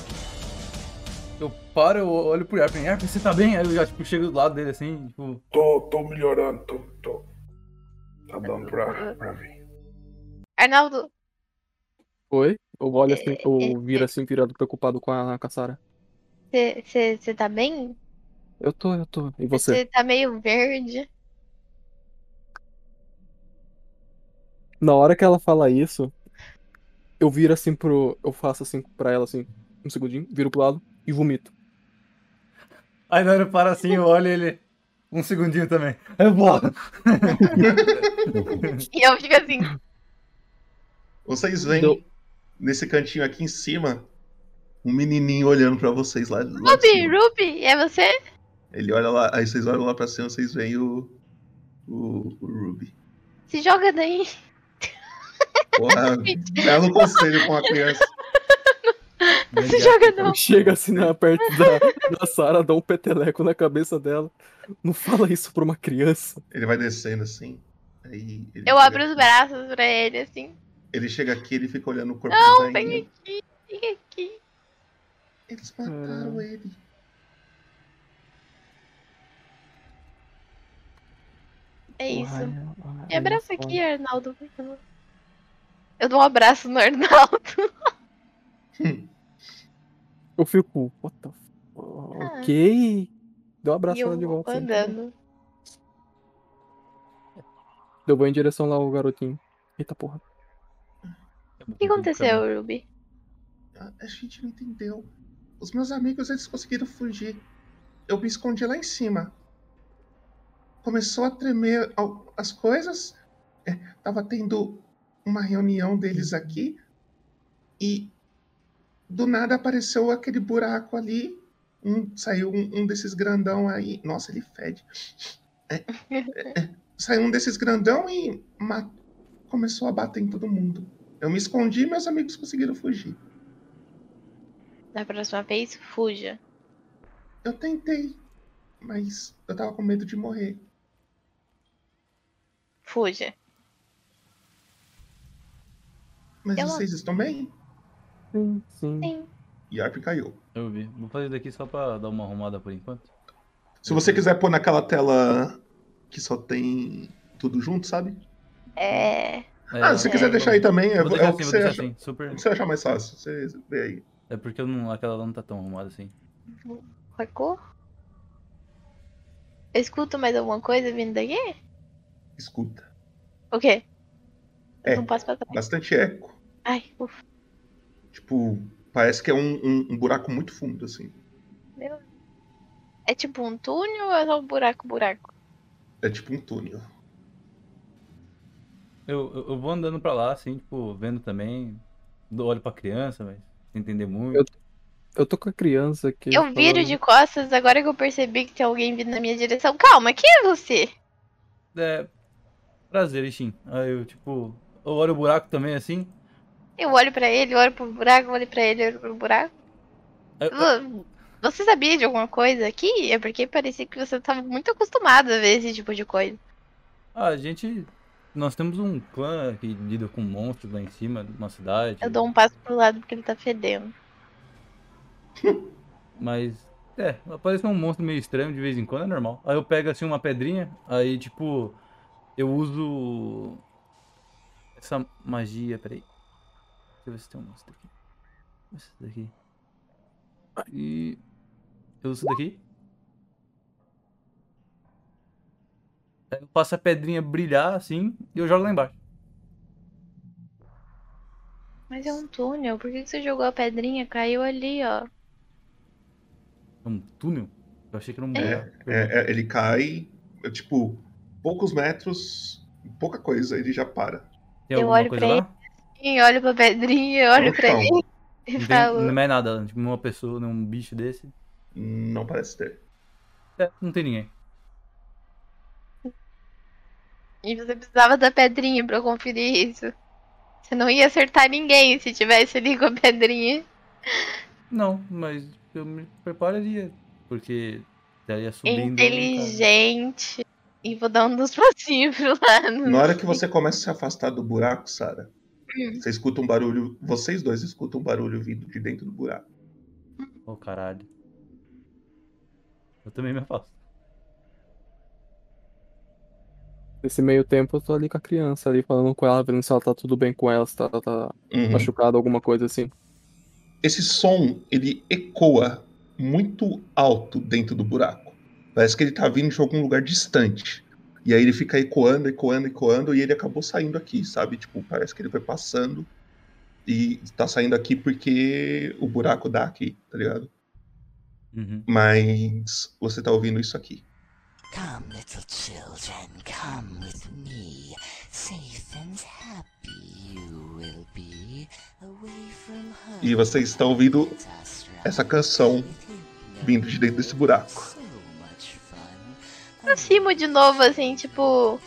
Eu paro, eu olho pro Yarpen, Yarpen, você tá bem? Aí eu já tipo, chego do lado dele assim, tipo, Tô, tô melhorando, tô, tô. Tá dando pra, pra vir. Arnaldo, Oi? Eu olho assim, eu viro assim, virado preocupado com a, com a Sarah. você tá bem? Eu tô, eu tô. E você? Você tá meio verde. Na hora que ela fala isso, Eu viro assim pro. Eu faço assim pra ela assim, um segundinho, viro pro lado e vomito. Aí na hora eu paro assim, eu olho ele. Um segundinho também. Aí eu vou. E eu fico assim. Vocês veem nesse cantinho aqui em cima um menininho olhando pra vocês lá. lá Ruby, cima. Ruby, é você? Ele olha lá, aí vocês olham lá pra cima, vocês veem o, o, o Ruby. Se joga daí. Porra, belo conselho com a criança. Se joga não. Chega assim na, perto da, da Sarah, dá um peteleco na cabeça dela. Não fala isso pra uma criança. Ele vai descendo assim. Aí ele, Eu abro os braços pra ele, assim. ele chega aqui, ele fica olhando o corpo Não, da vem aqui, vem aqui. Eles mataram ele. É isso. Me abraça aqui, Arnaldo. por favor. Eu dou um abraço no Arnaldo. Eu fico, what the f... Ok. Deu um abraço nela de volta. andando. Eu vou em direção lá ao garotinho. Eita porra. O que aconteceu, Ruby? A, a gente não entendeu. Os meus amigos, eles conseguiram fugir. Eu me escondi lá em cima. Começou a tremer as coisas. É, tava tendo uma reunião deles aqui. E do nada apareceu aquele buraco ali. Um, saiu um, um desses grandão aí. Nossa, ele fede. É, é, é, saiu um desses grandão e começou a bater em todo mundo. Eu me escondi e meus amigos conseguiram fugir. Da próxima vez, fuja. Eu tentei, mas eu tava com medo de morrer. Fuja. Mas Eu- vocês estão bem? Sim, sim. Sim. Yarp caiu. Eu vi. Vou fazer daqui só pra dar uma arrumada por enquanto. Se você quiser pôr naquela tela que só tem tudo junto, sabe? É. ah, se você quiser deixar aí também, é, é o que você acha, assim, super. o que você achar mais fácil. Você vê aí. É porque eu não, aquela lá não tá tão arrumada assim. Sacou? Eu escuto mais alguma coisa vindo daqui? Escuta. O quê? É, Não passo pra trás. bastante eco. Ai, ufa. Tipo, parece que é um, um- um buraco muito fundo, assim. Meu. É tipo um túnel ou é só um buraco, buraco? É tipo um túnel. Eu, eu, eu vou andando pra lá, assim, tipo, vendo também. Dou olho pra criança, mas sem entender muito. Eu, eu tô com a criança aqui. Eu viro falando- de costas agora que eu percebi que tem alguém vindo na minha direção. Calma, quem é você? É. Prazer, Ishin. Aí eu, tipo, eu olho o buraco também, assim. Eu olho pra ele, olho pro buraco, olho pra ele, olho pro buraco. Vo- Você sabia de alguma coisa aqui? É porque parecia que você tava muito acostumado a ver esse tipo de coisa. Ah, a gente. Nós temos um clã que lida com monstros lá em cima, numa cidade. Eu dou um passo pro lado porque ele tá fedendo. Mas, é, aparece um monstro meio estranho de vez em quando, é normal. Aí eu pego assim uma pedrinha, aí tipo, eu uso essa magia, peraí. Deixa eu ver se tem um monstro aqui. Esse daqui. E eu uso isso daqui. Aí eu faço a pedrinha brilhar assim e eu jogo lá embaixo. Mas é um túnel, por que você jogou a pedrinha? Caiu ali, ó. É um túnel? Eu achei que era um É, é, é, ele cai, é, tipo, poucos metros, pouca coisa, ele já para. Tem eu alguma olho coisa pra lá? ele, olho pra pedrinha, olho no pra ele e Não, falo. não é nada, tipo, uma pessoa, um bicho desse. Não parece ter. É, não tem ninguém. E você precisava da pedrinha pra eu conferir isso. Você não ia acertar ninguém se tivesse ali com a pedrinha. Não, mas eu me prepararia, porque estaria subindo. ali. Inteligente. E vou dar um dos passinhos pro lado. Na hora que você começa a se afastar do buraco, Sara, Hum. você escuta um barulho, vocês dois escutam um barulho vindo de dentro do buraco. Ô caralho. Eu também me afasto. Nesse meio tempo eu tô ali com a criança ali, falando com ela, vendo se ela tá tudo bem com ela, se ela tá Uhum. machucada, alguma coisa assim. Esse som, ele ecoa muito alto dentro do buraco. Parece que ele tá vindo de algum lugar distante. E aí ele fica ecoando, ecoando, ecoando, e ele acabou saindo aqui, sabe? Tipo, parece que ele foi passando E tá saindo aqui porque o buraco dá aqui, tá ligado? Uhum. Mas você tá ouvindo isso aqui. Come, little children, come with me. Safe and happy you will be away from home. E você está ouvindo essa canção vindo de dentro desse buraco. Aproximo de novo, assim, tipo.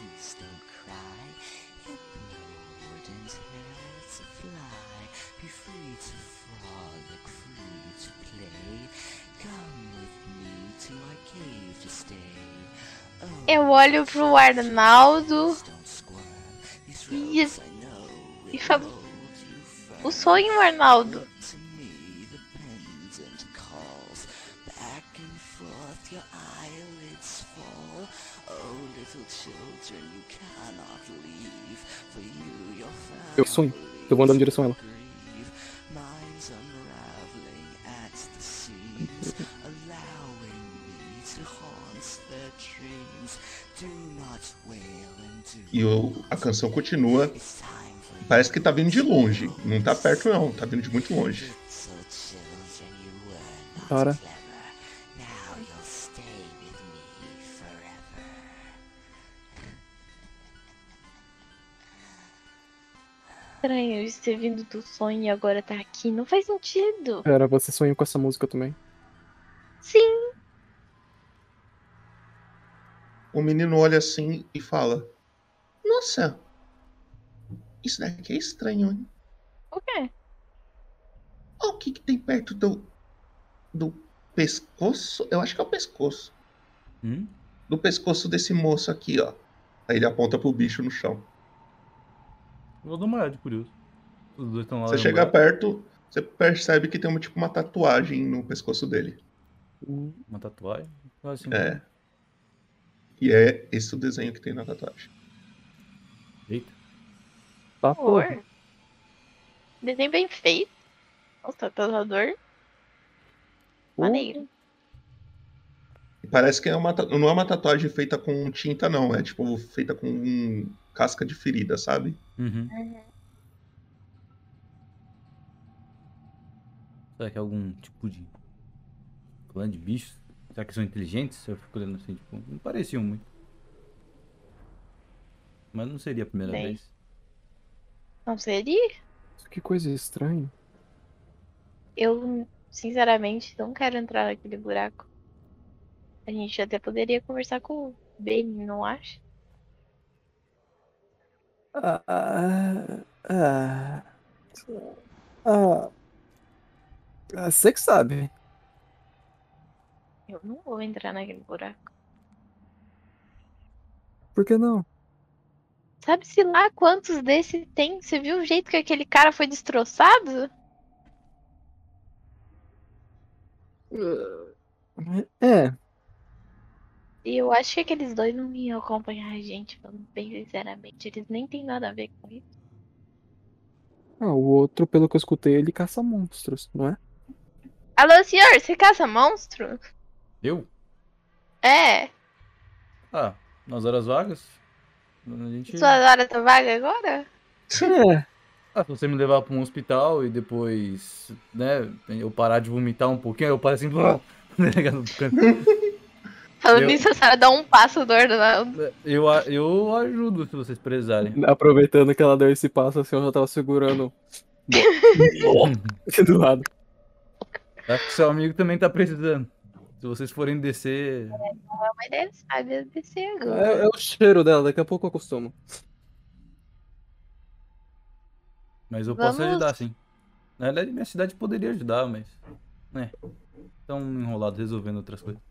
Eu olho pro Arnaldo e, e falo. O sonho, Arnaldo. Eu sonho. Eu vou andando em direção a ela. E o- a canção continua. Parece que tá vindo de longe. Não tá perto, não. Tá vindo de muito longe. Para. Estranho isso ter vindo do sonho e agora tá aqui. Não faz sentido. Pera, você sonhou com essa música também? Sim. O menino olha assim e fala: Nossa, isso daqui é estranho, hein? O quê? Olha o que, que tem perto do. do pescoço. Eu acho que é o pescoço. Hum? Do pescoço desse moço aqui, ó. Aí ele aponta pro bicho no chão. Vou dar uma olhada, curioso. Os dois estão lá. Você chega perto, você percebe que tem uma, tipo uma tatuagem no pescoço dele. Uma tatuagem? Assim, É. E é esse o desenho que tem na tatuagem. Eita. Tá, Cor. Desenho bem feito. Nossa, tatuador. Maneiro. E Parece que é uma, não é uma tatuagem feita com tinta, não. É tipo feita com um casca de ferida, sabe? Uhum. Será que é algum tipo de clã de bichos? Será que são inteligentes? Eu fico olhando assim, tipo, não pareciam muito. Mas não seria a primeira Bem. vez. Não seria? Que coisa estranha. Eu, sinceramente, não quero entrar naquele buraco. A gente até poderia conversar com o Ben, não acha? Ah, ah, ah, ah, ah, você que sabe. Eu não vou entrar naquele buraco. Por que não? Sabe-se lá quantos desses tem? Você viu o jeito que aquele cara foi destroçado? É, E eu acho que aqueles dois não iam acompanhar a gente, falando bem sinceramente. Eles nem têm nada a ver com isso. ah, o outro, pelo que eu escutei, ele caça monstros, não é? Alô, senhor, você caça monstro? Eu? É. Ah, nas horas vagas? A gente. Sua hora tá vaga agora? É. Ah, se você me levar pra um hospital e depois, né, eu parar de vomitar um pouquinho, aí eu paro assim, tá ligado? no canto. Falando Eu- nisso, a senhora dá um passo do Arnaldo. Eu, a- eu ajudo se vocês precisarem. Aproveitando que ela deu esse passo, assim, eu já tava segurando do lado. Acho que seu amigo também tá precisando. Se vocês forem descer. Não é uma ideia sábia descer É, agora. é o cheiro dela, daqui a pouco eu acostumo. Mas eu posso Vamos- ajudar, sim. Na verdade, minha cidade poderia ajudar, mas. Né. Estão enrolados resolvendo outras coisas.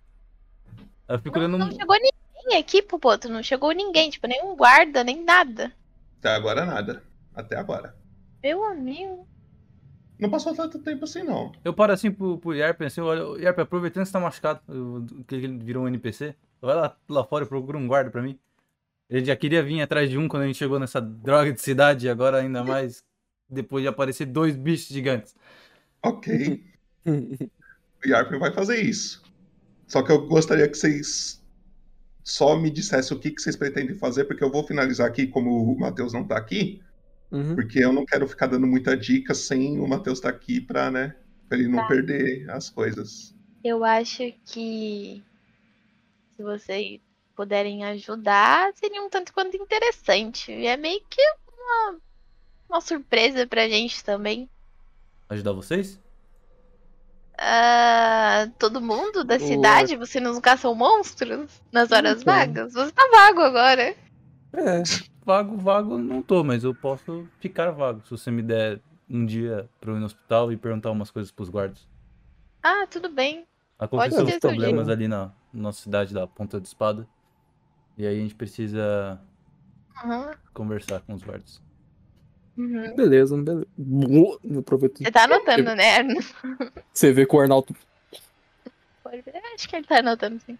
Eu fico olhando. Não chegou ninguém aqui, Popoto. Não chegou ninguém. Tipo, nenhum guarda, nem nada. Até agora nada. Até agora. Meu amigo. Não passou tanto tempo assim, não. Eu paro assim pro, pro Yarp, assim, olha, Yarp, aproveitando que você tá machucado, que ele virou um NPC, vai lá, lá fora e procura um guarda pra mim. Ele já queria vir atrás de um quando a gente chegou nessa droga de cidade, e agora ainda mais depois de aparecer dois bichos gigantes. Ok. o Yarp vai fazer isso. Só que eu gostaria que vocês só me dissessem o que, que vocês pretendem fazer, porque eu vou finalizar aqui, como o Matheus não tá aqui. Uhum. Porque eu não quero ficar dando muita dica sem o Matheus estar aqui pra, né? Pra ele não Tá. perder as coisas. Eu acho que se vocês puderem ajudar, seria um tanto quanto interessante. E é meio que uma, uma surpresa pra gente também. Ajudar vocês? Ah, todo mundo da O- cidade, você não caçam monstros nas horas Então. vagas? Você tá vago agora. É. Vago, vago não tô, mas eu posso ficar vago. Se você me der um dia pra eu ir no hospital e perguntar umas coisas pros guardas. Ah, tudo bem. Aconteceu uns problemas ali na nossa cidade da Ponta de Espada. E aí a gente precisa Aham, conversar com os guardas. Uhum. Beleza, beleza. Aproveito. Você tá anotando, né? Você vê que o Arnaldo. Acho que ele tá anotando sim.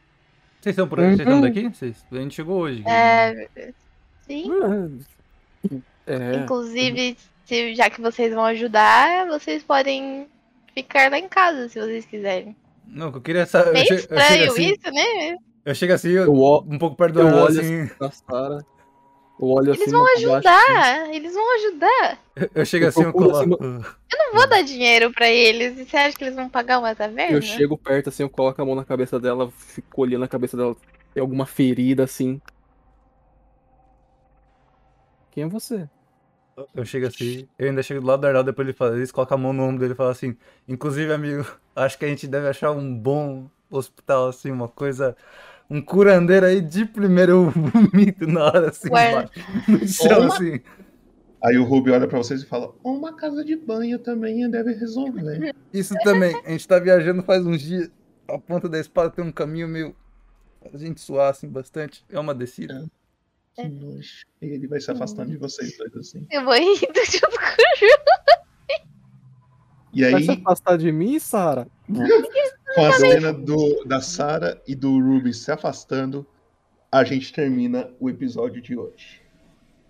Vocês estão por aqui? Vocês estão Uhum. daqui? Vocês... A gente chegou hoje. É, sim. É. Inclusive, se, já que vocês vão ajudar, vocês podem ficar lá em casa se vocês quiserem. Não, que eu queria saber. Meio eu, che- eu chego estranho assim, isso, né? Eu chego assim, eu- um pouco perto do Eu olho assim. assim pra Sara. Eu olho Eles assim. vão baixo, ajudar, eles vão ajudar. Eu- Eu chego Eu assim, eu coloco. Eu não vou dar dinheiro pra eles. E você acha que eles vão pagar uma taverna? Eu chego perto assim, eu coloco a mão na cabeça dela, fico olhando a cabeça dela. Tem alguma ferida assim. Quem é você? Eu chego assim, eu ainda chego do lado do Arnaldo, depois ele fala, eles colocam a mão no ombro dele e falam assim, inclusive, amigo, acho que a gente deve achar um bom hospital, assim, uma coisa, um curandeiro aí de primeiro vomito na hora, assim, Ué. embaixo, no chão, Uma- assim. Aí o Ruby olha pra vocês e fala: Uma casa de banho também deve resolver. Isso também, a gente tá viajando faz uns dias, a ponta da espada tem um caminho meio, a gente suar, assim, bastante, é uma descida. Que nojo. E ele vai se afastando de vocês dois assim. Eu vou rindo junto com o Ju. E Vai aí, se afastar de mim, Sara? Com a cena do, da Sarah e do Ruby se afastando, a gente termina o episódio de hoje.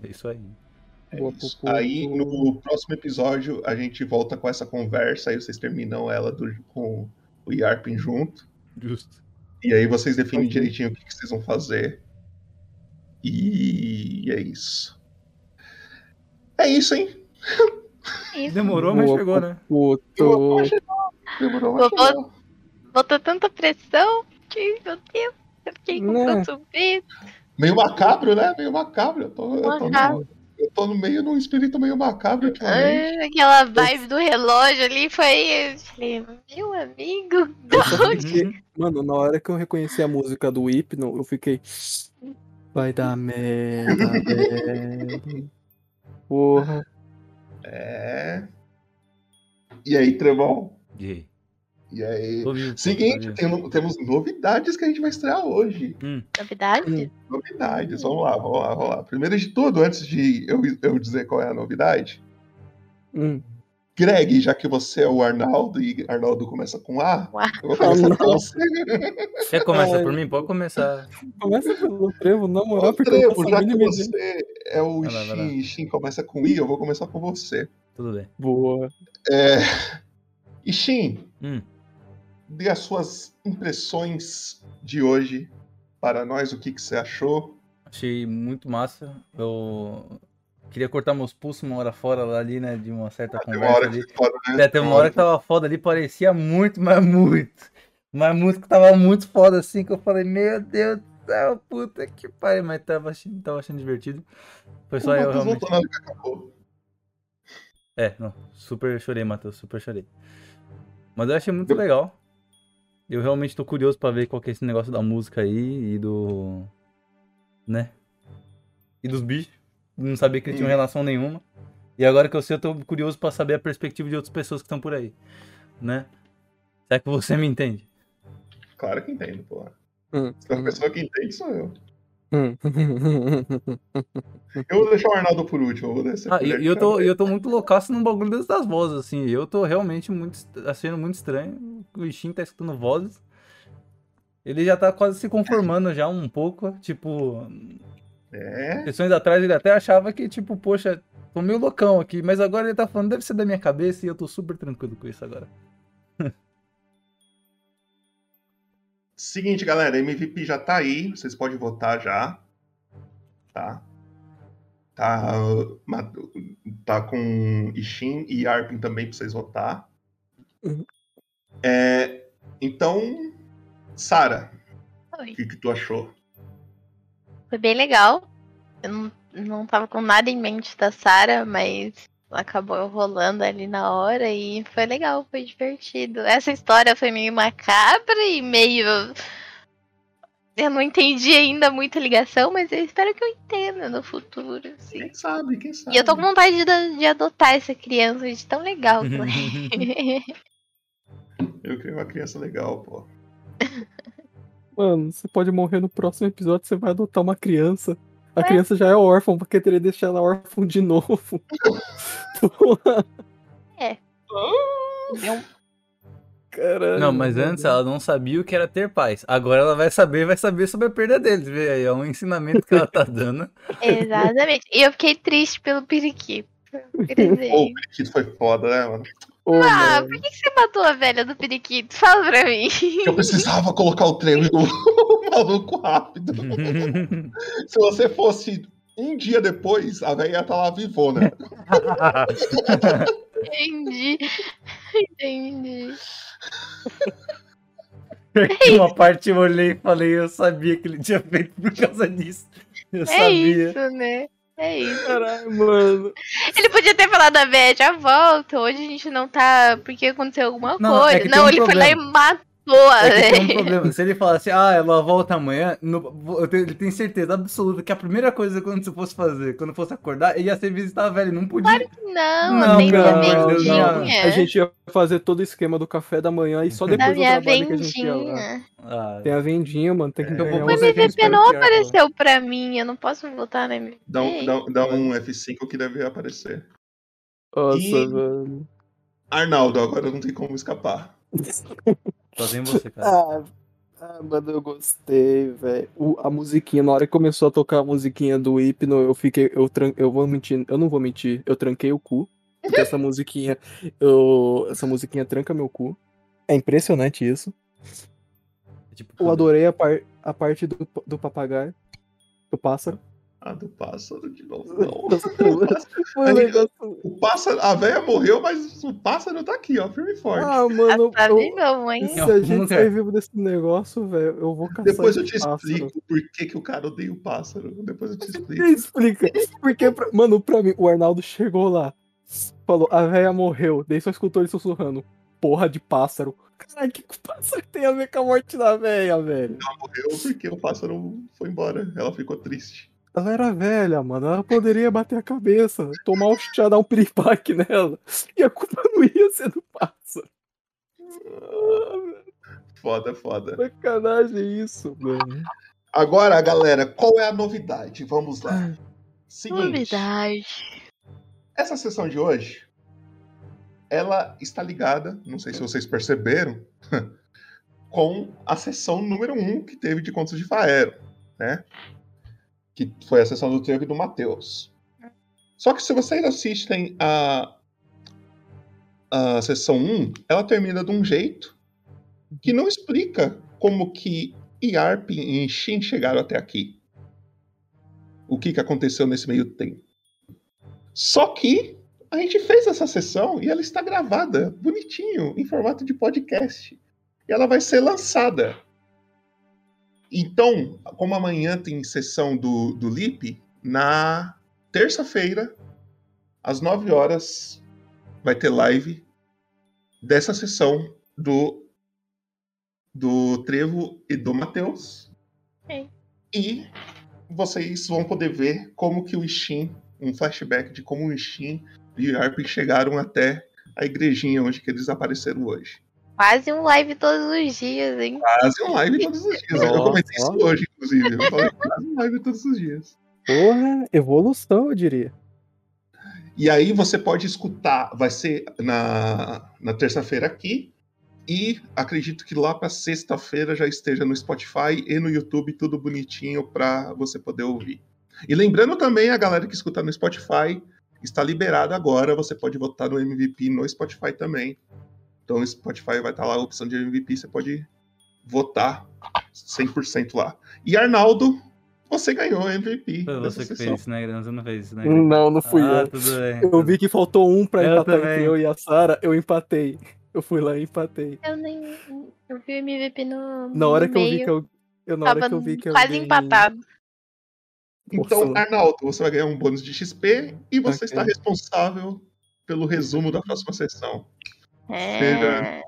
É isso aí. É Boa, isso. Aí no próximo episódio a gente volta com essa conversa, aí vocês terminam ela do- com o Yarpin junto. Justo. E aí vocês definem direitinho o que, que vocês vão fazer. E é isso. É isso, hein? Isso. Demorou, mas Boa, chegou, né? Puto. Demorou, mas Vou- chegou. Botou tanta pressão que, meu Deus, eu fiquei com Né? tanto medo. Meio macabro, né? Meio macabro. Eu tô, eu tô, Macabro. no, eu tô no meio de um espírito meio macabro ultimamente. Ah, Aquela vibe do relógio ali foi. Eu falei, meu amigo, Eu fiquei- Mano, na hora que eu reconheci a música do Hypno, eu fiquei. Vai dar merda, velho. Porra. É. E aí, Trevão? E aí? E aí? Seguinte, tem- temos novidades que a gente vai estrear hoje. Hum, Novidade? Novidades, vamos lá, vamos lá, vamos lá. Primeiro de tudo, antes de eu, eu dizer qual é a novidade, Hum. Greg, já que você é o Arnaldo e Arnaldo começa com A, eu vou começar com você. Começar Ai. por mim? Pode começar. Começa pelo trevo, na moral, porque eu não Trevo, a já que você é o Vai lá, vai lá. Shin, Shin começa com I, eu vou começar com você. Tudo bem. Boa. É... E Shin, Hum. Dê as suas impressões de hoje para nós, o que, que você achou. Achei muito massa. Eu queria cortar meus pulsos uma hora fora ali, né? De uma certa Tem uma conversa hora ali. foda, né? É, teve uma hora que tava foda ali, parecia muito, mas muito. Mas muito que tava muito foda assim, que eu falei, meu Deus do céu, puta que pariu. Mas tava achando, tava achando divertido. Foi só O eu realmente. acabou. É, não, super chorei, Matheus, super chorei. Mas eu achei muito legal. Eu realmente tô curioso pra ver qual que é esse negócio da música aí e do. né? E dos bichos. Não sabia que eles tinham Hum. relação nenhuma. E agora que eu sei, eu tô curioso pra saber a perspectiva de outras pessoas que estão por aí. Né? Será que você me entende? Claro que entendo, porra. Hum, Se tem uma pessoa que entende, sou eu. Eu vou deixar o Arnaldo por último, eu vou descer Ah, por e ele e eu tô, eu tô muito loucaço num bagulho das vozes, assim. Eu tô realmente muito, achando muito estranho. O bichinho tá escutando vozes. Ele já tá quase se conformando já um pouco. Tipo, É? sessões atrás ele até achava que, tipo, poxa, tô meio loucão aqui. Mas agora ele tá falando, deve ser da minha cabeça e eu tô super tranquilo com isso agora. Seguinte, galera, MVP já tá aí, vocês podem votar já. Tá? Tá. tá com Ishin e Arpin também pra vocês votar. É, então, Sara, o que, que tu achou? Foi bem legal. Eu não, não tava com nada em mente da Sarah, mas acabou rolando ali na hora e foi legal, foi divertido. Essa história foi meio macabra e meio. Eu não entendi ainda muita ligação, mas eu espero que eu entenda no futuro. Assim. Quem sabe, quem sabe. E eu tô com vontade de, de adotar essa criança de tão legal que ela é. Eu criei uma criança legal, pô. Mano, você pode morrer no próximo episódio, você vai adotar uma criança. A criança já é órfã, porque teria deixar ela órfã de novo. É. Eu- caralho. Não, mas antes ela não sabia o que era ter pais. Agora ela vai saber, vai saber sobre a perda deles. Vê aí, é um ensinamento que ela tá dando. Exatamente. E eu fiquei triste pelo periquito. Pô, o periquito foi foda, né, mano? Ah, por que, que você matou a velha do periquito? Fala pra mim. Eu precisava colocar o trem do maluco rápido. Se você fosse um dia depois, a velha ia estar lá vivona. Entendi. Entendi. Uma parte eu olhei e falei, eu sabia que ele tinha feito por causa disso. Eu é sabia. isso, né? É isso. Caralho, mano. Ele podia ter falado a véia, já volta. Hoje a gente não tá. Porque aconteceu alguma Não, coisa. é que tem não, um ele foi lá e problema. matou a É que tem um problema. Se ele falasse, ah, ela volta amanhã, no- eu tenho- ele tem certeza absoluta que a primeira coisa quando você fosse fazer, quando fosse acordar, ele ia ser visitar a velha. Não podia. Não, Não, nem pelo da amor de vendinha. A gente ia fazer todo o esquema do café da manhã e só Da depois do minha trabalho que a gente ia lá. vendinha. Ah, Tem a vendinha, mano, tem que Então, ganhar O MVP não apareceu pra mim. Eu não posso votar na MVP. Dá um, dá, dá um F5 que deve aparecer. Nossa, E- velho. Arnaldo, agora não tem como escapar. tem você, cara. Ah, ah, mano, eu gostei, velho. A musiquinha, na hora que começou a tocar a musiquinha do Hipno, eu fiquei. Eu, tran... eu vou mentir, eu não vou mentir, eu tranquei o cu. Porque essa musiquinha. Eu... Essa musiquinha tranca meu cu. É impressionante isso. Tipo, Eu adorei a, par... a parte do, do papagaio. Do pássaro. Ah, do pássaro de novo. Não. Foi um negócio. O pássaro, a velha morreu, mas o pássaro tá aqui, ó, firme e forte. Ah, mano, Tá eu- bem novo, hein? se a gente sair vivo desse negócio, velho, eu vou caçar Depois eu te pássaro. explico por que, que o cara odeia o pássaro. Depois eu te explico. Me explica. Porque, pra- mano, pra mim, o Arnaldo chegou lá, falou, a véia morreu, daí só escutou ele sussurrando. Porra de pássaro. Caralho, o que, que o pássaro tem a ver com a morte da véia, velho? Ela morreu porque o pássaro foi embora. Ela ficou triste. Ela era velha, mano. Ela poderia bater a cabeça, tomar um chá, dar um piripaque nela. E a culpa não ia ser do pássaro. Foda, foda. Sacanagem isso, mano. Agora, galera, qual é a novidade? Vamos lá. Seguinte, Novidade. essa sessão de hoje, ela está ligada, não sei se vocês perceberam, com a sessão número 1 um que teve de Contos de Faero, né? Que foi a sessão do Trevo e do Matheus. Só que se vocês assistem a, a sessão 1, ela termina de um jeito que não explica como que Yarp e Shin chegaram até aqui. O que, que aconteceu nesse meio tempo. Só que a gente fez essa sessão e ela está gravada, bonitinho, em formato de podcast. E ela vai ser lançada. Então, como amanhã tem sessão do, do LIP, na terça-feira, às 9 horas, vai ter live dessa sessão do, do Trevo e do Matheus. Sim. E vocês vão poder ver como que o Ishin, um flashback de como o Ishin e o Arp chegaram até a igrejinha onde que eles apareceram hoje. Quase um live todos os dias, hein? Quase um live todos os dias. eu comentei isso hoje, inclusive. Eu falei quase um live todos os dias. Porra, evolução, eu diria. E aí você pode escutar, vai ser na, na terça-feira aqui. E acredito que lá para sexta-feira já esteja no Spotify e no YouTube, tudo bonitinho para você poder ouvir. E lembrando também a galera que escuta no Spotify, está liberado agora, você pode votar no MVP no Spotify também. Então no Spotify vai estar lá a opção de MVP, você pode votar 100% lá. E Arnaldo, Você ganhou o MVP. Foi você que sessão. fez, né, Você não fez, né? Não, não fui ah, eu. tudo bem. Eu vi que faltou um pra Eu empatar também. entre eu e a Sarah, eu empatei. Eu fui lá e empatei. Eu nem. Eu vi o MVP no. Na hora no que eu vi que eu. eu na hora que eu vi que eu. quase dei- empatado. Então. Arnaldo, você vai ganhar um bônus de XP e você Ok. está responsável pelo resumo da próxima sessão. É. Seja-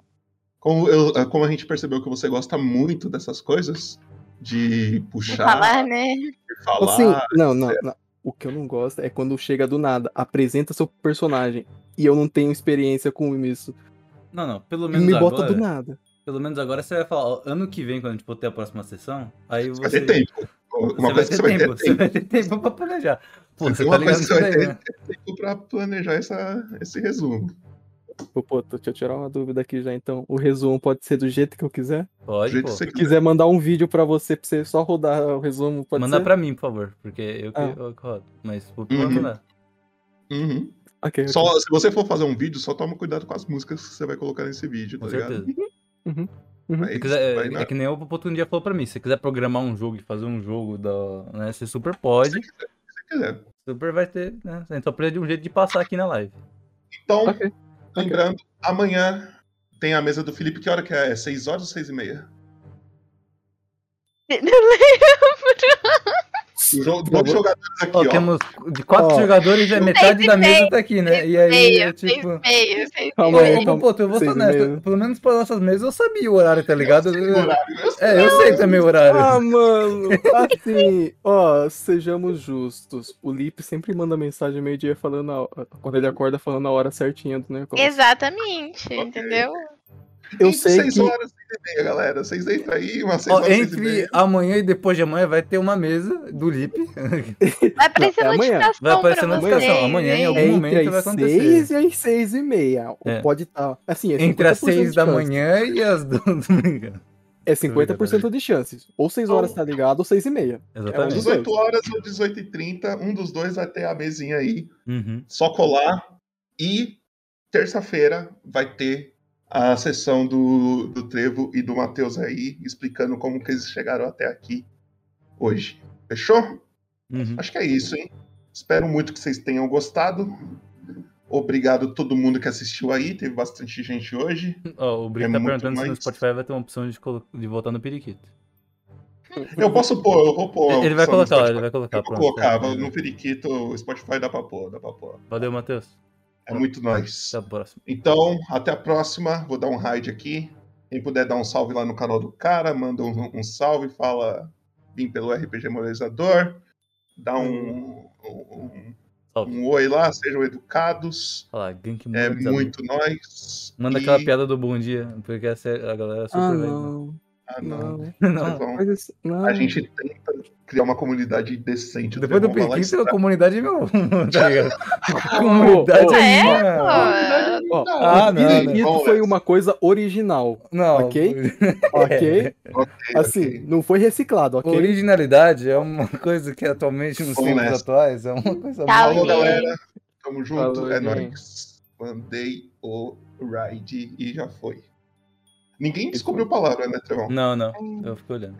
Como, eu- como a gente percebeu que você gosta muito dessas coisas, de Vou puxar, falar, né? de falar. Assim, não, não, não. O que eu não gosto é quando chega do nada, apresenta seu personagem e eu não tenho experiência com isso. Não, não, pelo menos me agora. bota do nada. Pelo menos agora você vai falar, ano que vem, quando a gente for ter a próxima sessão, aí você. Vai ter tempo. Você Uma vai coisa ter que você vai ter tempo, você vai ter tempo pra planejar. Pô, Você você tá uma ligado coisa nisso que você daí, vai né? ter tempo pra planejar essa, esse resumo. Pô, pô, deixa eu tirar uma dúvida aqui já então. O resumo pode ser do jeito que eu quiser? Pode, jeito pô. você Se quiser mandar um vídeo pra você, pra você só rodar o resumo, pode Manda ser? pra mim, por favor, porque eu que, Ah. eu que rodo. Mas por Uhum. não. Uhum. Ok. Só, se você for fazer um vídeo, só toma cuidado com as músicas que você vai colocar nesse vídeo, tá Com ligado? certeza. Uhum. Mas Se quiser, vai é, na- é que nem o Popoto um dia falou pra mim, se você quiser programar um jogo e fazer um jogo, da, né, você super pode. Se quiser. Super vai ter, né? A gente só precisa de um jeito de passar aqui na live. Então, Ok. Lembrando, amanhã tem a mesa do Felipe. Que hora que é? 6 horas ou 6 e meia? Não lembro. Os jogadores aqui, Ó, ó. temos de quatro Ó. jogadores, é metade da meio, mesa tá aqui, né? E aí, Meio, é tipo. meio, Calma aí, calma. Eu vou ser honesto. Pelo menos para nossas mesas eu sabia o horário, tá ligado? eu sei. É, eu sei também o horário. Ah, mano, assim, ó, sejamos justos. O Lipe sempre manda mensagem meio-dia falando a quando ele acorda falando a hora certinha do negócio. Exatamente, entendeu? Eu sei 6 que horas e 6 e meia, galera. Vocês entram aí, umas 6 Ó, horas, 6 e entre meia. amanhã e depois de amanhã vai ter uma mesa do Lip. Vai aparecer Não, é amanhã. notificação Vai aparecer pra notificação. vocês, Amanhã, em algum é momento entre vai as acontecer. 6 e as 6 e meia. Ou É. Pode estar. Assim, é Entre as 50% 6 de da manhã e as do domingo. É 50% de chances. Ou 6 horas tá ligado, ou 6 e meia. É Exatamente. dois. 18 horas ou 18h30, um dos dois vai ter a mesinha aí. Uhum. Só colar. E terça-feira vai ter a sessão do, do Trevo e do Matheus aí, explicando como que eles chegaram até aqui hoje. Fechou? Uhum. Acho que é isso, hein? Espero muito que vocês tenham gostado. Obrigado a todo mundo que assistiu aí. Teve bastante gente hoje. Ó, o Brito É tá perguntando se no mais- Spotify vai ter uma opção de, colo- de voltar no periquito. Eu posso pôr, eu vou pôr. Ele vai colocar, ele vai colocar, Eu vou pronto, colocar, tá. no Periquito, o Spotify dá pra pôr, dá pra pôr. Valeu, Matheus. É muito próxima. Então, até a próxima. Vou dar um raid aqui. Quem puder dar um salve lá no canal do cara, manda um, um salve, fala vim pelo RPG Moralizador. Dá um, um, um oi lá, sejam educados. Olha Gank É muito nós. Manda E- aquela piada do bom dia, porque é- a galera super Ah, não. Ah, não. Não. Vão- Mas isso- não. A gente tenta criar uma comunidade decente. Depois do e periquito, a comunidade é meu. Tá ligado? Comunidade é É. Ó, Ah, não, não. foi uma coisa original, Não. ok? Ok? Ok, Assim, ok. não foi reciclado, ok? Originalidade é uma coisa que atualmente nos tempos atuais é uma coisa Tá, ok. galera. Tamo junto. Falou, é nóis. Mandei o ride e já foi. Ninguém descobriu palavra, né, Trevão? Não, não. Eu fico olhando.